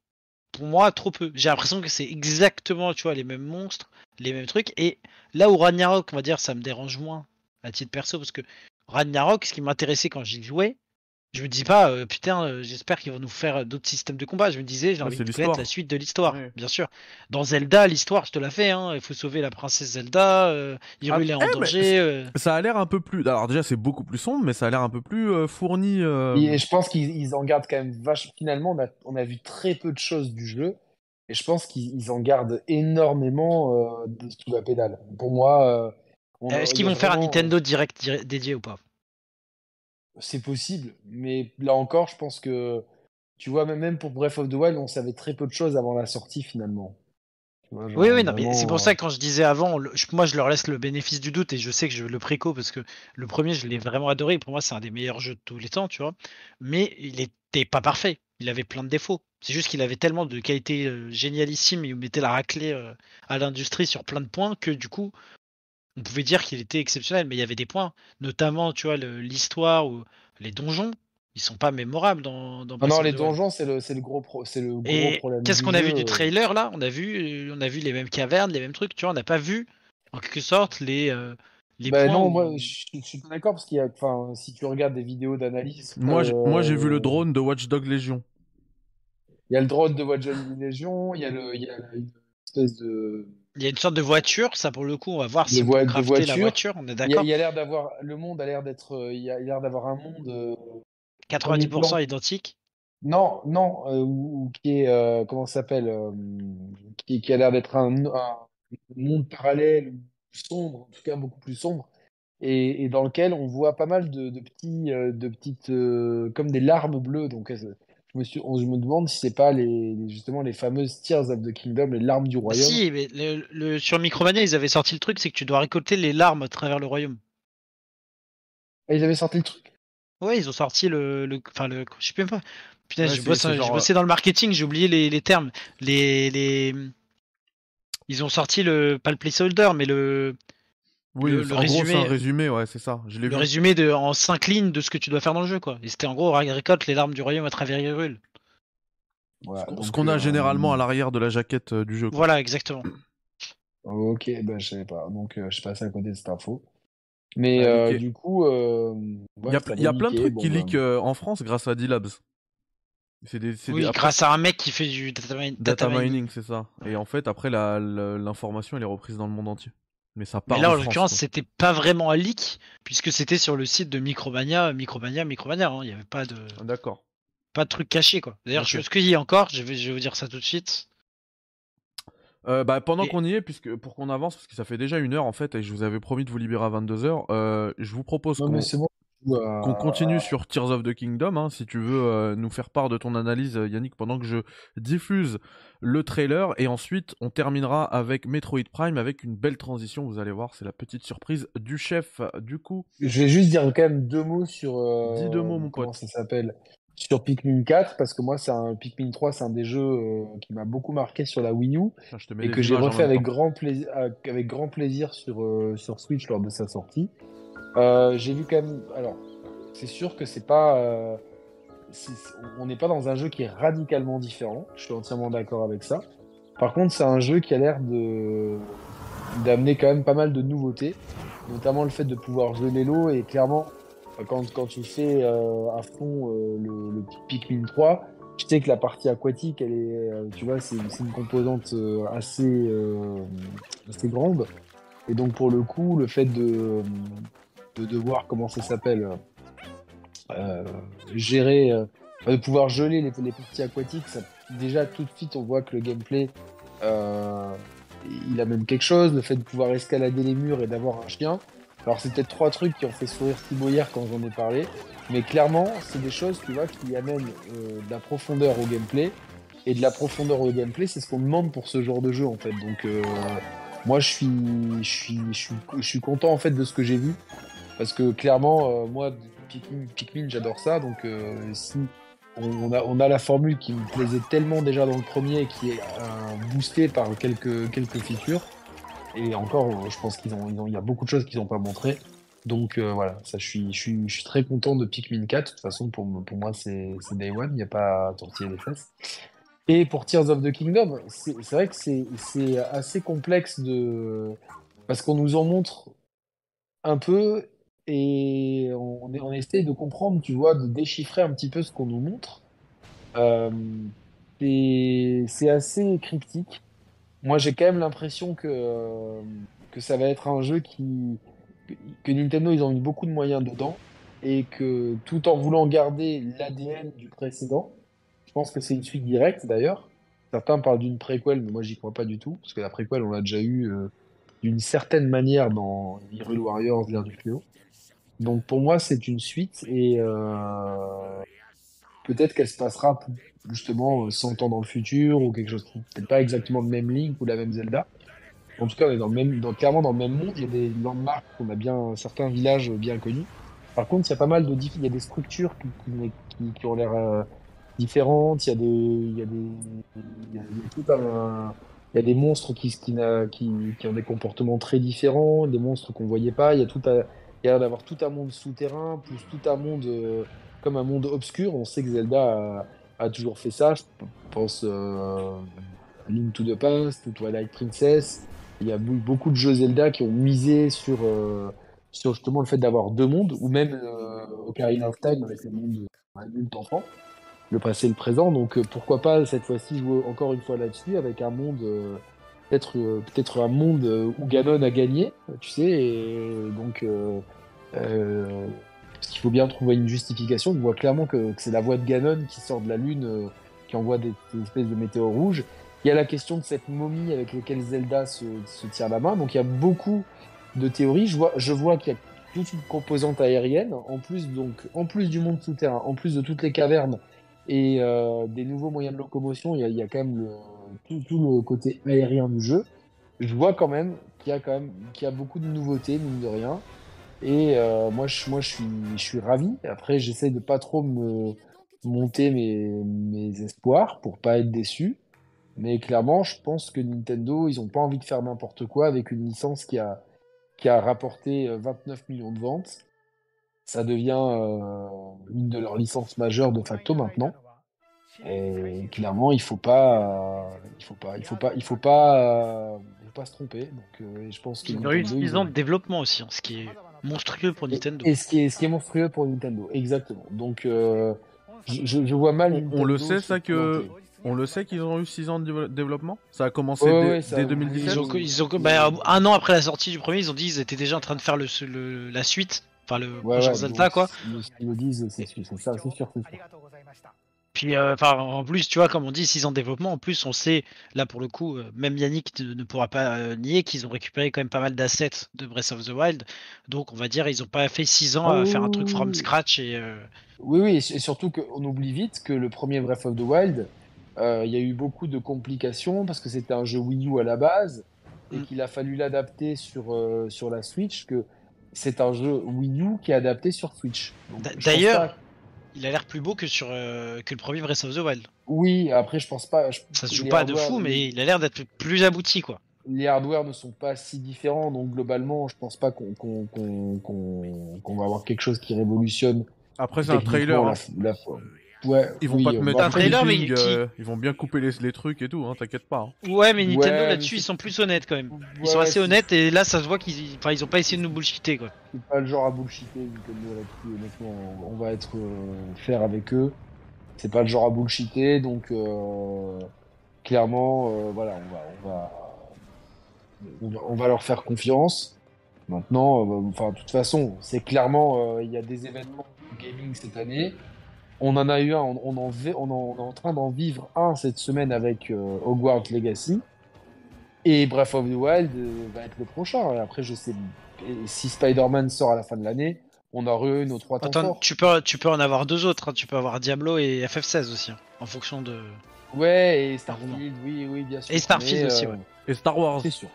pour moi, trop peu. J'ai l'impression que c'est exactement, tu vois, les mêmes monstres, les mêmes trucs. Et là où Ragnarok, on va dire, ça me dérange moins à titre perso, parce que Ragnarok, ce qui m'intéressait quand j'y jouais, je me dis pas, euh, putain, euh, j'espère qu'ils vont nous faire euh, d'autres systèmes de combat. Je me disais, j'ai envie de connaître la suite de l'histoire, bien sûr. Dans Zelda, l'histoire, je te la fais, hein. Il faut sauver la princesse Zelda, euh, Hyrule est en eh, danger. Ça a l'air un peu plus. Alors déjà, c'est beaucoup plus sombre, mais ça a l'air un peu plus fourni. Et je pense qu'ils en gardent quand même vachement. Finalement, on a, vu très peu de choses du jeu, et je pense qu'ils en gardent énormément sous la pédale. Pour moi. Est-ce qu'ils vont faire un Nintendo Direct dédié ou pas? C'est possible, mais là encore, je pense que tu vois, même pour Breath of the Wild, on savait très peu de choses avant la sortie finalement. oui, oui, non, mais c'est pour ça que quand je disais avant, moi je leur laisse le bénéfice du doute et je sais que je le préco parce que le premier je l'ai vraiment adoré. Pour moi, c'est un des meilleurs jeux de tous les temps, tu vois. Mais il était pas parfait. il avait plein de défauts. C'est juste qu'il avait tellement de qualités euh, génialissimes, il mettait la raclée euh, à l'industrie sur plein de points que du coup, on pouvait dire qu'il était exceptionnel. Mais il y avait des points, notamment, tu vois, l'histoire ou les donjons. Ils sont pas mémorables dans. dans non, non, les donjons, c'est le, le, gros, pro, le gros Et problème. Qu'est-ce qu'on a vu du trailer là? On a vu, on a vu les mêmes cavernes, les mêmes trucs. Tu vois, on n'a pas vu en quelque sorte les, bah non, moi je, suis pas d'accord parce qu'il y a, enfin, si tu regardes des vidéos d'analyse. Moi, moi j'ai vu le drone de Watchdog Legion. Il y a le drone de Watchdog Legion, il y a le, il y a une espèce de. Il y a une sorte de voiture, ça pour le coup, on va voir si on peut crafter la voiture, on est d'accord. Il y a, l'air d'avoir, le monde a l'air d'être, euh, il y a l'air d'avoir un monde. 90% euh, identique. Non, non, euh, ou, qui est, comment ça s'appelle, qui, qui, a l'air d'être un, un monde parallèle sombre, en tout cas beaucoup plus sombre, et, dans lequel on voit pas mal de, petits, euh, de petites, comme des larmes bleues. Donc, je me, suis, on, je me demande si c'est pas les, justement les fameuses Tears of the Kingdom, les larmes du royaume. Si, mais le, sur Micromania, ils avaient sorti le truc, c'est que tu dois récolter les larmes à travers le royaume. Et ils avaient sorti le truc. Ouais, ils ont sorti le, le, enfin le, je sais même pas. Putain, je, bossais dans le marketing, j'ai oublié les, les termes. Les, les, ils ont sorti le pas le placeholder, mais le oui, le, résumé. un résumé, ouais, c'est ça. Je le résumé de en cinq lignes de ce que tu dois faire dans le jeu, quoi. Et c'était en gros récolte les larmes du royaume à travers Hyrule. ce qu'on a euh, généralement à l'arrière de la jaquette euh, du jeu. Voilà, exactement. Ok, ben je savais pas. Donc euh, je suis passé à côté de cette info. Mais du coup, il y a, y a plein de trucs qui leak en France grâce à D-Labs oui, grâce à un mec qui fait du data, mining, c'est ça. Et en fait, après, l'information, elle est reprise dans le monde entier. Mais ça part. Mais là, en, l'occurrence, c'était pas vraiment un leak, puisque c'était sur le site de Micromania, Micromania, Micromania. Hein. Il n'y avait pas de. D'accord. Pas de truc caché, quoi. D'ailleurs, je ce qu'il y a encore. Je vais, je vais vous dire ça tout de suite. Euh, bah, pendant qu'on y est, puisque pour qu'on avance, parce que ça fait déjà une heure en fait, et je vous avais promis de vous libérer à 22h, euh, je vous propose qu'on qu'on continue sur Tears of the Kingdom, hein, si tu veux euh, nous faire part de ton analyse, euh, Yannick, pendant que je diffuse le trailer, et ensuite on terminera avec Metroid Prime avec une belle transition. Vous allez voir, c'est la petite surprise du chef. Du coup, je vais juste dire quand même deux mots sur. Euh, Dis deux mots, mon comment ça s'appelle sur Pikmin 4 parce que moi c'est un Pikmin 3 c'est un des jeux qui m'a beaucoup marqué sur la Wii U et que j'ai refait avec grand plaisir avec grand plaisir sur sur Switch lors de sa sortie euh, j'ai vu quand même. Alors, c'est sûr que c'est pas. Euh, on n'est pas dans un jeu qui est radicalement différent. Je suis entièrement d'accord avec ça. Par contre, c'est un jeu qui a l'air de d'amener quand même pas mal de nouveautés, notamment le fait de pouvoir geler l'eau et clairement quand, quand tu fais euh, à fond le, Pikmin 3, je sais que la partie aquatique, elle est, tu vois, c'est une composante assez assez grande et donc pour le coup, le fait de de devoir, comment ça s'appelle, euh, gérer, euh, de pouvoir geler les, les parties aquatiques, déjà tout de suite on voit que le gameplay, euh, il a même quelque chose, le fait de pouvoir escalader les murs et d'avoir un chien. Alors c'est peut-être trois trucs qui ont fait sourire Thibaut hier quand j'en ai parlé, mais clairement c'est des choses tu vois qui amènent de la profondeur au gameplay et de la profondeur au gameplay c'est ce qu'on demande pour ce genre de jeu en fait. Donc moi je suis je suis je suis je suis content en fait de ce que j'ai vu parce que clairement, euh, moi, Pikmin, j'adore ça. Donc, euh, si on a, la formule qui me plaisait tellement déjà dans le premier, qui est euh, boostée par quelques, quelques features. Et encore, je pense qu'ils ont, ont, y a beaucoup de choses qu'ils n'ont pas montré. Donc voilà, ça, je suis, je suis, je suis très content de Pikmin 4. De toute façon, pour, pour moi, c'est Day One. Il n'y a pas à tortiller les fesses. Et pour Tears of the Kingdom, c'est vrai que c'est assez complexe de parce qu'on nous en montre un peu et on, on essaie de comprendre, tu vois, de déchiffrer un petit peu ce qu'on nous montre. Euh, c'est assez cryptique. Moi, j'ai quand même l'impression que, que ça va être un jeu qui que Nintendo ils ont mis beaucoup de moyens dedans et que tout en voulant garder l'ADN du précédent, je pense que c'est une suite directe d'ailleurs. Certains parlent d'une préquelle, mais moi j'y crois pas du tout parce que la préquelle on l'a déjà eu euh, d'une certaine manière dans Hyrule Warriors, l'ère du fléau. Donc pour moi, c'est une suite et euh, peut-être qu'elle se passera justement 100 ans dans le futur ou quelque chose. Peut-être pas exactement le même Link ou la même Zelda. En tout cas, on est dans le même, clairement dans le même monde. Il y a des landmarks, on a bien certains villages bien connus. Par contre, il y a pas mal de, il y a des structures qui, ont l'air, euh, différentes. Il y a des, il y a des, il y a un, des monstres qui, ont des comportements très différents, des monstres qu'on voyait pas. Il y a tout à, il y a d'avoir tout un monde souterrain, plus tout un monde euh, comme un monde obscur. On sait que Zelda a, toujours fait ça. Je pense euh, Link to the Past, Twilight Princess. Il y a beaucoup de jeux Zelda qui ont misé sur, euh, sur justement le fait d'avoir deux mondes, ou même euh, Ocarina of Time avec le monde enfant le passé et le présent. Donc pourquoi pas cette fois-ci jouer encore une fois là-dessus avec un monde, peut-être euh, peut-être un monde où Ganon a gagné, tu sais. Et donc parce qu'il faut bien trouver une justification. On voit clairement que, c'est la voix de Ganon qui sort de la lune, qui envoie des, espèces de météores rouges. Il y a la question de cette momie avec laquelle Zelda se, se tire la main. Donc il y a beaucoup de théories. Je vois, je vois qu'il y a toute une composante aérienne, en plus donc en plus du monde souterrain, en plus de toutes les cavernes et euh, des nouveaux moyens de locomotion, il y a quand même le, tout, tout, le côté aérien du jeu. Je vois quand même qu'il y a quand même qu'il y a beaucoup de nouveautés, mine de rien. Et euh, moi, je, moi, je suis, je suis ravi. Après, j'essaie de pas trop me monter mes, mes espoirs pour pas être déçu. Mais clairement, je pense que Nintendo, ils ont pas envie de faire n'importe quoi avec une licence qui a, qui a rapporté 29 euh, millions de ventes ça devient euh, une de leurs licences majeures de facto maintenant. Et clairement, il faut pas, euh, il faut pas, il faut pas, il faut pas, euh, il faut pas se tromper. Donc, euh, je pense qu'ils ont eu 10 ans de développement aussi, hein, ce qui est monstrueux pour Nintendo. Et, et, ce qui est, ce qui est monstrueux pour Nintendo, exactement. Donc, euh, je, je, vois mal. On, on le sait ça que. On le sait qu'ils ont eu 6 ans de développement? Ça a commencé ouais, dès, ouais, ça, dès, 2017 Ils ont, ils ont bah, un an après la sortie du premier, ils ont dit qu'ils étaient déjà en train de faire le, le la suite Enfin, le ouais, prochain ouais, Zelda, quoi. Ils le disent, c'est sûr, c'est ça, c'est sûr, c'est sûr. Puis, euh, en plus, tu vois, comme on dit, 6 ans de développement, en plus, on sait, là, pour le coup, euh, même Yannick ne, ne pourra pas euh, nier qu'ils ont récupéré quand même pas mal d'assets de Breath of the Wild. Donc, on va dire, ils ont pas fait 6 ans oh, à faire un truc from scratch et. Oui, oui, et surtout qu'on oublie vite que le premier Breath of the Wild, il y a eu beaucoup de complications parce que c'était un jeu Wii U à la base et mm. qu'il a fallu l'adapter sur, sur la Switch. que c'est un jeu Wii U qui est adapté sur Switch. D'ailleurs. Il a l'air plus beau que sur euh, que le premier Breath of the Wild. Oui, après je pense pas. Je... Ça se joue pas de fou, mais il a l'air d'être plus abouti quoi. Les hardware ne sont pas si différents, donc globalement, je pense pas qu'on qu'on qu'on qu'on qu va avoir quelque chose qui révolutionne. Après, c'est un trailer. La, la, Ouais, ils vont oui, pas te mettre un trailer, mais euh, ils vont bien couper les, les trucs et tout, hein, t'inquiète pas. Hein. Ouais, mais Nintendo ouais, là-dessus, ils sont plus honnêtes quand même. Ils ouais, sont assez honnêtes et là, ça se voit qu'ils, enfin, ils ont pas essayé de nous bullshiter quoi. C'est pas le genre à bullshiter Nintendo là-dessus. Honnêtement, on va être euh, faire avec eux. C'est pas le genre à bullshiter, donc euh, clairement, euh, voilà, on va, on va, on va, on va leur faire confiance. Maintenant, euh, enfin, de toute façon, c'est clairement, il y a des événements gaming cette année on en a eu un, on, on, en, on, en, on est en train d'en vivre un cette semaine avec euh, Hogwarts Legacy. Et Breath of the Wild euh, va être le prochain. Et après, je sais, si Spider-Man sort à la fin de l'année, on aura eu nos trois temps Attends, forts. tu peux, tu peux en avoir deux autres. Hein. Tu peux avoir Diablo et FF16 aussi, hein, en fonction de. Ouais, et Starfield, oui, oui, bien sûr. Et Starfield Mais, aussi, euh, ouais. Et Star Wars. C'est sûr.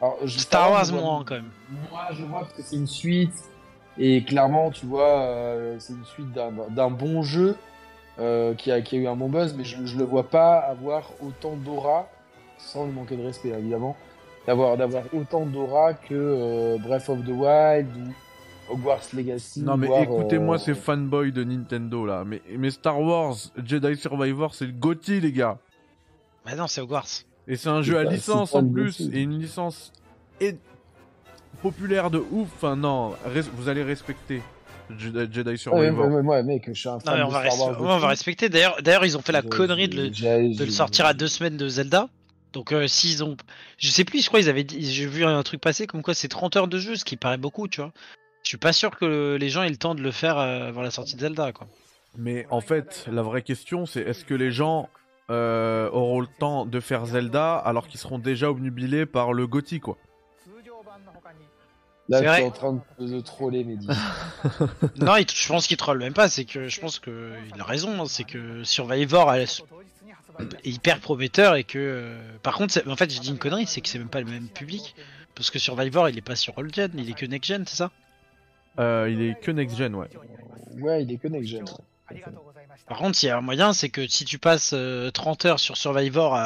Alors, je, Star Wars, moins quand même. Moi, je vois parce que c'est une suite. Et clairement, tu vois, euh, c'est une suite d'un d'un bon jeu euh, qui, a, qui a eu un bon buzz, mais je, le vois pas avoir autant d'aura, sans lui manquer de respect évidemment, d'avoir d'avoir autant d'aura que euh, Breath of the Wild ou Hogwarts Legacy. Non mais écoutez-moi euh, ces fanboys de Nintendo là, mais, mais Star Wars Jedi Survivor c'est le GOTY les gars. Bah non, c'est Hogwarts. Et c'est un jeu à licence en plus, et une licence populaire de ouf. Enfin non, res- vous allez respecter Jedi, Jedi Survivor. ouais, ouais, ouais, mec, je suis un fan on de va, Star Wars. on va respecter. D'ailleurs, d'ailleurs, ils ont fait la connerie de le, de sortir à deux semaines de Zelda. Donc euh, s'ils ont, je sais plus, je crois ils avaient dit, j'ai vu un truc passer comme quoi c'est 30 heures de jeu, ce qui paraît beaucoup, tu vois. Je suis pas sûr que les gens aient le temps de le faire euh, avant la sortie de Zelda, quoi. Mais en fait, la vraie question c'est est-ce que les gens euh, auront le temps de faire Zelda alors qu'ils seront déjà obnubilés par le GOTY quoi? Là, tu es en train de, de troller, Mehdi. <laughs> non, il- je pense qu'il troll même pas. C'est que je pense que il a raison. hein, C'est que Survivor elle, est hyper prometteur et que, euh, par contre, en fait, je dis une connerie, c'est que c'est même pas le même public parce que Survivor il est pas sur All Gen, il est que Next Gen, c'est ça? Euh, Il est que next gen ouais. ouais, il est que next gen. Par contre, il y a un moyen, c'est que si tu passes 30 heures sur Survivor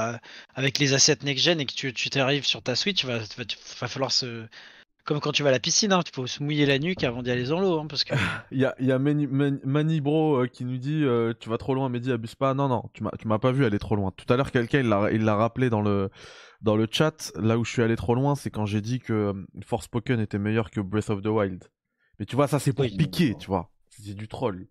avec les assets next-gen et que tu t'arrives sur ta Switch, va, va, va falloir se, comme quand tu vas à la piscine, hein, il faut se mouiller la nuque avant d'y aller dans l'eau. Hein, parce que... <laughs> il y a, y a Manibro euh, qui nous dit euh, Tu vas trop loin, Mehdi, abuse pas. Non, non, tu m'as pas vu aller trop loin. Tout à l'heure, quelqu'un il l'a rappelé dans le, dans le chat. Là où je suis allé trop loin, c'est quand j'ai dit que euh, Force Spoken était meilleur que Breath of the Wild. Mais tu vois, ça c'est pour piquer, tu vois. C'est du troll.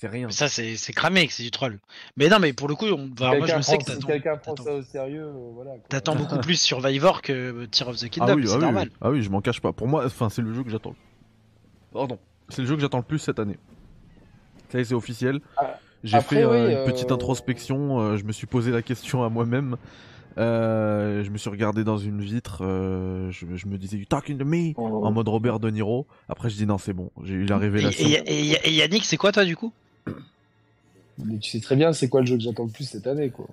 C'est rien. ça, c'est cramé que c'est du troll. Mais non, mais pour le coup, on... moi je sais que t'attends. Si quelqu'un prend ça au sérieux, euh, voilà. T'attends beaucoup <laughs> plus Survivor que Tear of the Kingdom, ah oui, c'est ah normal. Oui, ah oui, je m'en cache pas. Pour moi, enfin, c'est le jeu que j'attends. Pardon. C'est le jeu que j'attends le plus cette année. Ça y est, c'est officiel. Ah, J'ai fait euh, une petite euh, introspection. je me suis posé la question à moi-même. je me suis regardé dans une vitre, je, me disais You talking to me? Oh. en mode Robert De Niro. Après, je dis non, c'est bon, j'ai eu la révélation. Et, et Yannick, c'est quoi toi du coup? <clears throat> mais tu sais très bien c'est quoi le jeu que j'attends le plus cette année, quoi.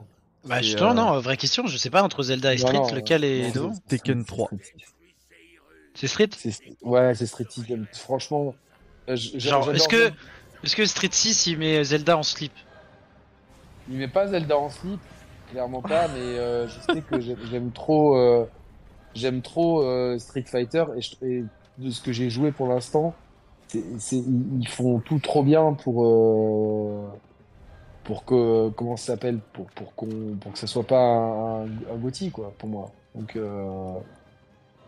Bah justement, euh, non, vraie question, je sais pas, entre Zelda et Street, lequel est devant Tekken 3. C'est Street? Ouais, c'est Street Franchement, euh, genre, est-ce que, est que Street 6 il met Zelda en slip? Il met pas Zelda en slip, clairement pas, <laughs> mais euh, je sais que j'aime trop, j'aime trop Street Fighter et, de ce que j'ai joué pour l'instant, ils font tout trop bien pour pour que comment ça s'appelle pour pour qu'on pour que ça soit pas un, un, quoi pour moi. Donc euh,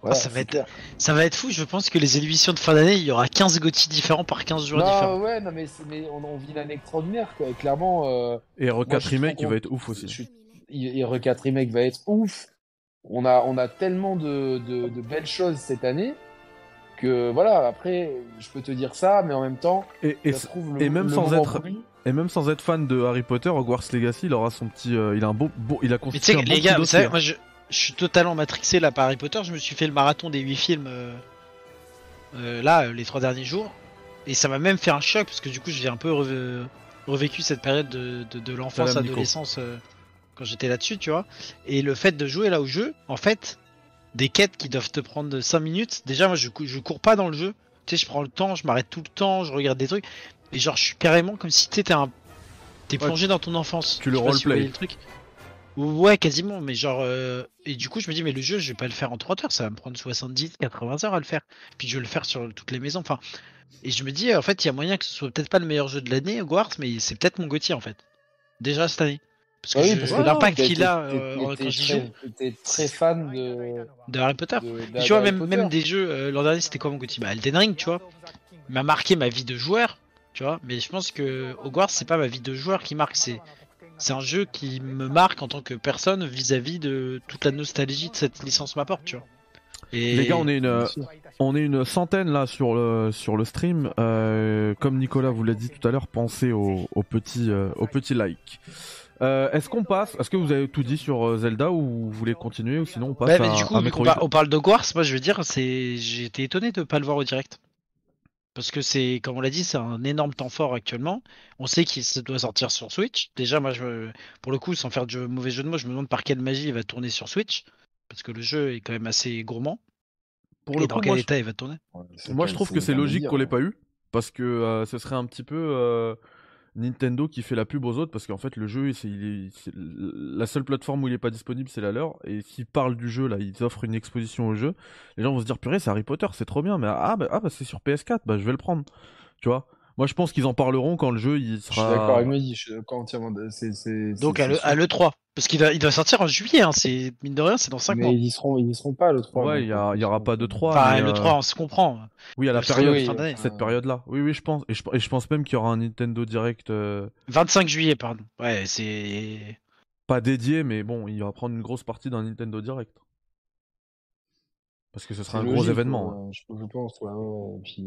voilà, ça va être ça va être fou je pense que les émissions de fin d'année il y aura 15 Gotti différents par 15 jours différents. ouais non mais, mais on, on vit une année extraordinaire quoi. clairement euh, et RE4 remake il va être ouf aussi. je et RE4 remake va être ouf. On a on a tellement de, de, de belles choses cette année que voilà après je peux te dire ça mais en même temps et, et, et même sans être et même sans être fan de Harry Potter, Hogwarts Legacy, il aura son petit, euh, il a un beau, beau il a construit un les gars, vous savez, moi je, je, suis totalement matrixé là par Harry Potter. Je me suis fait le marathon des 8 films euh, euh, là les trois derniers jours, et ça m'a même fait un choc parce que du coup j'ai un peu revécu cette période de, de, de l'enfance, adolescence quand j'étais là-dessus, tu vois. Et le fait de jouer là au jeu, en fait, des quêtes qui doivent te prendre 5 minutes. Déjà, moi je, je cours pas dans le jeu. Tu sais, je prends le temps, je m'arrête tout le temps, je regarde des trucs. Et genre, je suis carrément comme si t'étais un. T'es plongé dans ton enfance. Tu le roleplay. le truc. Ouais, quasiment, mais genre. Euh, et du coup, je me dis, mais le jeu, je vais pas le faire en 3 heures, ça va me prendre 70, 80 heures à le faire. Puis je vais le faire sur toutes les maisons. Enfin. Et je me dis, en fait, il y a moyen que ce soit peut-être pas le meilleur jeu de l'année, Hogwarts, mais c'est peut-être mon Gauthier en fait. Déjà cette année. Parce que, oui, l'impact qu'il a euh, quand j'y joue. T'es très fan de, de Harry Potter. tu vois, même, même des jeux, euh, l'an dernier, c'était quoi mon Gauthier Bah, Elden Ring, tu vois. Il m'a marqué ma vie de joueur tu vois. Mais je pense que Hogwarts, c'est pas ma vie de joueur qui marque, c'est c'est un jeu qui me marque en tant que personne vis-à-vis de toute la nostalgie de cette licence m'apporte, tu vois. Et... Les gars, on est une, on est une centaine là sur le sur le stream. Euh, comme Nicolas vous l'a dit tout à l'heure, pensez au, au petit euh, au petit like. Euh, est-ce qu'on passe Est-ce que vous avez tout dit sur euh, Zelda ou vous voulez continuer ou sinon on passe à, du coup, On, parle d'Hogwarts, moi je veux dire, été étonné de pas le voir au direct. Parce que c'est, comme on l'a dit, c'est un énorme temps fort actuellement. On sait qu'il doit sortir sur Switch. Déjà, moi, je, pour le coup, sans faire de mauvais jeu de mots, je me demande par quelle magie il va tourner sur Switch. Parce que le jeu est quand même assez gourmand. Pour le dans quel état il va tourner Moi, je trouve que c'est logique qu'on l'ait pas eu. Parce que euh, ce serait un petit peu. Euh, Nintendo qui fait la pub aux autres parce qu'en fait le jeu la seule plateforme où il est pas disponible c'est la leur. Et s'ils parlent du jeu là ils offrent une exposition au jeu les gens vont se dire purée c'est Harry Potter c'est trop bien. Mais ah bah, ah, bah c'est sur PS4 bah je vais le prendre. Tu vois? Moi, je pense qu'ils en parleront quand le jeu il sera. Je suis d'accord avec moi, je suis entièrement. Donc à l'E3, parce qu'il il doit sortir en juillet, hein. c'est mine de rien, c'est dans 5 mois. Mais ils y seront, ils y seront pas le 3. Ouais, il y, y, aura pas de 3. Enfin, le 3, euh, on se comprend. Oui, à la période, cette période-là. Oui, oui, je pense. Et je, et je pense même qu'il y aura un Nintendo Direct. 25 euh, juillet, pardon. Ouais, c'est. Pas dédié, mais bon, il va prendre une grosse partie d'un Nintendo Direct. Parce que ce sera un gros événement. je, pense, ouais. Puis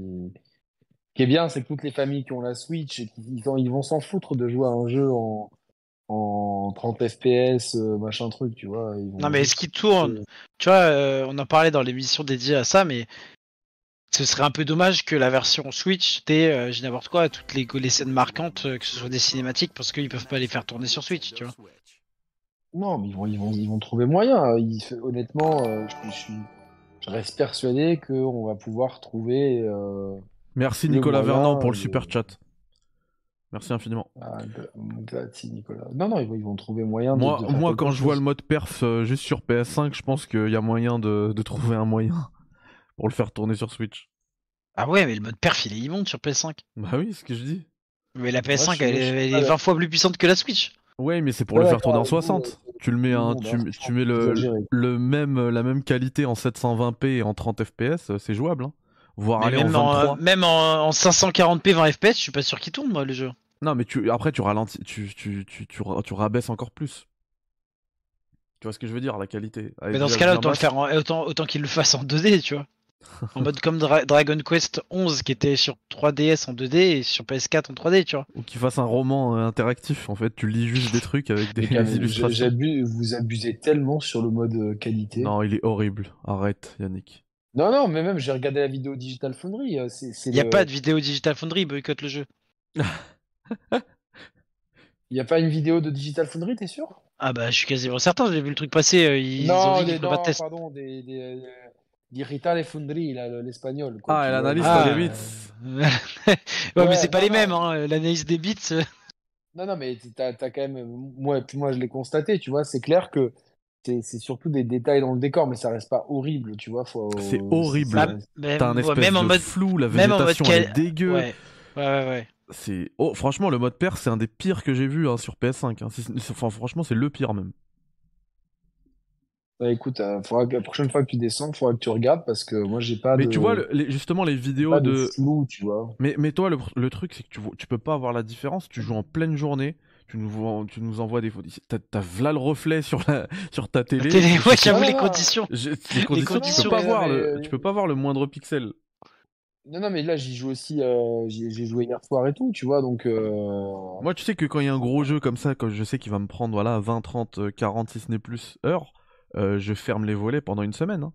qui est bien, c'est que toutes les familles qui ont la Switch, ils, ils vont s'en foutre de jouer à un jeu en, en 30 FPS, euh, machin truc, tu vois. non, mais est-ce qu'il tourne Tu vois, euh, on en parlait dans l'émission dédiée à ça, mais ce serait un peu dommage que la version Switch t'ait, euh, j'ai n'importe quoi, toutes les, les scènes marquantes, que ce soit des cinématiques, parce qu'ils peuvent pas les faire tourner sur Switch, tu vois. Non, mais ils vont, ils vont, ils vont trouver moyen. honnêtement, je, suis, je reste persuadé qu'on va pouvoir trouver Merci Nicolas Vernon pour le super chat. Merci infiniment. Ah, Nicolas. Non, non, ils vont trouver moyen de. Moi, moi quand je vois le mode perf euh, juste sur PS5, je pense qu'il y a moyen de, de, trouver un moyen <laughs> pour le faire tourner sur Switch. Ah ouais, mais le mode perf il est immonde sur PS5. Bah oui, c'est ce que je dis. Mais la PS5 elle, est 20 fois plus puissante que la Switch. Ouais, mais c'est pour le faire tourner en 60. tu le mets, un, tu, tu, mets le, le, même, la même qualité en 720p et en 30 fps, c'est jouable. Hein. Voire aller même en 23. même en, 540p 20 fps, je suis pas sûr qu'il tourne moi le jeu. Non, mais tu, après tu ralentis, tu, tu, tu, tu, rabaisses encore plus. Tu vois ce que je veux dire, la qualité. mais dans ce cas-là, autant, le faire autant, autant qu'il le fasse en 2D, tu vois. <laughs> en mode comme Dragon Quest 11 qui était sur 3DS en 2D et sur PS4 en 3D, tu vois. Ou qu'il fasse un roman euh, interactif, en fait, tu lis juste des trucs avec des, <laughs> illustrations. vous abusez tellement sur le mode euh, qualité. Non, il est horrible. Arrête, Yannick. Non, non, mais même j'ai regardé la vidéo Digital Foundry. Euh, il n'y a pas de vidéo Digital Foundry, boycott le jeu. <laughs> Il n'y a pas une vidéo de Digital Foundry, t'es sûr? Ah bah je suis quasiment certain, j'ai vu le truc passer. Ils non, ont dit non, pas de pardon, des, des, Digital Foundry, l'espagnol. Ah, l'analyse des bits. <laughs> ouais, mais c'est pas les mêmes, hein, l'analyse des bits. Euh. Non, non, mais t'as as quand même. Moi, moi je l'ai constaté, tu vois, c'est clair que c'est surtout des détails dans le décor, mais ça reste pas horrible, tu vois. Faut... C'est horrible. T'as un espèce même en de mode... flou, la végétation est dégueu. Ouais, ouais, ouais. C'est oh, franchement le mode père c'est un des pires que j'ai vu hein, sur PS5. Hein. Enfin, franchement, c'est le pire même. Bah écoute, euh, la prochaine fois que tu descends, il faudra que tu regardes parce que moi j'ai pas mais tu vois, justement les vidéos de... flou, tu vois. Mais, mais toi, le, truc c'est que tu, tu peux pas avoir la différence. Tu joues en pleine journée, tu nous, tu nous envoies des photos. T'as, as là le reflet sur, la, sur ta télé. télé ouais, j'avoue les conditions. les conditions, tu peux pas voir le, tu peux pas voir le moindre pixel. Non, non, mais là, j'y joue aussi, euh, j'ai joué hier soir et tout, tu vois, donc... Euh... Moi, tu sais que quand il y a un gros jeu comme ça, quand je sais qu'il va me prendre, voilà, 20, 30, 40, si ce n'est plus, heures, euh, je ferme les volets pendant une semaine. Hein.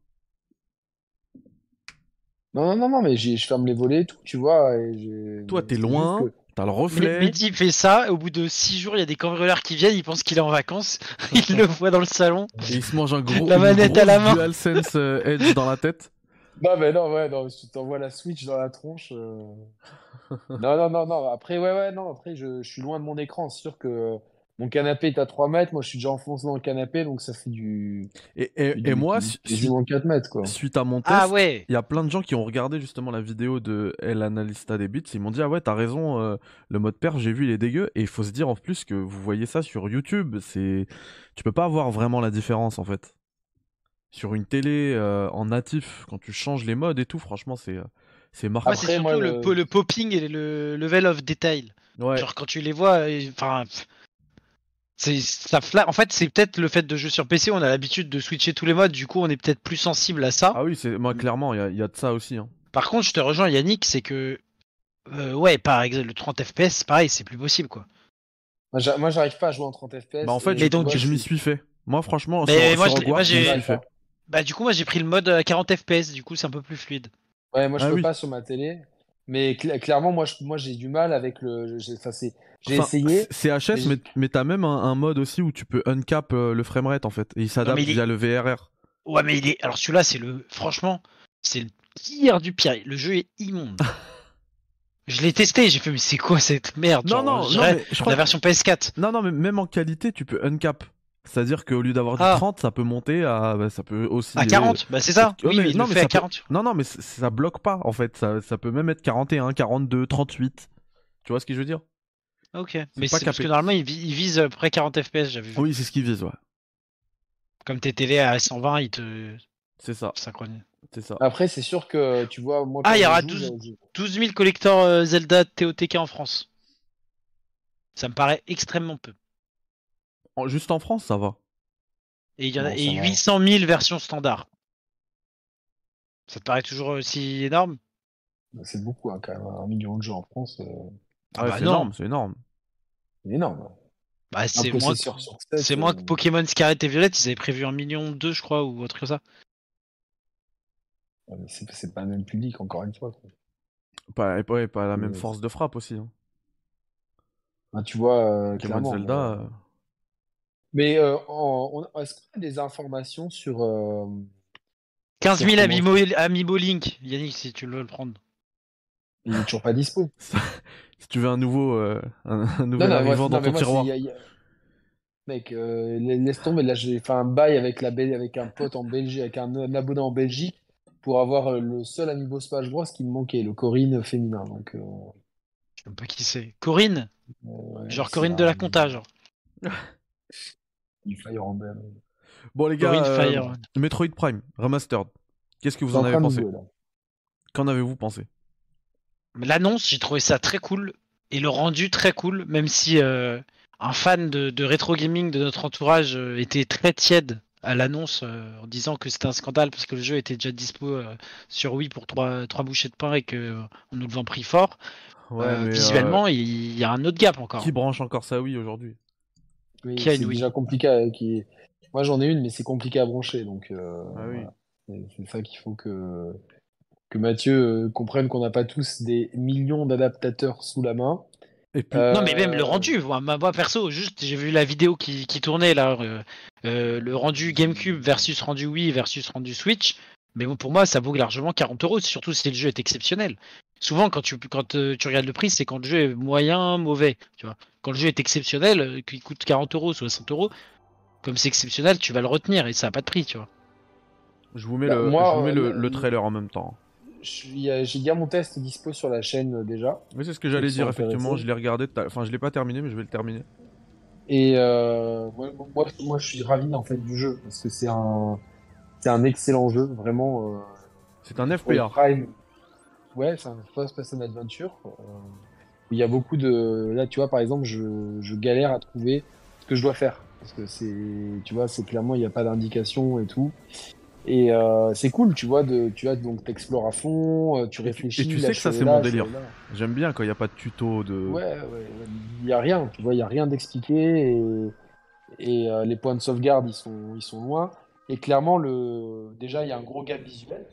Non, non, non, non, mais je ferme les volets et tout, tu vois. Et Toi, t'es loin, t'as le reflet. Mehdi fait ça, au bout de 6 jours, il y a des cambrioleurs qui viennent, ils pensent qu'il est en vacances, <laughs> ils le voient dans le salon. Et il se mange un gros la manette à la main. DualSense euh, Edge dans la tête. Non, mais non, ouais, non, tu t'envoies la Switch dans la tronche. Euh. <laughs> non, non, non, non, après, ouais, ouais, non, après, je, je suis loin de mon écran, c'est sûr que mon canapé est à 3 mètres, moi je suis déjà enfoncé dans le canapé, donc ça fait du. Et, et, et moi, suite, 4 mètres, quoi. suite à mon test, ah ouais. il y a plein de gens qui ont regardé justement la vidéo de El Analista des Bits. Ils m'ont dit Ah ouais, t'as raison, euh, le mode perf, j'ai vu, il est dégueu. Et il faut se dire en plus que vous voyez ça sur YouTube. c'est Tu peux pas voir vraiment la différence en fait. Sur une télé euh, en natif, quand tu changes les modes et tout, franchement, c'est. Euh, c'est marquant. c'est surtout le... le... popping et le level of detail. Ouais. Genre quand tu les vois, enfin, c'est ça En fait, c'est peut-être le fait de jouer sur PC, on a l'habitude de switcher tous les modes, du coup, on est peut-être plus sensible à ça. Ah oui, c'est moi clairement, il y, a de ça aussi. Hein. Par contre, je te rejoins, Yannick, c'est que euh, ouais, par exemple, le 30 FPS, pareil, c'est plus possible, quoi. Moi, j'arrive pas à jouer en 30 FPS. Bah en fait, je, m'y suis fait. Moi, franchement, mais moi, j'ai Bah du coup, moi, j'ai pris le mode à 40 FPS, du coup, c'est un peu plus fluide. Ouais, moi, je ah peux pas sur ma télé. Mais clairement, moi, moi, j'ai du mal avec le. Enfin, j'ai essayé. C'est HS, mais, mais t'as même un, mode aussi où tu peux uncap euh, le framerate en fait. Et il s'adapte via le VRR. Ouais, mais il est. Alors celui-là, c'est le. Franchement, c'est le pire du pire. Le jeu est immonde. <laughs> Je l'ai testé, j'ai fait, mais c'est quoi cette merde Non, non, non mais je crois la version PS4. Non, non, mais même en qualité, tu peux uncap. C'est-à-dire qu'au lieu d'avoir du 30, ah. ça peut monter à. Bah, ça peut aussi. À 40, bah c'est ça. Oui, mais, non, mais fait à 40. Non, non, mais ça bloque pas en fait. Ça, ça peut même être 41, 42, 38. Tu vois ce que je veux dire? Ok, mais c'est parce que normalement il, vise près 40 FPS, j'avais vu. Oui, c'est ce qu'il vise, ouais. Comme tes télé à 120, il te. C'est ça. Synchronise. C'est ça. Après, c'est sûr que tu vois, moi. Ah, il y aura 12, 000 collecteurs euh, Zelda TOTK en France. Ça me paraît extrêmement peu. Juste en France, ça va. Et il y en a et 800 000 versions standard. Ça te paraît toujours aussi énorme? Bah, C'est beaucoup, hein, quand même. Un million de jeux en France. Euh. Ah, ah bah c'est énorme, c'est énorme. C'est énorme. Bah, c'est moins, c'est moins que euh, Pokémon Scarlet et Violet, ils avaient prévu un million deux, je crois, ou autre que ça. c'est pas le même public, encore une fois. Pas, pas, pas la même force de frappe aussi. Hein. Ah, tu vois, euh, clairement. Zelda. Euh. Mais euh, est-ce qu'on a des informations sur. 15 000 Amiibo, Amiibo Link, Yannick, si tu veux le prendre. Il est toujours pas dispo. <laughs> si tu veux un nouveau, euh, un, nouvel arrivant dans ton tiroir. Mec, euh, laisse tomber. Là, j'ai fait un bail avec, la avec un pote en Belgique, avec un, un abonné en Belgique pour avoir euh, le seul amiibo Smash Bros qui me manquait, le Corinne féminin. Donc, euh... Je sais pas qui c'est. Corinne? Genre Corinne de la Compta, genre. <laughs> Fire Emblem. Bon, les gars, euh, Metroid Prime, Remastered. Qu'est-ce que vous en avez pensé Qu'en avez-vous pensé L'annonce, j'ai trouvé ça très cool. Et le rendu très cool, même si euh, un fan de, de, rétro gaming de notre entourage euh, était très tiède à l'annonce euh, en disant que c'était un scandale parce que le jeu était déjà dispo euh, sur Wii pour trois, trois bouchées de pain et qu'on euh, nous le vend prix fort. visuellement, il y a un autre gap encore. Qui branche encore sa Wii aujourd'hui Qui a une Wii déjà compliqué. Qui... Moi j'en ai une, mais c'est compliqué à brancher. Donc ah c'est ça qu'il faut que, que Mathieu comprenne qu'on n'a pas tous des millions d'adaptateurs sous la main. Non, mais même le euh, rendu, moi, moi perso, juste j'ai vu la vidéo qui, qui tournait là, euh, euh, le rendu GameCube versus rendu Wii versus rendu Switch. Mais bon, pour moi, ça vaut largement 40 euros, surtout si le jeu est exceptionnel. Souvent, quand tu, quand, tu regardes le prix, c'est quand le jeu est moyen, mauvais. Tu vois. Quand le jeu est exceptionnel, qu'il coûte 40 euros, 60 euros, comme c'est exceptionnel, tu vas le retenir et ça n'a pas de prix, tu vois. Je vous mets, bah, le, je vous mets le, le, trailer en même temps j'ai bien mon test dispo sur la chaîne euh, déjà. Oui, c'est ce que j'allais dire, effectivement. Je l'ai regardé, enfin, je l'ai pas terminé, mais je vais le terminer. Et euh, moi, moi, je suis ravi en fait du jeu parce que c'est un, c'est un excellent jeu, vraiment. Euh, c'est un FPA. Ouais, c'est un first person adventure. Euh, il y a beaucoup de, là, tu vois, par exemple, je, je galère à trouver ce que je dois faire parce que c'est, tu vois, c'est clairement il n'y a pas d'indication et tout. Et euh, c'est cool, tu vois, de, tu vois, donc t'explores à fond, euh, tu réfléchis. Et tu sais que ça c'est mon délire. J'aime bien quand il n'y a pas de tuto de. Ouais, ouais, il y a rien, tu vois, il y a rien d'expliqué et, et euh, les points de sauvegarde ils sont, ils sont loin. Et clairement, le, déjà il y a un gros gap visuel.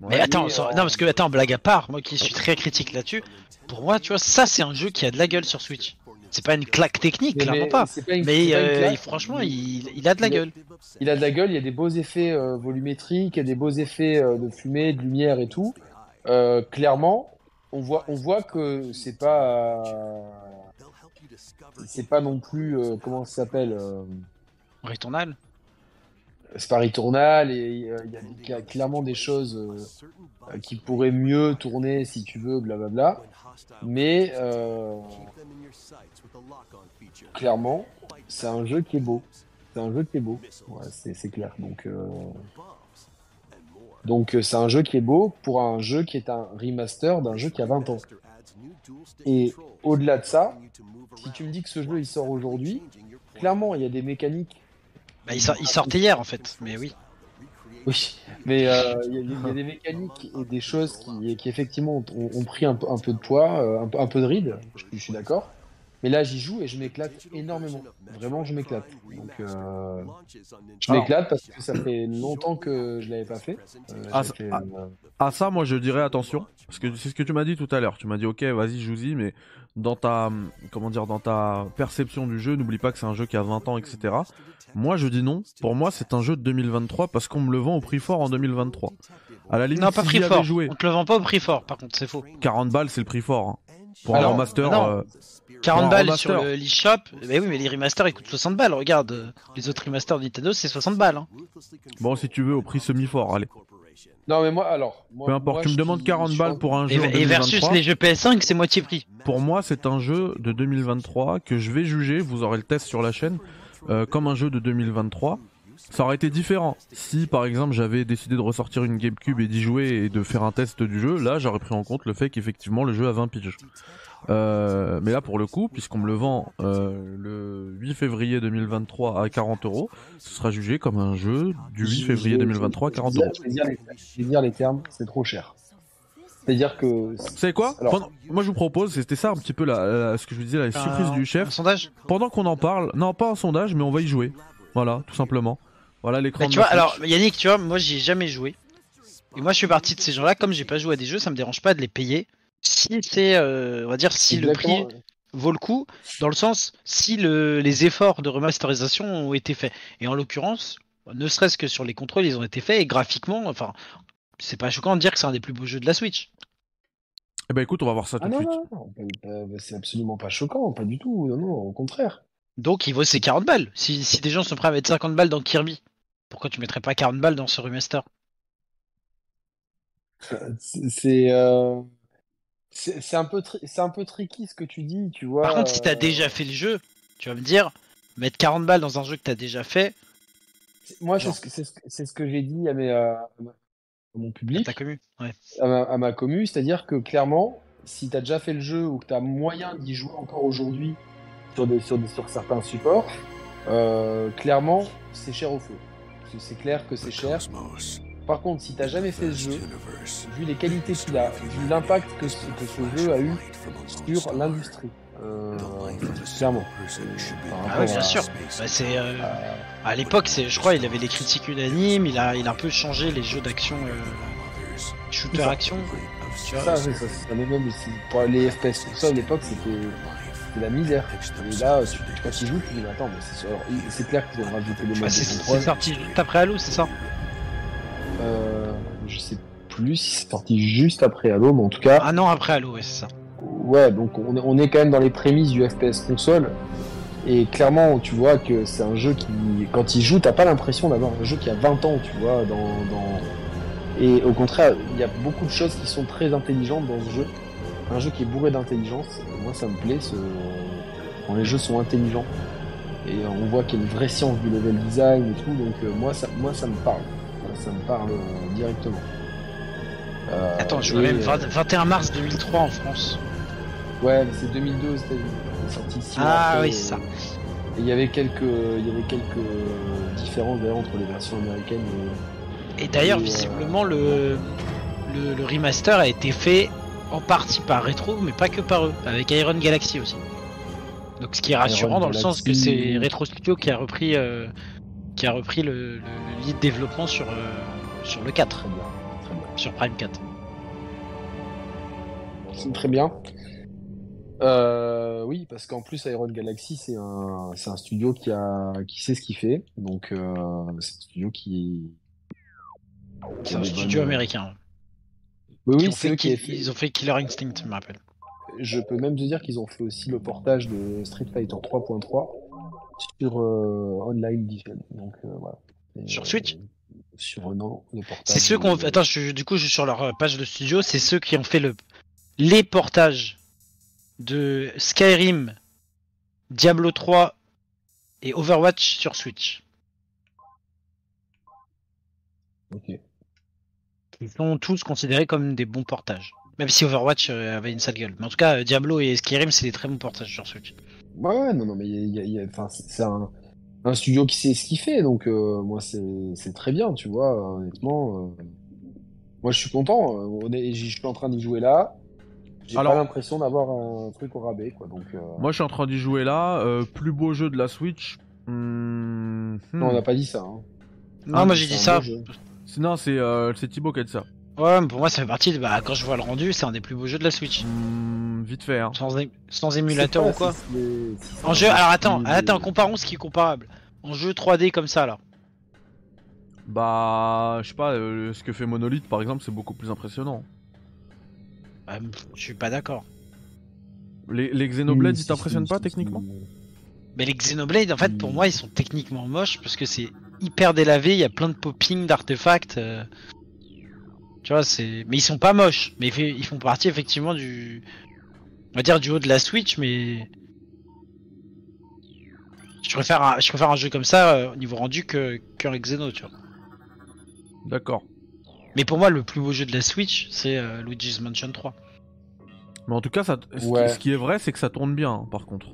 Mais attends, non parce que attends, blague à part, moi qui suis très critique là-dessus, pour moi, tu vois, ça c'est un jeu qui a de la gueule sur Switch. C'est pas une claque technique, clairement pas. mais euh, franchement, il, a de la gueule. Il a de la gueule, il y a des beaux effets euh, volumétriques, il y a des beaux effets euh, de fumée, de lumière et tout. clairement, on voit, on voit que c'est pas. c'est pas non plus. comment ça s'appelle Returnal pas Returnal et il y, a clairement des choses qui pourraient mieux tourner si tu veux, blablabla. Mais clairement, c'est un jeu qui est beau. C'est un jeu qui est beau. C'est clair. Donc, euh... euh, c'est un jeu qui est beau pour un jeu qui est un remaster d'un jeu qui a 20 ans. Et au-delà de ça, si tu me dis que ce jeu il sort aujourd'hui, clairement il y a des mécaniques. Bah, il, sort, il sortait hier en fait, mais oui. Oui, mais euh, il y, a des mécaniques et des choses qui, qui effectivement ont, pris un, un, peu de poids, euh, un, un peu de ride, je suis d'accord. Mais là, j'y joue et je m'éclate énormément. Vraiment, je m'éclate. Donc, euh, je m'éclate parce que ça fait longtemps que je l'avais pas fait. Euh, ah, ah, euh, ah, ça, moi, je dirais attention, parce que c'est ce que tu m'as dit tout à l'heure. Tu m'as dit, ok, vas-y, joue-y, mais dans ta, comment dire, dans ta perception du jeu, n'oublie pas que c'est un jeu qui a 20 ans, etc. Moi, je dis non. Pour moi, c'est un jeu de 2023 parce qu'on me le vend au prix fort en 2023. À la limite, non, pas prix fort. Joué... On te le vend pas au prix fort, par contre, c'est faux. 40 balles, c'est le prix fort. Hein. Pour un master. 40 balles sur le l'eShop. Mais oui, mais les remasters ils coûtent 60 balles. Regarde, euh, les autres remasters de Nintendo c'est 60 balles. Hein. Bon, si tu veux, au prix semi-fort, allez. Non, mais moi, alors. Peu importe, tu me demandes 40 balles pour un jeu. Et, versus les jeux PS5, c'est moitié prix. Pour moi, c'est un jeu de 2023 que je vais juger. Vous aurez le test sur la chaîne. Euh, comme un jeu de 2023. Ça aurait été différent. Si par exemple j'avais décidé de ressortir une GameCube et d'y jouer et de faire un test du jeu, là j'aurais pris en compte le fait qu'effectivement le jeu a 20 piges. Euh, mais là, pour le coup, puisqu'on me le vend euh, le 8 février 2023 à 40 euros, ce sera jugé comme un jeu du 8 février 2023 à 40 euros. Je vais dire les, termes, c'est trop cher. C'est-à-dire que. Vous savez quoi? Moi, je vous propose, c'était ça un petit peu la, ce que je vous disais, la surprise du chef. Un sondage? Pendant qu'on en parle, non, pas un sondage, mais on va y jouer. Voilà, tout simplement. Voilà l'écran. Tu vois, alors Yannick, tu vois, moi, j'y ai jamais joué. Et moi, je suis parti de ces gens-là. Comme j'ai pas joué à des jeux, ça me dérange pas de les payer si c'est, euh, on va dire, si le prix vaut le coup, dans le sens si le, les efforts de remasterisation ont été faits. Et en l'occurrence, ne serait-ce que sur les contrôles, ils ont été faits et graphiquement, enfin, c'est pas choquant de dire que c'est un des plus beaux jeux de la Switch. Eh ben écoute, on va voir ça tout Ah de non, suite. non, non, pas- pas- c'est absolument pas choquant, pas du tout. Non, non, au contraire. Donc il vaut ses 40 balles. Si, si des gens sont prêts à mettre 50 balles dans Kirby, pourquoi tu mettrais pas 40 balles dans ce remaster? C'est <laughs> c'est, euh, c'est c'est un peu tri- c'est un peu tricky ce que tu dis, tu vois. Par contre, si t'as euh, déjà fait le jeu, tu vas me dire, mettre 40 balles dans un jeu que t'as déjà fait, c'est- Moi, c'est ce que c'est ce que- c'est ce que j'ai dit à mes euh, à mon public, t'as commu. Ouais. à ma, à ma commu, c'est-à-dire que clairement, si t'as déjà fait le jeu ou que t'as moyen d'y jouer encore aujourd'hui sur des sur des sur certains supports, euh, clairement, c'est cher au feu. C'est- C'est clair que c'est cher. Par contre, si t'as jamais fait ce jeu, vu les qualités qu'il a, vu l'impact que, ce- que ce jeu a eu sur l'industrie, euh, clairement. Ah ouais, bien à- sûr. Bah, c'est euh, à- à l'époque, c'est, je crois, il avait les critiques unanimes. Il a, il a un peu changé les jeux d'action, euh, shooter action. Tu vois. Ça, c'est ça, c'est ça, même pour les FPS tout ça à l'époque c'était la misère. Et là, tu, quand tu joues, tu dis mais attends, mais c'est clair qu'ils ont rajouté les Bah, modes c'est, sorti juste après Halo, c'est ça Euh, je sais plus si c'est sorti juste après Halo, mais en tout cas, Un an après Halo, ouais, c'est ça. ouais, donc on est, on est quand même dans les prémices du FPS console. Et clairement, tu vois que c'est un jeu qui, quand il joue, t'as pas l'impression d'avoir un jeu qui a 20 ans, tu vois, dans, dans... Et au contraire, il y a beaucoup de choses qui sont très intelligentes dans ce jeu. Un jeu qui est bourré d'intelligence. Moi, ça me plaît, ce... quand les jeux sont intelligents. Et on voit qu'il y a une vraie science du level design et tout, donc euh, moi, ça, moi, ça me parle. Ça, me parle euh, directement. Euh, Attends, je vois même euh, 20 21 mars 2003 en France. Ouais, mais c'est 2002 aux États-Unis. C'est sorti Ah après, oui, c'est ça. Et il y avait quelques, il y avait quelques différences d'ailleurs entre les versions américaines et. Et d'ailleurs, euh, visiblement, le, le, le remaster a été fait en partie par Retro, mais pas que par eux, avec Iron Galaxy aussi. Donc, ce qui est rassurant Iron dans le sens que c'est Retro Studio qui a repris, euh, qui a repris le, le, le lead développement sur, euh, sur le 4, Très bien, très bien. sur Prime 4. C'est très bien. Euh, oui, parce qu'en plus Iron Galaxy c'est un, c'est un studio qui a, qui sait ce qu'il fait. Donc euh, c'est un studio qui. qui C'est un studio bonnes- américain. Oui, oui, c'est eux qui Kill- ont fait. Ils ont fait Killer Instinct, je me rappelle. Je peux même te dire qu'ils ont fait aussi le portage de Street Fighter 3.3 sur euh, Online Edition. Donc euh, voilà. Et, Sur Switch euh, Sur non, le portage. C'est ceux qui ont. de- Attends, je- du coup, je suis sur leur page de studio. C'est ceux qui ont fait le les portages de Skyrim, Diablo 3 et Overwatch sur Switch. Ok. Ils sont tous considérés comme des bons portages. Même si Overwatch avait une sale gueule. Mais en tout cas, Diablo et Skyrim, c'est des très bons portages sur Switch. Ouais, ouais, non, non, mais il y a, il y a- il y a- enfin, c'est un, un studio qui sait ce qu'il fait, donc euh, moi c'est c'est très bien, tu vois, honnêtement. euh, moi je suis content, euh, on est- je suis en train d'y jouer là. J'ai Alors- pas l'impression d'avoir un truc au rabais, quoi. Donc, euh, Moi, je suis en train d'y jouer là. euh, plus beau jeu de la Switch. Hmm, non, on hmm. n'a pas dit ça. Hein. Non, Ah, moi j'ai c'est dit ça. jeu. Euh, c'est Thibaut qui a dit ça. Ouais, mais pour moi, ça fait partie de. Bah, quand je vois le rendu, c'est un des plus beaux jeux de la Switch. Hmm, vite fait, hein. Sans, é- sans Je émulateur ou quoi. si si En jeu, alors attends, attends, comparons ce qui est comparable. En jeu 3D comme ça, là. Bah, je sais pas, euh, ce que fait Monolith par exemple, c'est beaucoup plus impressionnant. Pff, je suis pas d'accord. Les, les Xenoblade, Si, ils si, t'impressionnent si, pas techniquement. Mais les Xenoblade, en fait, pour Hmm. moi, ils sont techniquement moches parce que c'est hyper délavé. Il y a plein de popping, d'artefacts. euh, Tu vois, c'est. Mais ils sont pas moches. Mais ils font partie effectivement du. On va dire du haut de la Switch, mais. Je préfère un, je préfère un jeu comme ça euh, au niveau rendu que qu'un Xeno, tu vois. D'accord. Mais pour moi, le plus beau jeu de la Switch, c'est euh, Luigi's Mansion 3. Mais en tout cas, ça, ce, qui- Ouais. ce qui est vrai, c'est que ça tourne bien, hein, par contre.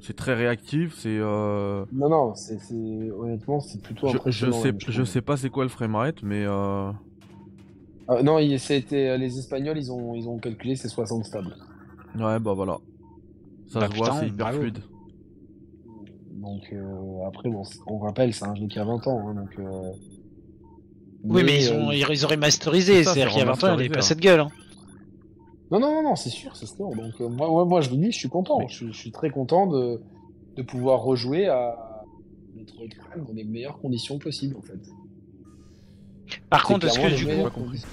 C'est très réactif, c'est. Euh... Non, non, c'est c'est- honnêtement, c'est plutôt Je, je sais, même, je sais pas c'est quoi le framerate, mais euh... Ah, non, il, c'était les Espagnols, ils ont, ils ont calculé, c'est 60 stables. ouais, bah voilà. Ça Bah se voit, c'est hyper bravo. fluide. Donc euh, après, bon, on rappelle, c'est un jeu qui a 20 ans, hein, donc. euh, Oui, mais ils, euh, ont, ils, ils auraient masterisé. C'est ça, C'est-à-dire c'est qu'il y a 20 ans, il remasterisé, pas hein. cette gueule. Hein. Non, non, non, non, c'est sûr, c'est sûr. Donc euh, moi, moi, moi, je vous dis, je suis content. Mais- Je, suis- je suis très content de, de pouvoir rejouer à Metroid Prime dans les meilleures conditions possibles, en fait. Par C'est contre, est-ce que du coup, conditions.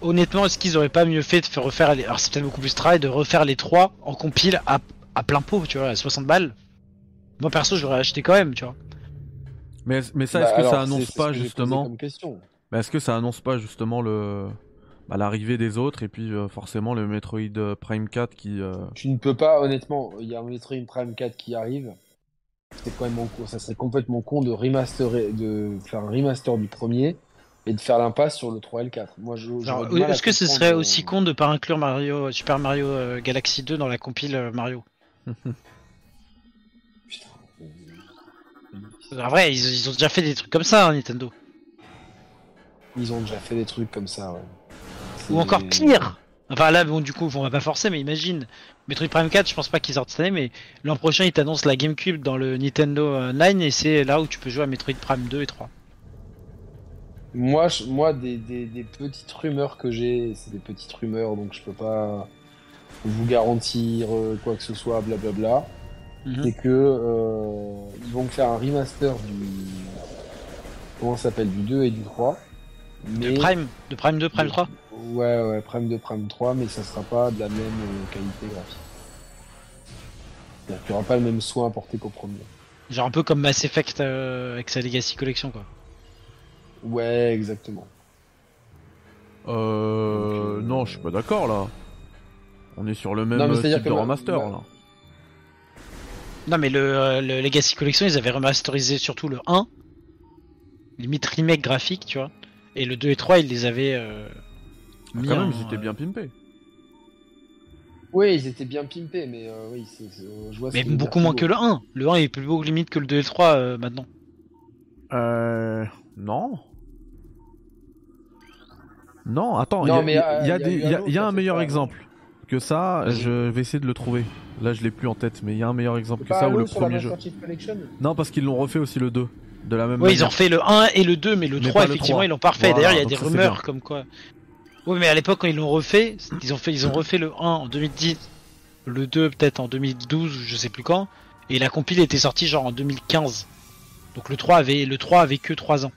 honnêtement, est-ce qu'ils auraient pas mieux fait de faire refaire les... Alors c'est peut-être beaucoup plus de travail de refaire les trois en compile à, à plein pot, tu vois, à 60 balles? Moi perso, j'aurais acheté quand même, tu vois. Mais, mais ça, Bah, est-ce que alors, ça annonce c'est- c'est ce pas que posé justement comme question. Mais est-ce que ça annonce pas justement le bah, l'arrivée des autres et puis euh, forcément le Metroid euh, Prime 4 qui euh, Tu ne peux pas, honnêtement, il y a un Metroid Prime 4 qui arrive. C'est quand même con. Ça serait complètement con de remasterer, de faire un remaster du premier et de faire l'impasse sur le 3 et le 4. Moi, je, est-ce que ce serait euh, aussi con de pas inclure Mario, Super Mario euh, Galaxy 2 dans la compile euh, Mario? <laughs> Putain. En vrai, ils, ils ont déjà fait des trucs comme ça, hein, Nintendo. Ils ont déjà fait des trucs comme ça, ouais. Ou encore pire Enfin là, bon, du coup, on va pas forcer, mais imagine. Metroid Prime 4, je pense pas qu'ils sortent cette année, mais l'an prochain, ils t'annoncent la GameCube dans le Nintendo euh, 9 et c'est là où tu peux jouer à Metroid Prime 2 et 3. Moi, je- moi des, des, des petites rumeurs que j'ai, c'est des petites rumeurs, donc je peux pas vous garantir euh, quoi que ce soit, blablabla. Mhm. C'est que euh, ils vont faire un remaster du comment ça s'appelle du 2 et du 3. De Prime De Prime 2, Prime 3 Ouais, ouais, Prime 2, Prime 3, mais ça sera pas de la même euh, qualité graphique. C'est-à-dire qu'il n'y aura pas le même soin apporté qu'au premier. Genre un peu comme Mass Effect euh, avec sa Legacy Collection, quoi. Ouais, exactement. euh... Donc, non, je suis pas d'accord là. On est sur le même Non, mais type de ma- remaster ma- là. Non, mais le, euh, le Legacy Collection, ils avaient remasterisé surtout le 1, limite remake graphique, tu vois. Et le 2 et 3, ils les avaient. Euh, mis Quand même, en, ils étaient euh, bien pimpés. Oui, ils étaient bien pimpés, mais euh, oui, c'est, c'est- je vois Mais beaucoup moins que le 1. Le 1 est plus beau limite que le 2 et le 3 euh, maintenant. Euh... Non. Non, attends, il y a, mais, il y a euh, des- il y a eu il y a- un autre, meilleur fait exemple que ça. Je vais essayer de le trouver. Là, je l'ai plus en tête, mais il y a un meilleur exemple que pas ça ou le premier jeu. Non, parce qu'ils l'ont refait aussi le 2 de la même manière. ils ont refait le 1 et le 2, mais le Mais 3, pas le effectivement, 3. ils l'ont pas refait. Voilà, D'ailleurs, il y a des rumeurs comme quoi. Ouais, mais à l'époque, quand ils l'ont refait, ils ont, fait, ils ont refait le 1 en 2010, le 2 peut-être en 2012, ou je sais plus quand, et la compile était sortie genre en 2015. Donc le 3 avait, le 3 avait que 3 ans.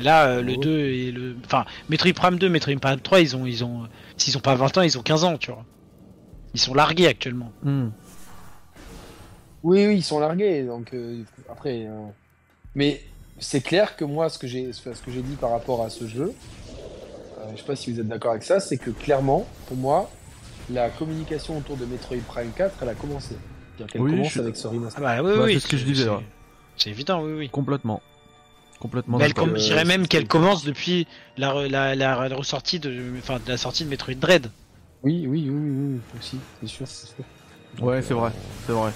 Là, euh, le Ouais. 2 et le. Enfin, Metroid Prime 2, Metroid Prime 3, ils ont. Ils ont S'ils ont pas 20 ans, ils ont 15 ans, tu vois. Ils sont largués actuellement. Hmm. Oui, oui, ils sont largués, donc euh, après. euh, Mais c'est clair que moi, ce que j'ai, ce que j'ai dit par rapport à ce jeu, euh, je sais pas si vous êtes d'accord avec ça, c'est que clairement, pour moi, la communication autour de Metroid Prime 4, elle a commencé. C'est-à-dire qu'elle Oui, commence je avec ce Ah bah oui, Bah, oui. c'est ce que je disais. C'est évident, oui, oui. Complètement. Complètement Mais elle Euh, je dirais même qu'elle commence depuis la, re- la, la, la ressortie de, enfin, de la sortie de Metroid Dread. Oui, oui, oui, oui, oui, aussi, c'est sûr, c'est sûr. Donc, Ouais, c'est euh, vrai, c'est vrai.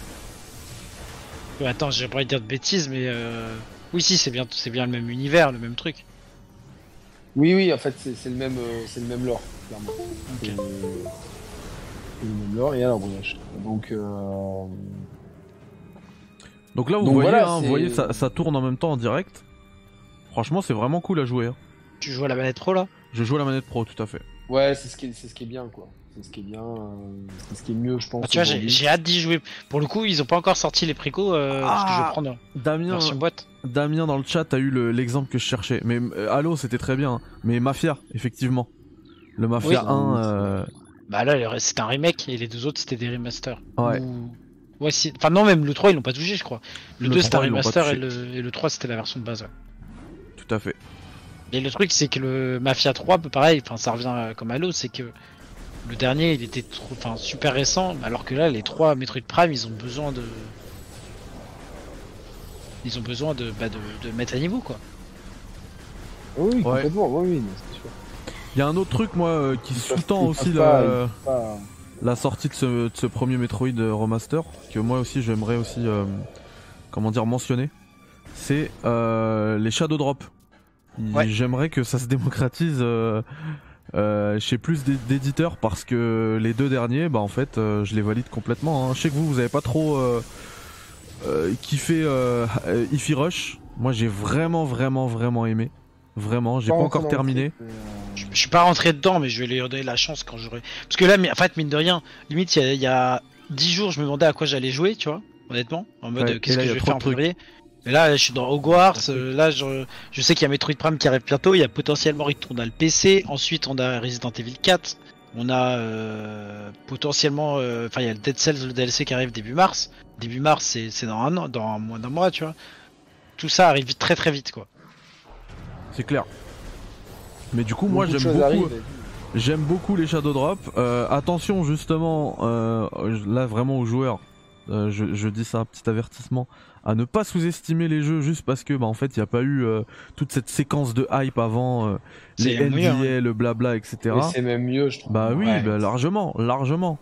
Attends, j'ai pas envie de dire de bêtises, mais euh... oui, si, c'est bien, c'est bien le même univers, le même truc. Oui, oui, en fait, c'est c'est le même, euh, c'est le même lore, clairement. C'est c'est le même lore et alors voyage. Donc, euh... Donc là, vous Donc voyez, voilà, hein, vous c'est- voyez ça, ça tourne en même temps en direct. Franchement, c'est vraiment cool à jouer. hein. Tu joues à la manette pro là? Je joue à la manette pro, tout à fait. ouais, c'est ce qui, est, c'est ce qui est bien, quoi. C'est ce qui est bien, euh, c'est ce qui est mieux, je pense. Ah, Tu vois, j'ai aujourd'hui. j'ai hâte d'y jouer. Pour le coup, ils ont pas encore sorti les précos, euh, parce que je Ah. vais prendre la Damien, version boîte. Damien dans le chat a eu le- l'exemple que je cherchais. Mais euh, Halo, c'était très bien. hein. Mais Mafia, effectivement. Le Mafia Oui. 1, euh, Bah là, le- c'était un remake et les deux autres c'était des remasters. ouais. Ou- Ouais, si... Enfin, non, même le 3 ils l'ont pas touché, je crois. Le, Le 2 c'était un 3, ils l'ont pas remaster et touché. le... et le 3 c'était la version de base. ouais. Tout à fait. Et le truc, c'est que le Mafia 3, peu pareil, enfin, ça revient comme Halo, c'est que le dernier il était trop, enfin, super récent, alors que là, les trois Metroid Prime ils ont besoin de. Ils ont besoin de, bah, de, de mettre à niveau quoi. Oui, oui, Ouais. complètement, oui, oui, mais c'est sûr. Il y a un autre truc, moi, euh, qui sous-tend aussi pas, pas- la sortie de ce, de ce premier Metroid euh, remaster, que moi aussi j'aimerais aussi, euh, comment dire, mentionner, c'est euh, les Shadow Drop. Ouais. J'aimerais que ça se démocratise euh, euh, chez plus d'é- d'éditeurs parce que les deux derniers, bah en fait, euh, je les valide complètement. hein. Je sais que vous, vous avez pas trop euh, euh, kiffé Ify Rush. Moi, j'ai vraiment, vraiment, vraiment aimé. Vraiment, j'ai pas, rentré encore terminé. Je, je suis pas rentré dedans, mais je vais lui donner la chance quand j'aurai. Parce que là, mais- en fait, mine de rien, limite, il y, a- il y a 10 jours, je me demandais à quoi j'allais jouer, tu vois, honnêtement. En mode, Ouais, qu'est-ce que je vais faire en février. Et là, je suis dans Hogwarts. euh, là, je, je sais qu'il y a Metroid Prime qui arrive bientôt. Il y a potentiellement Return le PC. Ensuite, on a Resident Evil 4. On a euh, potentiellement, euh, enfin, il y a le Dead Cells, le DLC qui arrive début mars. Début mars, c'est c'est dans un an, dans moins d'un mois, tu vois. Tout ça arrive vite- très très vite, quoi. C'est clair. Mais du coup, moi j'aime beaucoup. arrivent. J'aime beaucoup les Shadow Drop. Euh, attention justement, euh, là vraiment aux joueurs, euh, je, je dis ça, petit avertissement, à ne pas sous-estimer les jeux juste parce que bah en fait il n'y a pas eu euh, toute cette séquence de hype avant, euh, les mieux, NDA, le blabla, etc. Et c'est même mieux, je trouve. Bah oui, Ouais. bah, largement, largement.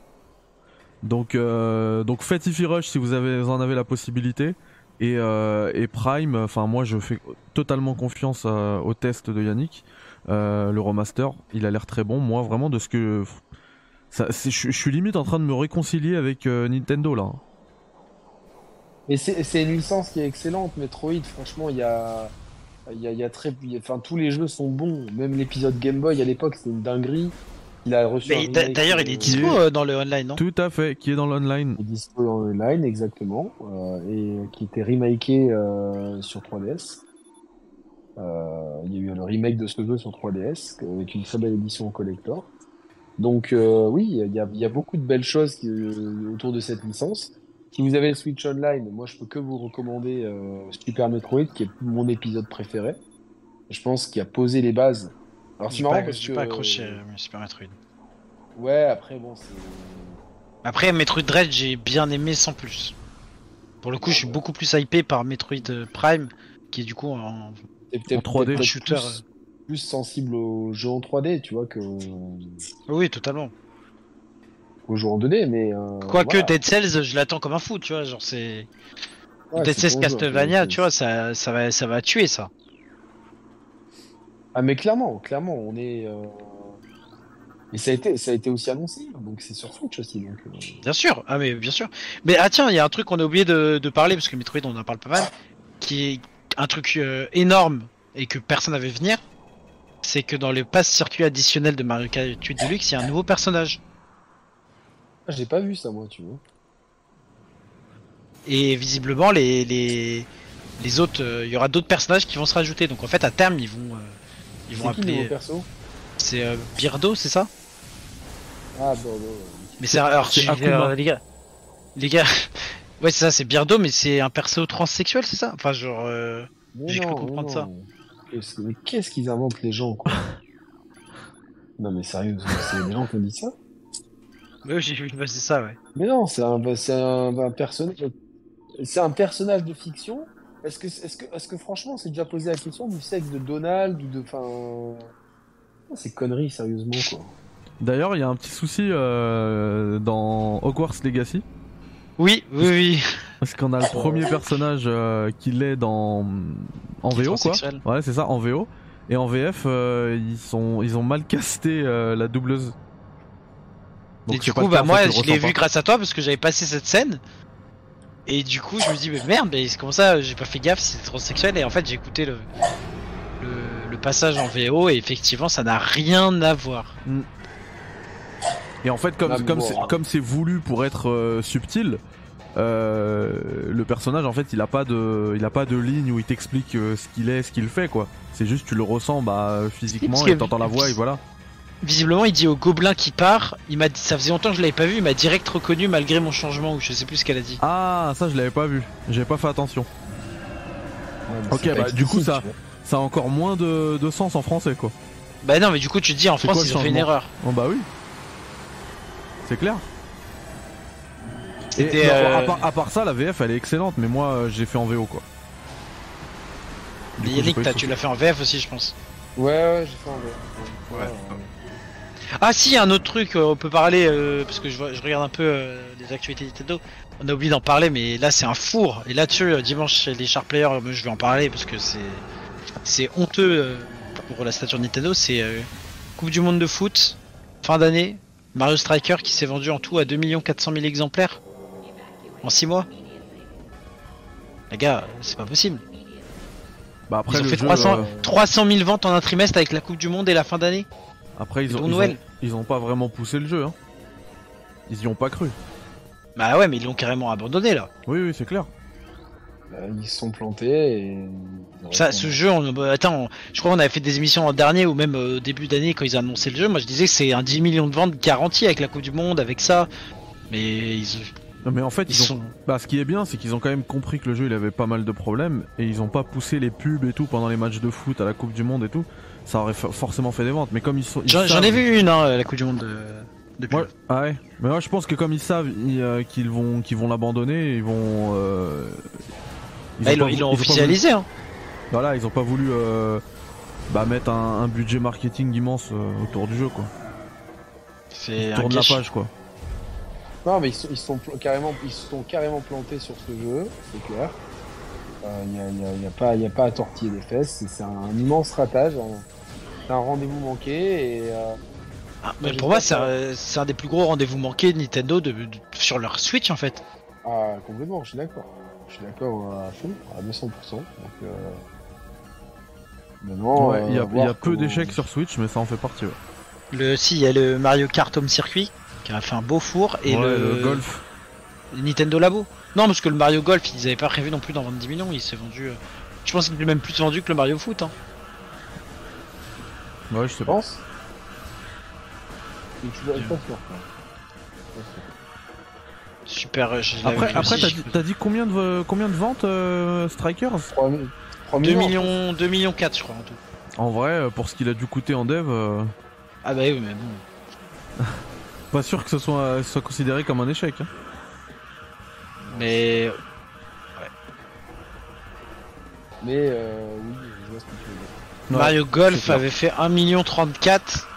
Donc, euh, donc faites Ify Rush si vous, avez, vous en avez la possibilité. Et, euh, et Prime, enfin moi je fais totalement confiance au test de Yannick. Le remaster, il a l'air très bon. Moi vraiment de ce que... Je, suis limite en train de me réconcilier avec Nintendo là. Mais c'est une licence qui est excellente, Metroid. Franchement, il y a, il y a, y a très, il y a- enfin tous les jeux sont bons. Même l'épisode Game Boy à l'époque, c'était une dinguerie. Il a reçu. D'ailleurs, il est dispo euh, dans le online, non? Tout à fait, qui est dans l'online. Il est dispo en online, exactement, euh, et qui était remaké euh, sur 3DS. Euh, il y a eu le remake de ce jeu sur 3DS avec une très belle édition collector. Donc euh, oui, il y a, il y a beaucoup de belles choses qui- euh, autour de cette licence. Si vous avez le Switch Online, moi je peux que vous recommander euh, Super Metroid, qui est mon épisode préféré. Je pense qu'il a posé les bases. Alors c'est marrant pas, parce j'ai que pas accroché euh, Super Metroid. ouais, après bon, c'est Après, Metroid Dread, j'ai bien aimé sans plus. Pour le coup, je suis beaucoup plus hypé par Metroid euh, Prime, qui est du coup en. c'est peut-être En 3D. peut-être Shooter, plus, plus sensible aux jeux en 3D, tu vois, que Oui, totalement. Jeux en 2D, mais euh, Quoique voilà. Dead Cells, je l'attends comme un fou, tu vois. Genre, c'est. Ouais, Dead Cells jeu, Castlevania, tu vois, ça, ça, va, ça va tuer ça. Ah mais clairement, clairement, on est euh, et ça a été, ça a été aussi annoncé, donc c'est sur Switch aussi, donc. euh, Bien sûr, ah mais bien sûr. Mais ah tiens, il y a un truc qu'on a oublié de, de parler, parce que Metroid, on en parle pas mal, qui est un truc euh, énorme et que personne n'avait venir. C'est que dans le pass circuit additionnel de Mario Kart 8 Deluxe, il y a un nouveau personnage. Ah, j'ai pas vu ça moi, tu vois. Et visiblement, les, les, les autres, euh, il y aura d'autres personnages qui vont se rajouter. Donc en fait, à terme, ils vont, euh, ils vont appeler. perso C'est euh, Birdo, c'est ça? Ah bon, bon, Mais c'est alors, je- euh, les gars, les gars, <laughs> ouais c'est ça, c'est Birdo, mais c'est un perso transsexuel, c'est ça? Enfin genre, euh... J'ai cru comprendre ça. Mais qu'est-ce qu'ils inventent les gens quoi? <laughs> Non mais sérieux, c'est des gens qui ont dit ça? Ouais, j'ai vu, bah, c'est ça, ouais. Mais non, c'est un, c'est un, un personnage, c'est un personnage de fiction. Est-ce que, est-ce que, est-ce que franchement, c'est déjà posé la question du sexe de Donald ou de, enfin, c'est conneries sérieusement quoi. D'ailleurs, il y a un petit souci euh, dans Hogwarts Legacy. Oui, oui, oui. Parce qu'on a le premier personnage euh, qui l'est dans en VO quoi. Ouais, c'est ça, en VO. Et en VF, euh, ils sont ils ont mal casté euh, la doubleuse. Et c'est du coup, bah cas, moi, je l'ai vu grâce à toi parce que j'avais passé cette scène. Et du coup, je me dis, mais merde, mais c'est comme ça, j'ai pas fait gaffe, si c'est transsexuel. Et en fait, j'ai écouté le, le, le passage en VO et effectivement, ça n'a rien à voir. Et en fait, comme Ah, comme bon, c'est comme c'est voulu pour être euh, subtil, euh, le personnage en fait, il a pas de il a pas de ligne où il t'explique euh, ce qu'il est, ce qu'il fait quoi. C'est juste tu le ressens bah physiquement et t'entends la voix et voilà. Visiblement, il dit au gobelin qui part. Il m'a dit, ça faisait longtemps que je l'avais pas vu. Il m'a direct reconnu malgré mon changement ou je sais plus ce qu'elle a dit. Ah, ça je l'avais pas vu. J'ai pas fait attention. Ouais, Ok, bah, du coup, ça-. Ça a encore moins de, de sens en français quoi. Bah non, mais du coup, tu te dis en C'est France, quoi ils ont fait une erreur. Oh bah oui. C'est clair. Et, non, euh, à, part, à part ça, la VF elle est excellente, mais moi euh, j'ai fait en VO quoi. Du Mais coup, Yannick, tu l'as fait en VF aussi, je pense. Ouais, ouais, j'ai fait un vrai. Ouais. Ah si, un autre truc, euh, on peut parler, euh, parce que je, regarde un peu euh, les actualités Nintendo. On a oublié d'en parler, mais là c'est un four. Et là-dessus, dimanche, chez les Sharp Players, je vais en parler parce que c'est c'est honteux pour la stature Nintendo. C'est euh, Coupe du Monde de foot, fin d'année, Mario Striker qui s'est vendu en tout à 2 400 000 exemplaires en 6 mois. Les gars, c'est pas possible. Bah après Ils ont fait jeu, 300, euh, 300 000 ventes en un trimestre avec la Coupe du Monde et la fin d'année. Après ils ont, ils ont ils ont pas vraiment poussé le jeu hein. Ils y ont pas cru. Bah ouais, mais ils l'ont carrément abandonné là. Oui oui c'est clair. Euh, ils se sont plantés et. Ça, ce jeu, on, bah, attends, je crois qu'on avait fait des émissions en dernier ou même au début d'année quand ils ont annoncé le jeu. Moi, je disais que c'est un 10 millions de ventes garanties avec la Coupe du Monde, avec ça. Mais ils. Non, mais en fait, ils, sont... bah, ce qui est bien, c'est qu'ils ont quand même compris que le jeu il avait pas mal de problèmes et ils ont pas poussé les pubs et tout pendant les matchs de foot à la Coupe du Monde et tout. Ça aurait forcément fait des ventes, mais comme ils sont. J'en ai vu une, hein, la Coupe du Monde. De... Depuis. Ah ouais. Mais moi je pense que comme ils savent euh, qu'ils vont qu'ils vont l'abandonner, ils vont. Euh, ils bah, l'ont officialisé. Hein. Voilà, ils ont pas voulu euh, bah, mettre un, budget marketing immense autour du jeu quoi. C'est un de la page quoi. Non mais ils sont, ils sont carrément ils sont carrément plantés sur ce jeu, c'est clair. Il n'y a, y a, pas, y a pas à tortiller les fesses, c'est un, immense ratage, c'est un rendez-vous manqué et ah, mais pour moi, c'est un, des plus gros rendez-vous manqués de Nintendo de, sur leur Switch en fait. Ah, complètement, je suis d'accord. Je suis d'accord à fond, à 200%. Donc, euh... il y a, peu d'échecs sur Switch, mais ça en fait partie. Le, si, il y a le Mario Kart Home Circuit qui a fait un beau four et le... Golf. Nintendo Labo. Non, parce que le Mario Golf, ils avaient pas prévu non plus d'en vendre 10 millions, il s'est vendu. Euh, je pense qu'il est même plus vendu que le Mario Foot. Hein. Ouais, je te pense. Super. après, après t'as dit, combien de combien de ventes euh, Strikers 3, 2 millions 2 millions 4 je crois en tout. En vrai, euh, pour ce qu'il a dû coûter en dev. Euh, ah bah oui, mais bon. <laughs> Pas sûr que ce soit, soit considéré comme un échec. Hein. Mais. Ouais. Mais euh, oui, je vois ce que tu veux dire. Mario Golf avait fait 1 million 34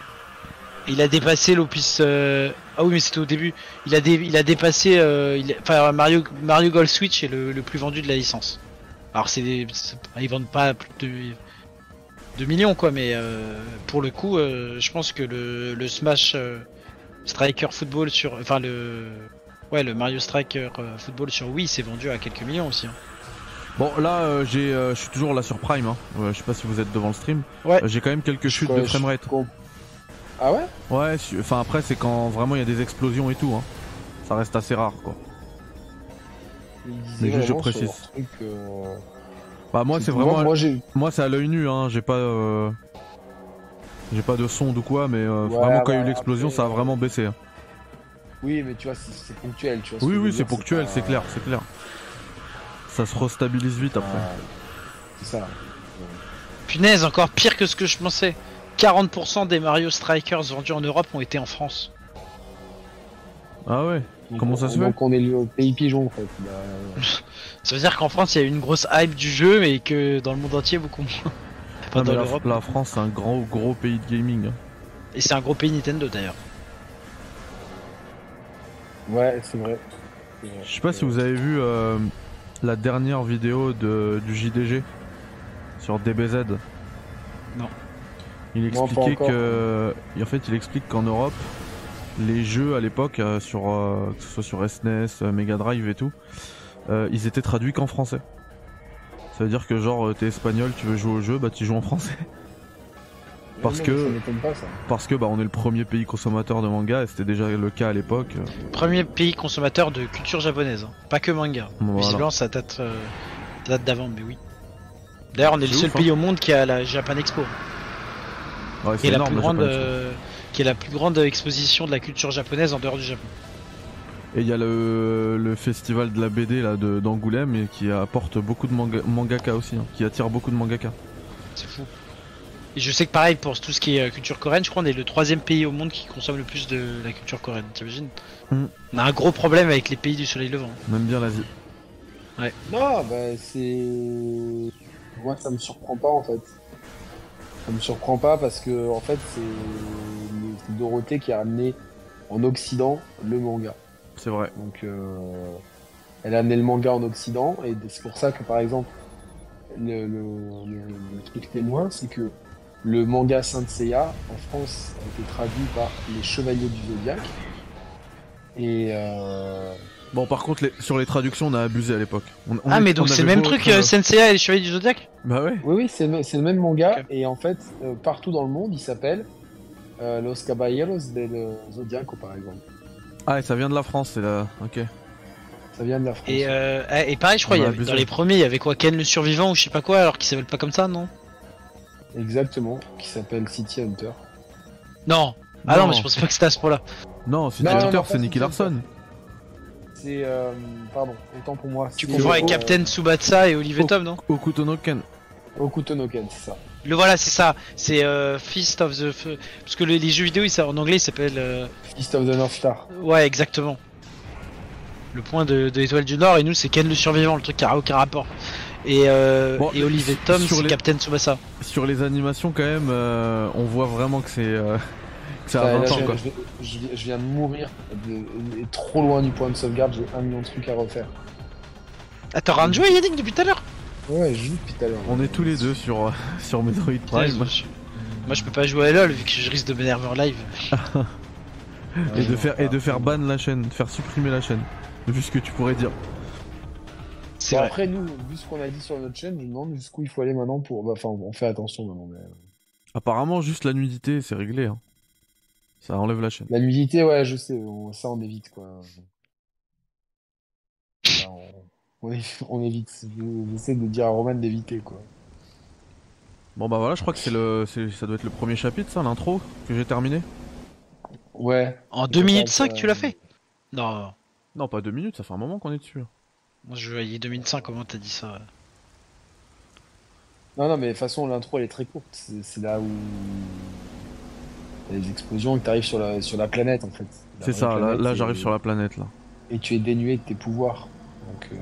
il a dépassé l'Opus. Euh, ah oui, mais c'était au début. Il a, il a dépassé. Euh, Enfin, Mario, Mario Golf Switch est le, plus vendu de la licence. Alors, c'est ils vendent pas plus de 2 millions, quoi, mais euh, pour le coup, je pense que le, Smash Striker Football sur. Enfin, le. Ouais, le Mario Striker Football sur Wii s'est vendu à quelques millions aussi. Hein. Bon là j'ai je suis toujours là sur Prime hein. je sais pas si vous êtes devant le stream. Ouais. j'ai quand même quelques chutes de framerate. Ah ouais? Ouais, enfin après c'est quand vraiment il y a des explosions et tout. Hein. Ça reste assez rare quoi. Mais je, précise. Euh, bah moi c'est vraiment. Moi, c'est à l'œil nu, hein. J'ai pas. Euh, j'ai pas de son ou quoi, mais euh, vraiment quand il y a eu l'explosion, ça a vraiment baissé. Hein. Oui, mais tu vois, c'est ponctuel. Tu vois oui, oui, c'est ponctuel, c'est clair, c'est clair. Ça se restabilise vite après. c'est ça. Punaise, encore pire que ce que je pensais. 40% des Mario Strikers vendus en Europe ont été en France. Ah ouais Comment ça se fait Donc on est le pays pigeon en fait. Bah, <laughs> ça veut dire qu'en France il y a une grosse hype du jeu mais que dans le monde entier beaucoup moins. Enfin, dans la, la, France c'est un grand gros pays de gaming. Hein. Et c'est un gros pays Nintendo d'ailleurs. Ouais c'est vrai. Je sais pas si vous avez vu euh, la dernière vidéo de, du JDG sur DBZ. Non. Il expliquait que, en fait, il explique qu'en Europe, les jeux à l'époque, euh, sur euh, que ce soit sur SNES, euh, Mega Drive et tout, ils étaient traduits qu'en français. Ça veut dire que genre t'es espagnol, tu veux jouer au jeu, bah tu joues en français. <laughs> Parce que, parce que bah on est le premier pays consommateur de manga et c'était déjà le cas à l'époque. Premier pays consommateur de culture japonaise, hein. pas que manga. Visiblement ça date, date d'avant, mais oui. D'ailleurs on est, le seul pays hein. au monde qui a la Japan Expo qui, est la plus grande, euh, qui est la plus grande exposition de la culture japonaise en dehors du Japon. Et il y a le, festival de la BD là d'Angoulême et qui apporte beaucoup de mangaka aussi, hein, qui attire beaucoup de mangaka. C'est fou. Et je sais que pareil pour tout ce qui est euh, culture coréenne, je crois qu'on est le troisième pays au monde qui consomme le plus de la culture coréenne, t'imagines mm. On a un gros problème avec les pays du soleil levant. Même bien l'Asie. Ouais. Non, bah c'est. Moi ça me surprend pas en fait ça me surprend pas parce que en fait c'est Dorothée qui a amené en Occident le manga. C'est vrai. Donc euh, elle a amené le manga en Occident et c'est pour ça que par exemple le, truc témoin c'est que le manga Saint Seiya en France a été traduit par les Chevaliers du Zodiaque et euh, Bon, par contre, sur les traductions, on a abusé à l'époque. ah, mais donc c'est le même truc, euh, Senseiya et les Chevaliers du Zodiac? Bah ouais. Oui, oui, c'est le, même manga, et en fait, euh, partout dans le monde, il s'appelle euh, Los Caballeros del Zodiaco, par exemple. Ah, et ça vient de la France, c'est là. Ok. Ça vient de la France. Et, euh, et pareil, je crois, il y avait- dans les premiers, il y avait quoi? Ken le survivant ou je sais pas quoi, alors qu'il s'appelle pas comme ça, non? Exactement, qui s'appelle City Hunter. Non. Ah non, mais je pensais pas que c'était à ce point-là. Non, City Non, non, Hunter, c'est Nicky Larson. C'est. Euh, pardon, autant pour moi. Tu c'est, confonds avec euh, Captain Tsubasa et Olivier. Tom, non? Okuto no Ken. Okuto no Ken, c'est ça. Le voilà, c'est ça. C'est euh, Fist of the. F- Parce que les, les jeux vidéo, ils, en anglais, ils s'appellent. euh, Fist of the North Star. Ouais, exactement. Le point de, de l'étoile du Nord, et nous, c'est Ken le survivant, le truc qui a aucun rapport. Et, euh, Bon, et Olivier Tom, sur c'est les- Captain Tsubasa. Sur les animations, quand même, euh, on voit vraiment que c'est. euh, <laughs> que ça a Ça, 20 là, ans, je, quoi. je- je- je viens de mourir, de, trop loin du point de sauvegarde, j'ai un million de trucs à refaire. Ah, t'as rien de joué, Yannick, depuis tout à l'heure? Ouais, je joue depuis tout à l'heure. On est tous les deux sur, <laughs> sur Metroid Prime. Moi, je... Moi, je peux pas jouer à LoL vu que je risque de m'énerver en live. <laughs> Et de faire, et de faire ban la chaîne, de faire supprimer la chaîne. Vu ce que tu pourrais dire. C'est Bon, après, nous, vu ce qu'on a dit sur notre chaîne, je me demande jusqu'où il faut aller maintenant pour. bah, Enfin, on fait attention maintenant. Mais... Apparemment, juste la nudité, c'est réglé. Hein. Ça enlève la chaîne. La nudité, ouais, je sais, on- ça on évite quoi. Enfin, on, on évi- on évite. Je- J'essaie de dire à Roman d'éviter quoi. Bon bah voilà, je crois que c'est le, ça doit être le premier chapitre, ça, l'intro, que j'ai terminé. Ouais. En Je 2 minutes pense, 5, euh, tu l'as fait? Non. Non, pas deux minutes, ça fait un moment qu'on est dessus. Moi, je voyais 2 minutes 5, comment t'as dit ça? Non, non, mais de toute façon, l'intro elle est très courte. C'est là où. il y a les explosions et que t'arrives sur la, sur la planète en fait. C'est ça, là, planète, là et- j'arrive sur la planète, là. Et tu es dénué de tes pouvoirs. Donc, euh,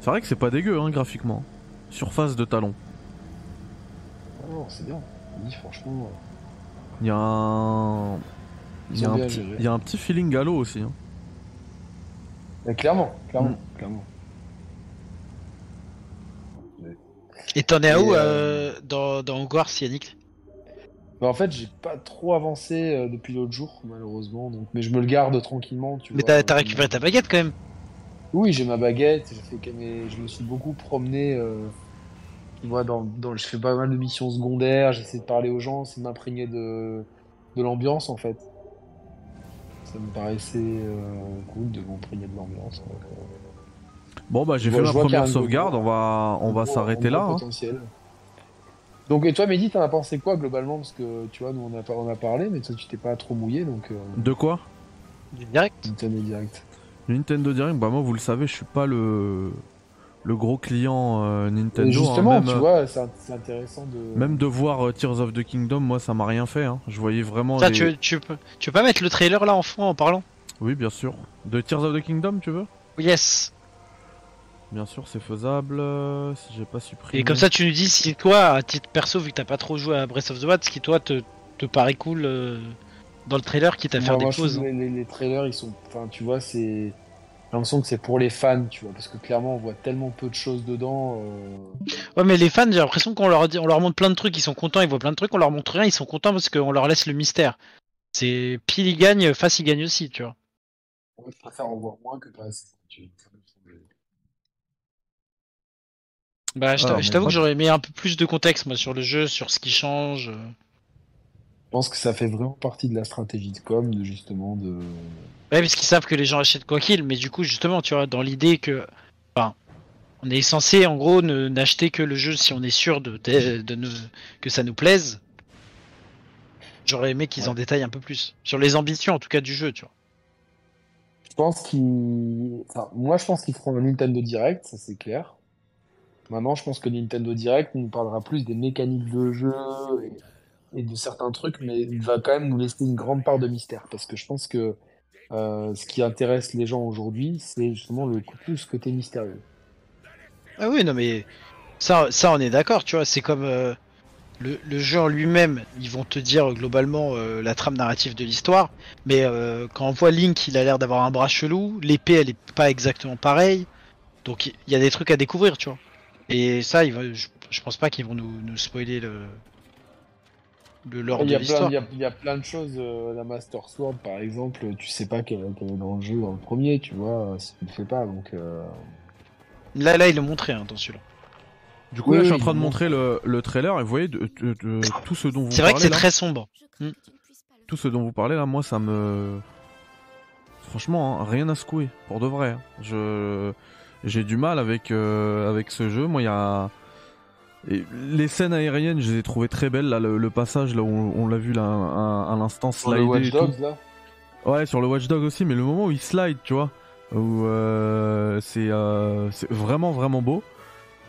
C'est vrai que c'est pas dégueu, hein, graphiquement. Surface de talon. non, c'est bien. Oui, franchement. Il y a un. Il y, a un bien petit... il y a un petit feeling Halo aussi. Hein. Mais clairement, clairement, Mm. clairement. Et t'en es à où euh, euh, dans, dans Hogwarts, Yannick? Mais en fait, j'ai pas trop avancé euh, depuis l'autre jour, malheureusement. Donc, mais je me le garde tranquillement. Tu Mais t'as récupéré ta baguette quand même Oui, j'ai ma baguette. J'ai fait, mais je me suis beaucoup promené. Euh, tu vois, dans, dans, je fais pas mal de missions secondaires. J'essaie de parler aux gens, c'est de m'imprégner de, de l'ambiance en fait. Ça me paraissait euh, cool de m'imprégner de l'ambiance. donc, euh, Bon bah j'ai Je fait ma première sauvegarde, on va, on va s'arrêter là. hein. Donc, et toi, Mehdi, t'en as pensé quoi globalement? Parce que tu vois, nous on a, pas- on a parlé, mais toi tu t'es pas trop mouillé donc. Euh, De quoi? Direct Nintendo Direct. Nintendo Direct, bah moi vous le savez, je suis pas le, le gros client euh, Nintendo. Et hein, justement, même, tu euh, vois, c'est intéressant de. Même de voir euh, Tears of the Kingdom, moi ça m'a rien fait. Hein. Je voyais vraiment. Ça, les- tu, tu, peux, tu peux pas mettre le trailer là en fond en parlant? Oui, bien sûr. De Tears of the Kingdom, tu veux? Yes Bien sûr, c'est faisable. euh, si j'ai pas supprimé. Et comme ça, tu nous dis si toi, à titre perso, vu que t'as pas trop joué à Breath of the Wild, ce qui toi te, te paraît cool euh, dans le trailer, quitte à faire Moi, des trouve hein. les, les- les trailers, ils sont. Enfin, tu vois, c'est. J'ai l'impression que c'est pour les fans, tu vois, parce que clairement, on voit tellement peu de choses dedans. euh, Ouais, mais les fans, j'ai l'impression qu'on leur, dit, on leur montre plein de trucs, ils sont contents, ils voient plein de trucs, on leur montre rien, ils sont contents parce qu'on leur laisse le mystère. C'est pile il gagne, face il gagne aussi, tu vois. Moi, je préfère en voir moins que pas assez. Bah, je t'avoue que j'aurais mis un peu plus de contexte, moi, sur le jeu, sur ce qui change. Je pense que ça fait vraiment partie de la stratégie de com, de justement de. Ouais, parce qu'ils savent que les gens achètent quoi qu'il, mais du coup, justement, tu vois, dans l'idée que. Enfin, on est censé, en gros, n'acheter que le jeu si on est sûr de, de, de nous- que ça nous plaise. J'aurais aimé qu'ils en détaillent un peu plus. Sur les ambitions, en tout cas, du jeu, tu vois. Je pense qu'ils. Enfin, moi, je pense qu'ils feront un Nintendo Direct, ça c'est clair. Maintenant, je pense que Nintendo Direct nous parlera plus des mécaniques de jeu et, et de certains trucs, mais il va quand même nous laisser une grande part de mystère. Parce que je pense que euh, ce qui intéresse les gens aujourd'hui, c'est justement le plus ce côté mystérieux. Ah oui, non, mais ça, ça on est d'accord, tu vois. C'est comme euh, le, jeu en lui-même, ils vont te dire globalement euh, la trame narrative de l'histoire, mais quand on voit Link, il a l'air d'avoir un bras chelou, l'épée elle est pas exactement pareille, donc il y a des trucs à découvrir, tu vois. Et ça, je, pense pas qu'ils vont nous spoiler le, le Il y, de a plein, l'histoire. il, y a, il y a plein de choses. euh, la Master Sword, par exemple, tu sais pas qu'elle qu'elle est dans le jeu dans le premier, tu vois, si tu le fais pas. Donc, euh, Là, là, il l'a montré, hein, dans celui-là. Du coup, Oui, là, je suis en train de montrer le, le trailer et vous voyez de, de- de- tout ce dont vous C'est vrai que parlez c'est très sombre. Hmm. tout ce dont vous parlez là, moi ça me franchement, hein, rien à secouer, pour de vrai. Hein. Je j'ai du mal avec euh, avec ce jeu. Moi, il y a les scènes aériennes, je les ai trouvées très belles. Là, le, passage là où on, l'a vu là à, l'instant slider. Sur le Watch Dogs, là. Ouais, sur le Watch Dogs aussi, mais le moment où il slide, tu vois, où euh, c'est c'est vraiment vraiment beau.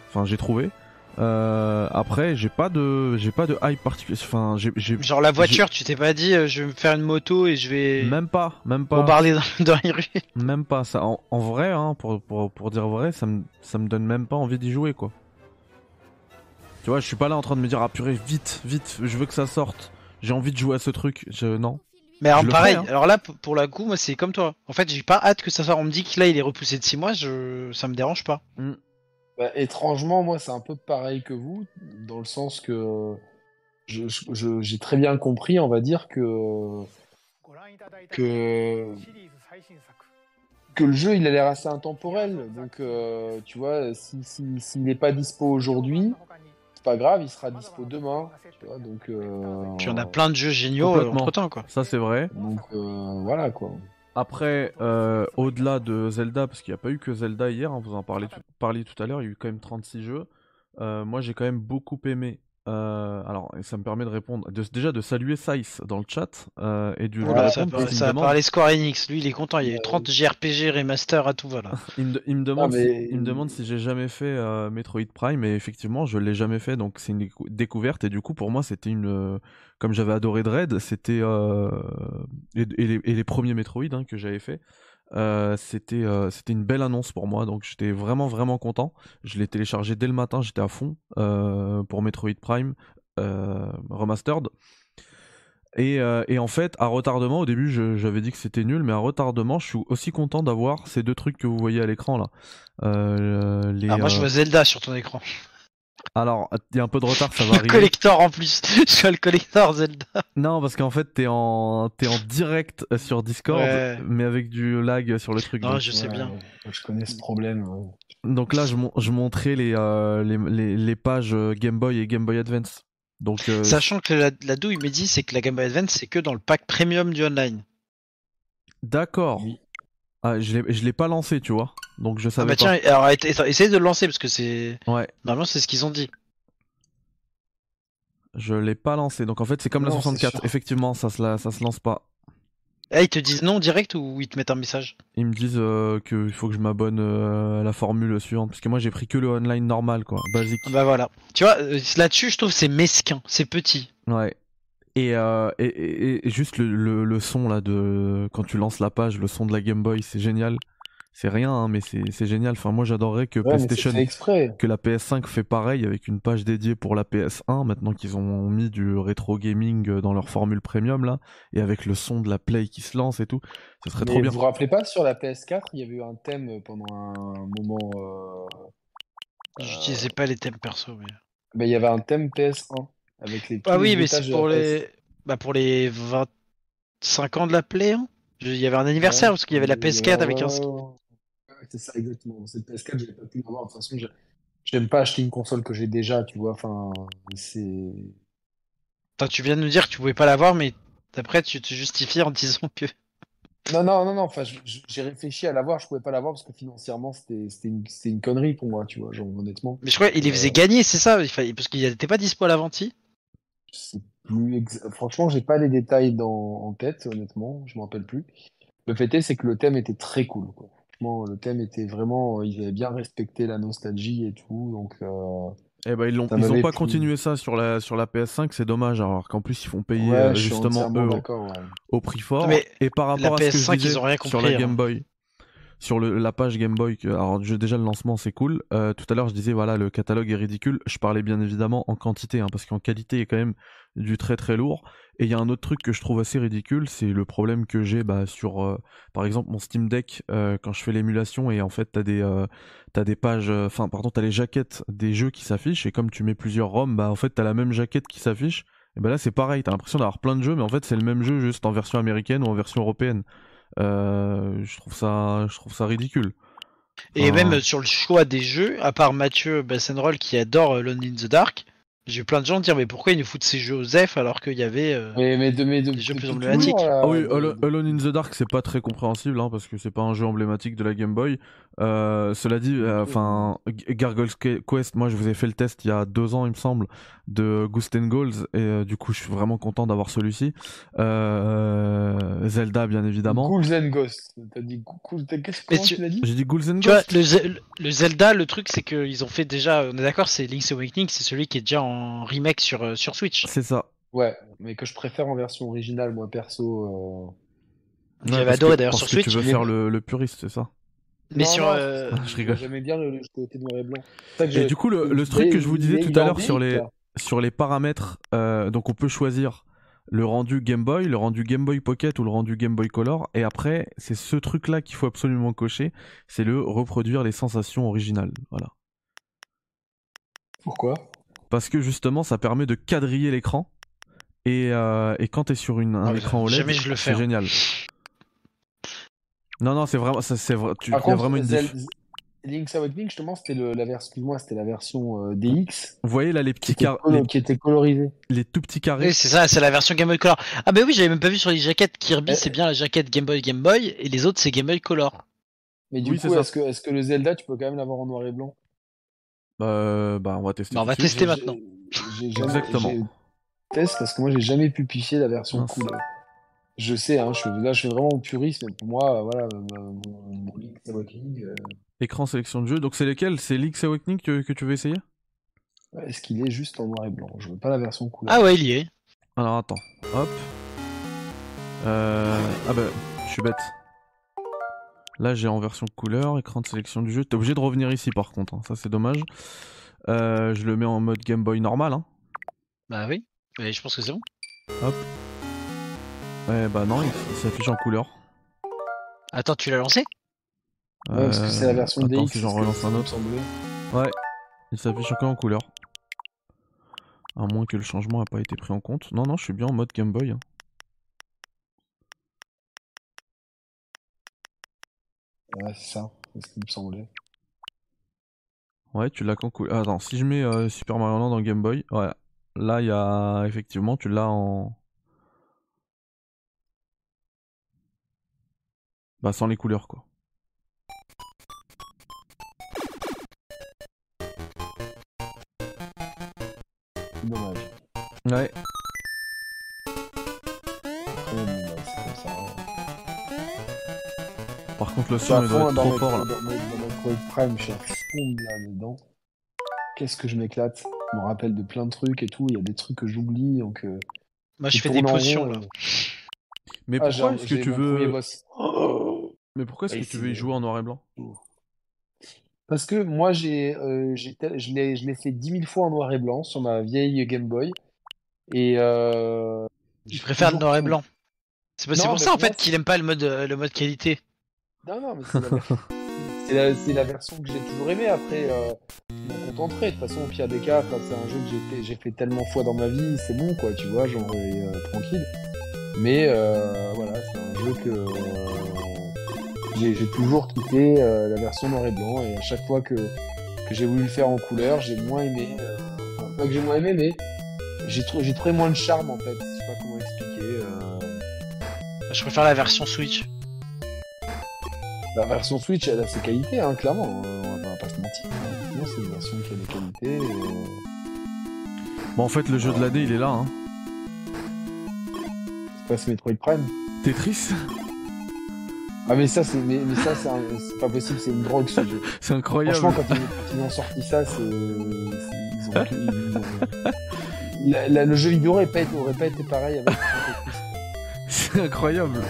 Enfin, j'ai trouvé. Euh, après, j'ai pas de, j'ai pas de hype particulier. Enfin, j'ai, genre la voiture, tu t'es pas dit, euh, je vais me faire une moto et je vais. Même pas, même pas. Bombarder dans, <laughs> dans les rues. Même pas. Ça, en, vrai, hein, pour, pour, pour dire vrai, ça me, ça me donne même pas envie d'y jouer, quoi. Tu vois, je suis pas là en train de me dire, ah purée, vite, vite, je veux que ça sorte. J'ai envie de jouer à ce truc. Je, non. Mais alors, pareil, hein. alors là, pour la coup, moi, c'est comme toi. En fait, j'ai pas hâte que ça sorte. On me dit que là, il est repoussé de 6 mois, je... ça me dérange pas. Mm. Bah, étrangement, moi, c'est un peu pareil que vous, dans le sens que j'ai très bien compris, on va dire, que, que, que le jeu, il a l'air assez intemporel. Donc, euh, tu vois, s'il si, n'est pas dispo aujourd'hui, c'est pas grave, il sera dispo demain. Tu vois, donc, euh, Puis on a plein de jeux géniaux entre temps, quoi. Ça, c'est vrai. Donc, euh, voilà, quoi. Après, euh, au-delà de Zelda, parce qu'il n'y a pas eu que Zelda hier, hein, vous en tout, parliez tout à l'heure, il y a eu quand même 36 jeux. Euh, moi, j'ai quand même beaucoup aimé euh, alors, ça me permet de répondre, déjà de saluer Sice dans le chat euh, et du. Voilà, ça, ça a parlé Square Enix. Lui, il est content. Il y a eu 30 JRPG remaster à tout voilà. <laughs> il, me, il, me, demande si, il me demande si j'ai jamais fait euh, Metroid Prime et effectivement, je l'ai jamais fait. Donc, c'est une découverte et du coup, pour moi, c'était une. Euh, comme j'avais adoré Dread, c'était euh, et, et, les, et, les, premiers Metroid hein, que j'avais fait. Euh, c'était euh, c'était une belle annonce pour moi, donc j'étais vraiment vraiment content. Je l'ai téléchargé dès le matin, j'étais à fond euh, pour Metroid Prime Remastered. Et, et, en fait, à retardement, au début j'avais dit que c'était nul, mais à retardement, je suis aussi content d'avoir ces deux trucs que vous voyez à l'écran là. Les, ah, moi je vois Zelda sur ton écran. Alors, il y a un peu de retard, ça va arriver. Le collector en plus. <laughs> Je suis le collector Zelda. Non, parce qu'en fait, t'es en t'es en direct sur Discord, mais avec du lag sur le truc. Non, je sais bien. Je connais ce problème. Donc là, je, je montrais les, euh, les, les, les, pages euh, Game Boy et Game Boy Advance. Donc, euh, Sachant que la, la douille me dit, c'est que la Game Boy Advance, c'est que dans le pack premium du online. D'accord. Ah, je l'ai pas lancé, tu vois. Donc je ah savais ah bah tiens, alors essaye de le lancer parce que c'est. Ouais. Normalement, c'est ce qu'ils ont dit. Je l'ai pas lancé. Donc en fait, c'est comme la 64. Effectivement, ça se, ça se lance pas. Eh, ils te disent non direct ou ils te mettent un message? Ils me disent euh, qu'il faut que je m'abonne euh, à la formule suivante. Parce que moi, j'ai pris que le online normal, quoi. Basique. Bah voilà. Tu vois, euh, là-dessus, je trouve c'est mesquin. C'est petit. Ouais. Et, euh, et, et, juste le, le, son là de quand tu lances la page, le son de la Game Boy, c'est génial. C'est rien, hein, mais c'est génial. Enfin, moi, j'adorerais que PlayStation, que la PS5 fait pareil avec une page dédiée pour la PS1. Maintenant qu'ils ont mis du rétro gaming dans leur formule premium là, et avec le son de la Play qui se lance et tout, ça serait trop bien. Vous vous rappelez pas sur la PS4, il y avait eu un thème pendant un moment. Euh... J'utilisais pas les thèmes perso, mais. mais il y avait un thème PS1. Avec les ah oui, mais c'est pour les... Bah pour les 25 ans de la Play. Hein il y avait un anniversaire parce qu'il y avait la PS4 avec un. C'est ça, exactement. Cette PS4, j'ai pas pu l'avoir. De toute façon, j'aime pas acheter une console que j'ai déjà, tu vois. Enfin, c'est. tu viens de nous dire que tu pouvais pas l'avoir, mais après, tu te justifies en disant que. <laughs> Non, non, non, non. Enfin, j'ai réfléchi à l'avoir, je pouvais pas l'avoir parce que financièrement, c'était une, une, connerie pour moi, tu vois, genre, honnêtement. Mais je crois qu'il les faisait euh, gagner, c'est ça? Parce qu'il n'était pas dispo à la vente plus franchement, j'ai pas les détails dans... en tête, honnêtement, je m'en rappelle plus. Le fait est, c'est que le thème était très cool. Quoi. Franchement, le thème était vraiment, ils avaient bien respecté la nostalgie et tout, donc. Euh... Eh ben, ils ont, ils ont pas continué ça sur la sur la PS5, c'est dommage. Alors qu'en plus ils font payer euh, justement eux au, prix fort. Mais et par rapport à ce que je disais sur la Game hein. Sur la page Game Boy, alors déjà le lancement c'est cool. Euh, tout à l'heure je disais voilà le catalogue est ridicule. Je parlais bien évidemment en quantité, hein, parce qu'en qualité il quand même du très très lourd. Et il y a un autre truc que je trouve assez ridicule, c'est le problème que j'ai bah, sur euh, par exemple mon Steam Deck euh, quand je fais l'émulation et en fait t'as des t'as des pages, enfin pardon t'as les jaquettes des jeux qui s'affichent et comme tu mets plusieurs ROM, bah en fait t'as la même jaquette qui s'affiche. Et bah là c'est pareil, t'as l'impression d'avoir plein de jeux, mais en fait c'est le même jeu juste en version américaine ou en version européenne. Euh, je trouve ça, je trouve ça ridicule. Et même sur le choix des jeux, à part Mathieu Bassenroll qui adore Lone in the Dark, J'ai eu plein de gens dire mais pourquoi ils nous foutent ces jeux aux F alors qu'il y avait euh, Mais, mais de mes de, Des jeux plus emblématiques. Ah oui, Alone in the Dark, c'est pas très compréhensible hein, parce que c'est pas un jeu emblématique de la Game Boy. Euh, cela dit, euh, enfin, G- Gargoyle's Que- Quest, moi je vous ai fait le test il y a deux ans, il me semble, de Ghost and Goals et euh, du coup je suis vraiment content d'avoir celui-ci. Euh, Zelda, bien évidemment. Ghouls and Ghosts. T'as dit Ghouls and dit? J'ai dit Ghouls and Ghosts. le, Ze- le Zelda, le truc, c'est qu'ils ont fait déjà. On est d'accord, c'est Link's Awakening, c'est celui qui est déjà en remake sur, euh, sur Switch. C'est ça. Ouais, mais que je préfère en version originale, moi perso. euh. J'avais adoré que- d'ailleurs parce sur que Switch. Tu veux mais- faire le, le puriste, c'est ça? Mais Non, sur. non, euh, je rigole. J'aimais bien le, le côté noir et blanc. C'est ça que Et du coup, le, le truc que je vous disais tout à l'heure sur les, sur les paramètres, euh, donc on peut choisir le rendu Game Boy, le rendu Game Boy Pocket ou le rendu Game Boy Color. Et après, c'est ce truc-là qu'il faut absolument cocher, c'est le reproduire les sensations originales. Voilà. Pourquoi? Parce que justement, ça permet de quadriller l'écran. Et, euh, et quand t'es sur une, un Ah, écran OLED, fais, c'est hein. génial. Non, non, c'est vraiment, ça, c'est vrai. Tu, Par il y a contre, vraiment une diff- Link's Awakening, justement, c'était le, la version, excuse-moi, c'était la version euh, DX Vous voyez là les petits était, car... colo- les, qui était colorisée. les tout petits carrés. Oui, c'est ça, c'est la version Game Boy Color. Ah, bah oui, j'avais même pas vu sur les jaquettes. Kirby, Eh. c'est bien la jaquette Game Boy Game Boy, et les autres, c'est Game Boy Color. Mais du Oui, coup, est-ce que, est-ce que le Zelda, tu peux quand même l'avoir en noir et blanc? Euh, bah, on va tester. Bah, on va tester maintenant. Jamais- Exactement. Test parce que moi, j'ai jamais pu picher la version couleur. Je sais, hein, je suis, là, je suis vraiment puriste, mais pour moi, voilà, mon, mon Link's Awakening, euh, Écran sélection de jeu. Donc c'est lesquels C'est Link's Awakening que, que tu veux essayer? Est-ce qu'il est juste en noir et blanc? Je veux pas la version couleur. Ah ouais, il y est. Alors attends. Hop. Euh... Ah bah, je suis bête. Là j'ai en version couleur, écran de sélection du jeu. T'es obligé de revenir ici par contre, hein. ça c'est dommage. Euh, je le mets en mode Game Boy normal. Hein. Bah oui. Mais je pense que c'est bon. Ouais bah non, il, il s'affiche en couleur. Attends, tu l'as lancé? Ouais, parce que c'est la version Euh, attends, DX. si j'en relance un autre. Ouais, il s'affiche encore en couleur. À moins que le changement n'a pas été pris en compte. Non, non, je suis bien en mode Game Boy. hein. Ouais, c'est ça, c'est ce qui me semblait. Ouais, tu l'as qu'en couleur. Attends, si je mets euh, Super Mario Land en Game Boy, ouais. Là, il y a. Effectivement, tu l'as en. Bah, sans les couleurs, quoi. C'est dommage. Ouais. Après, bon, c'est comme ça. hein. Par contre, le son, il doit être trop mes- fort, là. dans mes- dans Metroid Prime, je suis à fond là-dedans. Qu'est-ce que je m'éclate? Je me rappelle de plein de trucs et tout. Il y a des trucs que j'oublie. Donc, euh, Moi, je fais des potions rond, là. euh. Mais Ah, pourquoi est-ce que tu veux. boss. Oh Mais pourquoi est-ce que tu veux y jouer en noir et blanc? Parce que moi, j'ai, euh, je l'ai, je l'ai fait 10 000 fois en noir et blanc sur ma vieille Game Boy. Et euh, Je préfère le noir et blanc. C'est pour ça en fait qu'il aime pas le mode, euh, le mode qualité. Non, non, mais c'est la, <laughs> la, c'est la version que j'ai toujours aimée. Après, euh, je m'en contenterai. De toute façon, au pire des cas, c'est un jeu que j'ai fait, j'ai fait tellement fois dans ma vie, c'est bon, quoi, tu vois, genre, et, euh, tranquille. Mais euh, voilà, c'est un jeu que euh, j'ai j'ai toujours quitté euh, la version noir et blanc. Et à chaque fois que, que j'ai voulu le faire en couleur, j'ai moins aimé. euh, enfin, pas que j'ai moins aimé, mais j'ai trou- j'ai trouvé moins de charme, en fait. Je sais pas comment expliquer. euh. Je préfère la version Switch. La version Switch, elle a ses qualités, hein, clairement. euh, on va pas se mentir. Non, c'est une version qui a des qualités. Bon, en fait, le jeu de l'AD, il est là, hein. C'est pas ce Metroid Prime. Tetris? Ah, mais ça, c'est mais, mais ça, c'est un- c'est pas possible, c'est une drogue ce jeu. C'est incroyable. Franchement, quand ils, ont sorti ça, c'est. c'est- <laughs> Ils ont. ils ont- La- la- le jeu vidéo aurait pas été, aurait pas été pareil avec. C'est incroyable.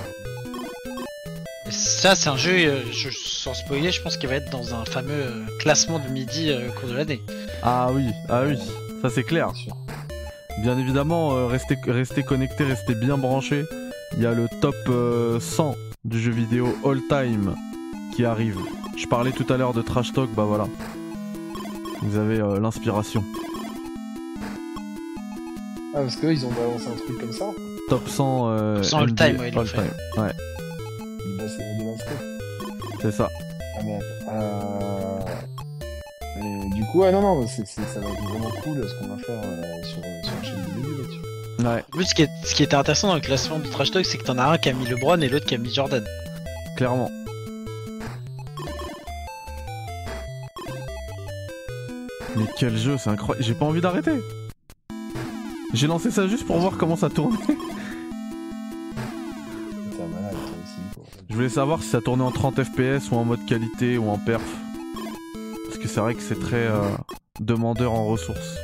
Ça, c'est un jeu, euh, je, sans spoiler, je pense qu'il va être dans un fameux euh, classement de midi euh, au cours de l'année. Ah oui, ah oui, ça c'est clair. Bien sûr. Bien évidemment, euh, restez, restez connectés, restez bien branchés. Il y a le top euh, 100 du jeu vidéo all time qui arrive. Je parlais tout à l'heure de Trash Talk, bah voilà. Vous avez euh, l'inspiration. Ah, parce qu'eux, ils ont balancé un truc comme ça. Top 100, euh, Top 100 all NBA time, ouais, all fait. time. Ouais, Bah, c'est c'est ça. Ah, mais. Euh... Et du coup, ouais, non, non, c'est, c'est, ça va être vraiment cool ce qu'on va faire euh, sur, sur la chaîne. Ouais, En plus, ce qui, est, ce qui était intéressant dans le classement du Trash Talk, c'est que t'en as un qui a mis LeBron et l'autre qui a mis Jordan. clairement. Mais quel jeu, c'est incroyable. J'ai pas envie d'arrêter. J'ai lancé ça juste pour voir comment ça tournait. <laughs> Je voulais savoir si ça tournait en 30 FPS ou en mode qualité ou en perf. Parce que c'est vrai que c'est très euh, demandeur en ressources.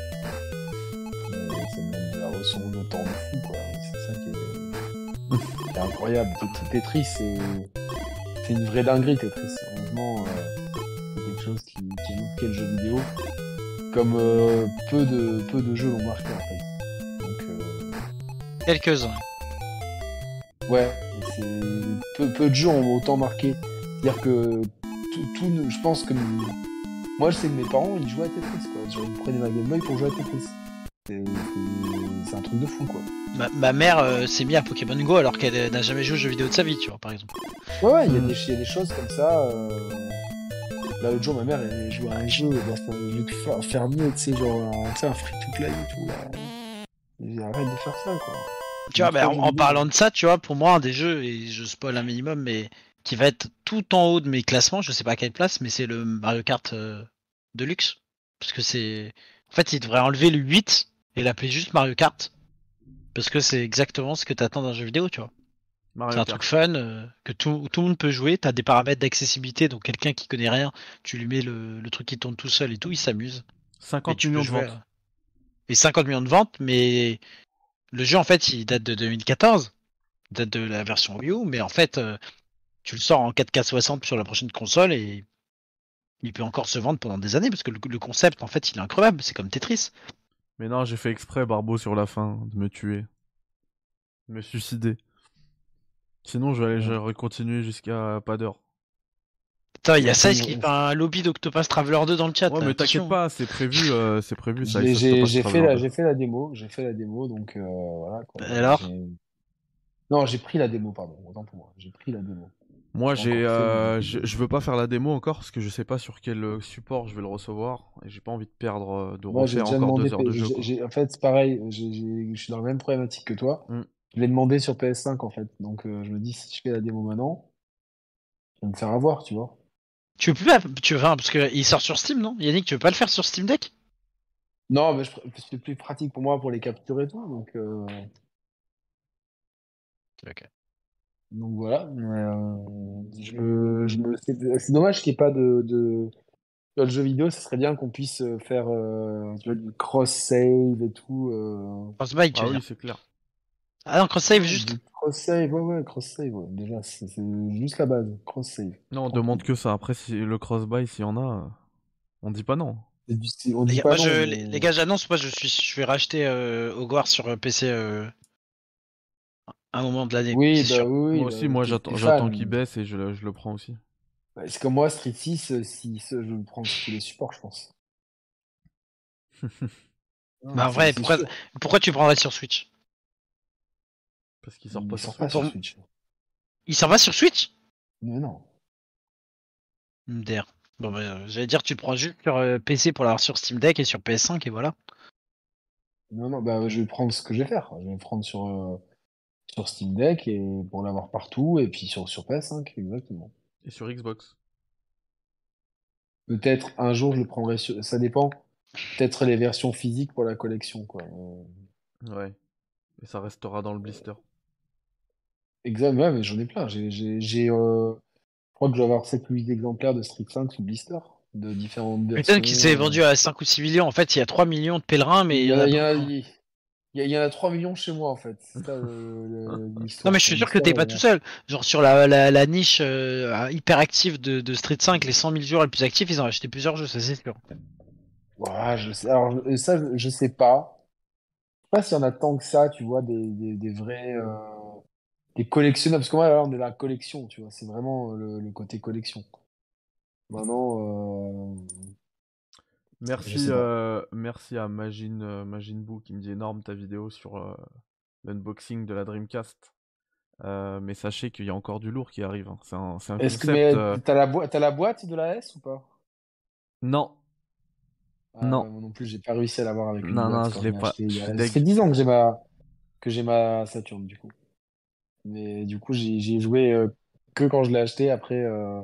Incroyable. Tet- Tetris, c'est, c'est une vraie dinguerie, Tetris. Honnêtement, euh, c'est quelque chose qui, qui a marqué le jeu vidéo. Comme euh, peu, de, peu de jeux l'ont marqué, en fait. Donc, euh, Quelques-uns. Ouais, et c'est peu, peu de jeux ont autant marqué. C'est-à-dire que tout, je pense que moi je sais que mes parents ils jouaient à Tetris quoi. Genre, ils prenaient ma Game Boy pour jouer à Tetris. C'est un truc de fou quoi. Ma, ma mère euh, s'est mise à Pokémon Go alors qu'elle euh, n'a jamais joué aux jeux vidéo de sa vie, tu vois, par exemple. Ouais, ouais, il y, a Mm. des- il y a des choses comme ça. euh, Là l'autre jour ma mère elle jouait à un jeu, de fer- fermier, tu sais, genre un, tu sais, un free to play et tout là. Arrête de faire ça quoi. Tu vois, Mais bah, en, parlant de ça, tu vois, pour moi, un des jeux, et je spoil un minimum, mais qui va être tout en haut de mes classements, je sais pas à quelle place, mais c'est le Mario Kart euh, Deluxe. Parce que c'est. En fait, il devrait enlever le 8 et l'appeler juste Mario Kart. Parce que c'est exactement ce que t'attends d'un jeu vidéo, tu vois. C'est un truc fun, euh, que tout, tout le monde peut jouer. T'as des paramètres d'accessibilité, donc quelqu'un qui connaît rien, tu lui mets le, le truc qui tourne tout seul et tout, il s'amuse. Et 50 tu peux millions de ventes. à- Et 50 millions de ventes, mais le jeu en fait il date de 2014, il date de la version Wii U, mais en fait euh, tu le sors en 4K 60 sur la prochaine console et il peut encore se vendre pendant des années parce que le, le concept en fait il est incroyable, c'est comme Tetris. Mais non, j'ai fait exprès, Barbeau, sur la fin, de me tuer. De me suicider. Sinon, je vais aller, j'aurais continué jusqu'à pas d'heure. Putain, il y a Ouais, ça, c'est- qui fait un lobby d'Octopus Traveler 2 dans le chat. Ouais, mais t'inquiète pas, c'est prévu, euh, c'est prévu, ça. J'ai fait la fait démo, j'ai fait la démo donc euh, voilà quoi. Alors? Non, j'ai pris la démo pardon, autant pour moi. J'ai pris la démo. Moi, J'ai euh, je, je veux pas faire la démo encore parce que je sais pas sur quel euh, support je vais le recevoir et j'ai pas envie de perdre, euh, de Moi, refaire encore demandé. deux heures de jeu. En fait, c'est pareil. Je suis dans la même problématique que toi. Mm. Je l'ai demandé sur PS5 en fait. Donc, euh, je me dis si je fais la démo maintenant, je vais me faire avoir, tu vois. Tu veux plus, la- tu veux, parce que il sort sur Steam, non? Yannick, tu veux pas le faire sur Steam Deck? Non, mais je... c'est plus pratique pour moi pour les capturer et tout. Donc, euh, Ok. Donc voilà. Euh, je me, je me... C'est c'est dommage qu'il n'y ait pas de, de... Dans le jeu vidéo, ce serait bien qu'on puisse euh, faire euh, du cross-save et tout. Euh... Crossbuy, tu Ah oui, c'est clair. Ah non, cross-save juste. Cross-save, ouais, ouais, cross-save. ouais. Déjà, c'est c'est juste la base. Cross-save. Non, on demande que ça. Après, si le cross-buy, s'il y en a, on dit pas non. On Les dit gars, pas moi, non, je- mais- les, les gars, j'annonce, moi je suis, je vais racheter euh, Hogwarts sur PC euh, à un moment de l'année. Oui, bah sûr. oui, oui, moi bah, aussi, moi j'attends, qu'il baisse et je le, je le prends aussi. Ouais, C'est comme moi, Street 6, euh, si je le prends sur tous les supports, je pense. Non, <laughs> Bah, en vrai, pourquoi, pourquoi tu prendrais sur Switch? Parce qu'il sort Il pas sort sur pas Switch. sur Switch. Il s'en va sur Switch? Mais non. MDR. Bon, bah, euh, j'allais dire, tu le prends juste sur euh, PC pour l'avoir sur Steam Deck et sur PS5 et voilà. Non, non, bah, je vais prendre ce que je vais faire. Je vais prendre sur, euh, sur Steam Deck et pour l'avoir partout et puis sur, sur PS5, exactement. Et sur Xbox. Peut-être un jour je le prendrai sur. Ça dépend. Peut-être les versions physiques pour la collection, quoi. Euh, Ouais. Et ça restera dans le blister. Exact, ouais, mais j'en ai plein. J'ai, j'ai, j'ai, euh, je crois que je vais avoir 7 ou 8 exemplaires de Street 5 sous blister, de différentes versions. Putain, qui s'est vendu à 5 ou 6 millions. En fait, il y a 3 millions de pèlerins, mais Il y, en a, y a, il y en a 3 millions chez moi, en fait. Ça, le- le- <laughs> l'histoire. Non, mais je suis sûr que t'es pas tout seul. Genre, sur la, la, la niche euh, hyper active de, de Street 5, les 100 000 joueurs les plus actifs, ils ont acheté plusieurs jeux, ça c'est sûr. Ouais, je sais. Alors, ça, je, je sais pas. Je sais pas s'il y en a tant que ça, tu vois, des, des, des vrais. euh, des collectionneurs. Parce que moi, là, on est la collection, tu vois. C'est vraiment euh, le, le côté collection. Maintenant, euh, Merci, euh, merci à Magine, euh, Magine Boo qui me dit énorme ta vidéo sur euh, l'unboxing de la Dreamcast. Mais sachez qu'il y a encore du lourd qui arrive. hein. C'est un, c'est un est-ce que concept. t'as la, boi- t'as la boîte de la S ou pas? Non, Ah, non. non plus, j'ai pas réussi à l'avoir avec une Non, non, je l'ai pas. Ça fait 10 ans que j'ai ma, que j'ai ma Saturn, du coup. Mais du coup, j'ai joué euh, que quand je l'ai acheté. Après, euh...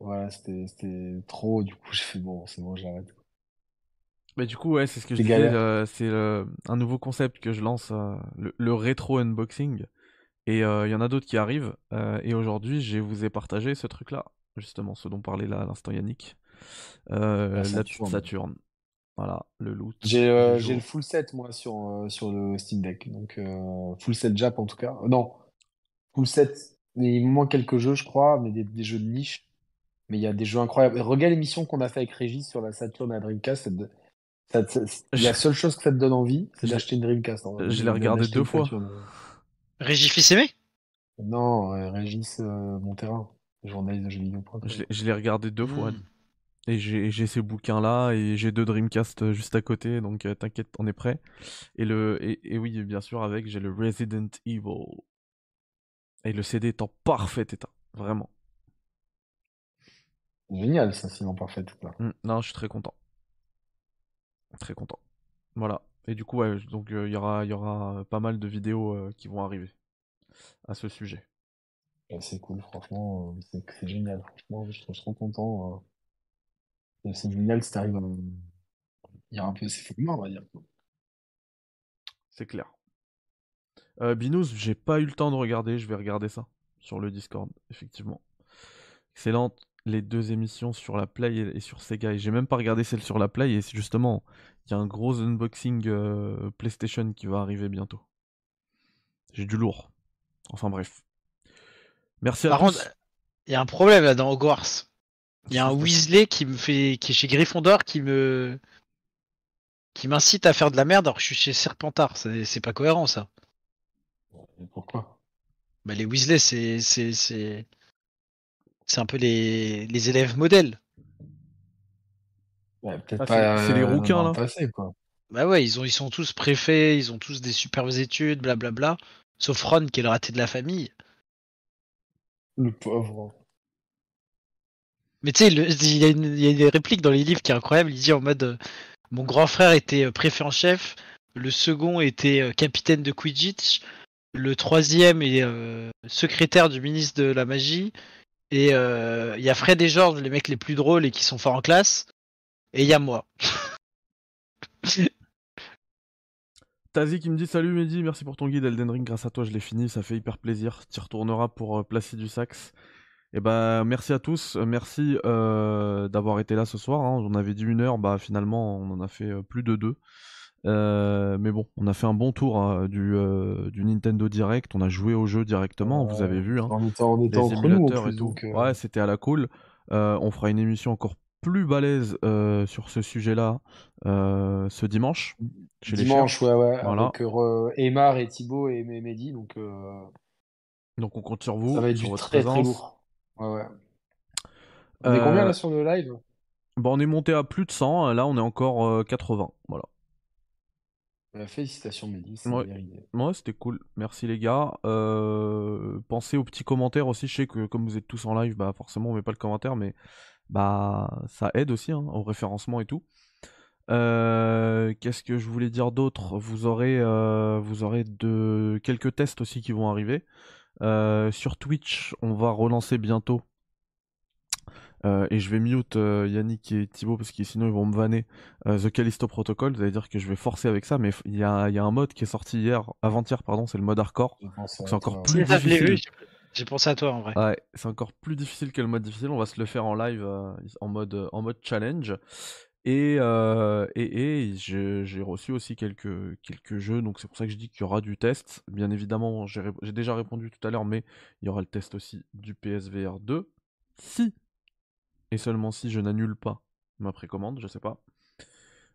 voilà, c'était trop. Du coup, <laughs> j'ai fait bon, c'est bon, j'arrête. Mais du coup, ouais, c'est ce que je disais. C'est un nouveau concept que je lance, euh, le, le, rétro unboxing. Et euh, il y en a d'autres qui arrivent. et aujourd'hui, je vous ai partagé ce truc-là, justement, ce dont parlait là à l'instant Yannick. la Saturn. Saturn. Voilà, le loot. J'ai euh, le full set, moi, sur, euh, sur le Steam Deck. Donc, euh, full set Jap, en tout cas. Non, full set. Il me manque quelques jeux, je crois, mais des, des jeux de niche. Mais il y a des jeux incroyables. regarde l'émission qu'on a fait avec Régis sur la Saturn à Dreamcast. Ça, ça, la seule chose que ça te donne envie, c'est d'acheter une Dreamcast. Je l'ai regardé deux fois. Régis Fils-Aimé Non, Régis Monterrain, journaliste de jeux vidéo. Je l'ai regardé deux fois. Et j'ai ces bouquins-là, et j'ai deux Dreamcast euh, juste à côté, donc euh, t'inquiète, on est prêt. Et, le, et, oui, bien sûr, avec, j'ai le Resident Evil. Et le CD est en parfait état, vraiment. Génial, ça, sinon parfait état. Mmh, non, je suis très content. Très content. Voilà. Et du coup, ouais, donc euh, il y, aura, y aura pas mal de vidéos qui vont arriver à ce sujet. C'est cool, franchement, c'est génial. Franchement, je suis trop content. C'est génial si t'arrives à. Il y a un peu ces on va dire. C'est clair. Euh, Binous, j'ai pas eu le temps de regarder, je vais regarder ça sur le Discord, effectivement. Excellente, les deux émissions sur la Play et sur Sega. Et j'ai même pas regardé celle sur la Play, et c'est justement, il y a un gros unboxing euh, PlayStation qui va arriver bientôt. J'ai du lourd. Enfin bref. Merci à Par contre, il y a un problème là dans Hogwarts. Il y a un Weasley qui me fait, qui est chez Gryffondor, qui me, qui m'incite à faire de la merde alors que je suis chez Serpentard. C'est pas cohérent ça. Pourquoi? Bah les Weasley, c'est, c'est, c'est, c'est un peu les, les élèves modèles. Ouais, peut-être ah, pas. C'est les rouquins là. quoi. Bah ouais, ils ont, ils sont tous préfets, ils ont tous des superbes études, blablabla. Sauf Ron qui est le raté de la famille. Le pauvre. Mais tu sais, il y, a des répliques dans les livres qui est incroyable. Il dit en mode euh, Mon grand frère était euh, préfet en chef, le second était euh, capitaine de Quidditch, le troisième est secrétaire du ministre de la magie, et il y a Fred et George, les mecs les plus drôles et qui sont forts en classe, et il y a moi. <laughs> Tazi qui me dit Salut Mehdi, merci pour ton guide Elden Ring. Grâce à toi, je l'ai fini, ça fait hyper plaisir. Tu retourneras pour placer du sax. Et eh ben merci à tous, merci euh, d'avoir été là ce soir. Hein. On avait dit une heure, bah finalement on en a fait euh, plus de deux. Euh, mais bon, on a fait un bon tour hein, du, du, Nintendo Direct. On a joué au jeu directement, vous avez vu. Hein, en étant, en et tout. Ouais, c'était à la cool. on fera une émission encore plus balèze sur ce sujet-là ce dimanche. dimanche, ouais, ouais. Avec Emar et Thibaut et Mehdi. Donc, donc on compte sur vous. Ça va être du très très lourd. Ouais, ouais. On est combien là euh, sur le live? Bon, on est monté à plus de 100, là on est encore 80. Euh, voilà. Euh, félicitations Mehdi, ouais. c'était cool. Merci les gars. pensez aux petits commentaires aussi. Je sais que comme vous êtes tous en live, bah forcément on met pas le commentaire, mais bah ça aide aussi hein, au référencement et tout. Qu'est-ce que je voulais dire d'autre? Vous aurez, vous aurez de quelques tests aussi qui vont arriver. Euh, sur Twitch, on va relancer bientôt. Euh, et je vais mute euh, Yannick et Thibaut parce que sinon ils vont me vanner The Callisto Protocol. Vous allez dire que je vais forcer avec ça, mais il y a, un mode qui est sorti hier, avant-hier, pardon, c'est le mode hardcore. C'est encore plus difficile. J'ai pensé à toi en vrai. Ouais, c'est encore plus difficile que le mode difficile. On va se le faire en live en mode en mode challenge. Et, euh, et, et j'ai reçu aussi quelques, quelques jeux, donc c'est pour ça que je dis qu'il y aura du test. Bien évidemment, j'ai déjà répondu tout à l'heure, mais il y aura le test aussi du PSVR 2. Si, et seulement si je n'annule pas ma précommande, je sais pas.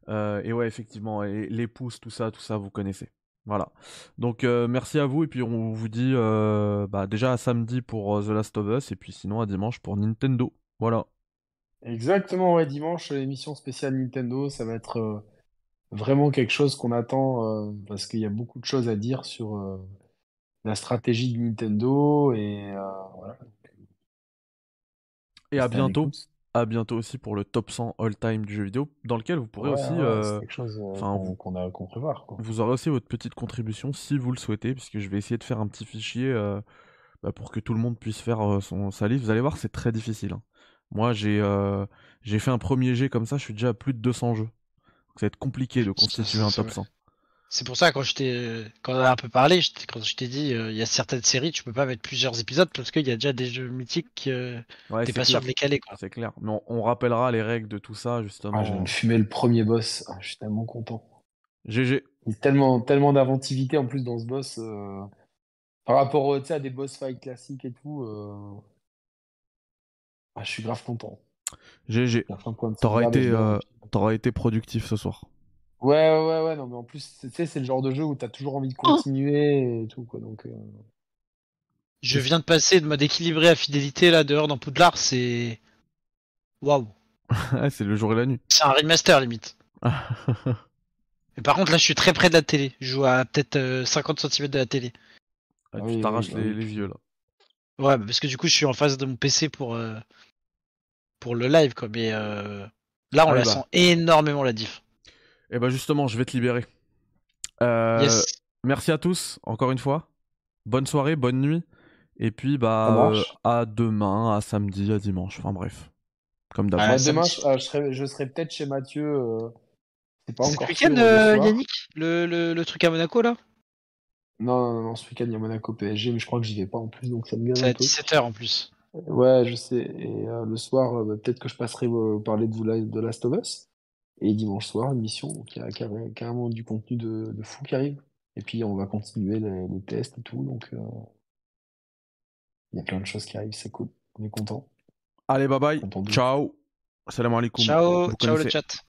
Euh, et ouais, effectivement, et les pouces, tout ça, tout ça, vous connaissez. Voilà. Donc euh, merci à vous, et puis on vous dit euh, bah, déjà à samedi pour The Last of Us, et puis sinon à dimanche pour Nintendo. Voilà. Exactement, ouais, dimanche, l'émission spéciale Nintendo, ça va être vraiment quelque chose qu'on attend parce qu'il y a beaucoup de choses à dire sur la stratégie de Nintendo et voilà. Et à bientôt. À bientôt aussi pour le top 100 all-time du jeu vidéo, dans lequel vous pourrez aussi. Euh, quelque chose euh, qu'on a qu'on prévoir. Quoi. Vous aurez aussi votre petite contribution si vous le souhaitez, puisque je vais essayer de faire un petit fichier euh, bah, pour que tout le monde puisse faire son, sa liste. Vous allez voir, c'est très difficile. Hein. Moi, j'ai j'ai fait un premier jet comme ça, je suis déjà à plus de 200 jeux. Donc ça va être compliqué de constituer un top 100. C'est pour ça quand je quand on a un peu parlé, quand je t'ai dit euh, il y a certaines séries tu peux pas mettre plusieurs épisodes parce qu'il y a déjà des jeux mythiques euh, t'es pas sûr de les caler C'est clair. Mais on, rappellera les règles de tout ça justement. Ah, je viens de fumer le premier boss. Ah, je suis tellement content. GG. Il y a tellement tellement d'inventivité en plus dans ce boss euh, par rapport à des boss fights classiques et tout. Euh, ah, je suis grave content. GG. T'auras été t'auras été productif ce soir. Ouais, ouais, ouais, non, mais en plus, tu sais, c'est le genre de jeu où t'as toujours envie de oh. continuer et tout, quoi, donc... Euh. Je viens de passer de mode équilibré à fidélité, là, dehors dans Poudlard, c'est... Waouh. <laughs> c'est le jour et la nuit. C'est un remaster, limite. <laughs> mais par contre, là, je suis très près de la télé. Je joue à peut-être 50 euh, cm de la télé. Ah, tu t'arraches les, vieux, là. Ouais, parce que du coup, je suis en face de mon PC pour... Euh, pour le live, quoi, mais... Là, on la bah. sent énormément, la diff. Et eh ben justement, je vais te libérer. Euh, merci à tous, encore une fois. Bonne soirée, bonne nuit. Et puis, bah, à demain, à samedi, à dimanche. Enfin bref. Comme d'habitude. Ah, demain, je serai, je serai peut-être chez Mathieu. Euh... C'est pas encore. Ce week-end, euh, Yannick? Le, le, le, truc à Monaco, là? Non, non, non, ce week-end, il y a Monaco PSG, mais je crois que j'y vais pas en plus, donc ça me C'est à 17h en plus. Ouais, je sais. Et euh, le soir, bah, peut-être que je passerai parler de vous de Last of Us. Et dimanche soir, une mission qui a carrément du contenu de, fou qui arrive. Et puis on va continuer les, tests et tout. Donc euh, il y a plein de choses qui arrivent, c'est cool. On est content. Allez, bye bye. Ciao. Salam alaikum. Ciao, ciao le chat.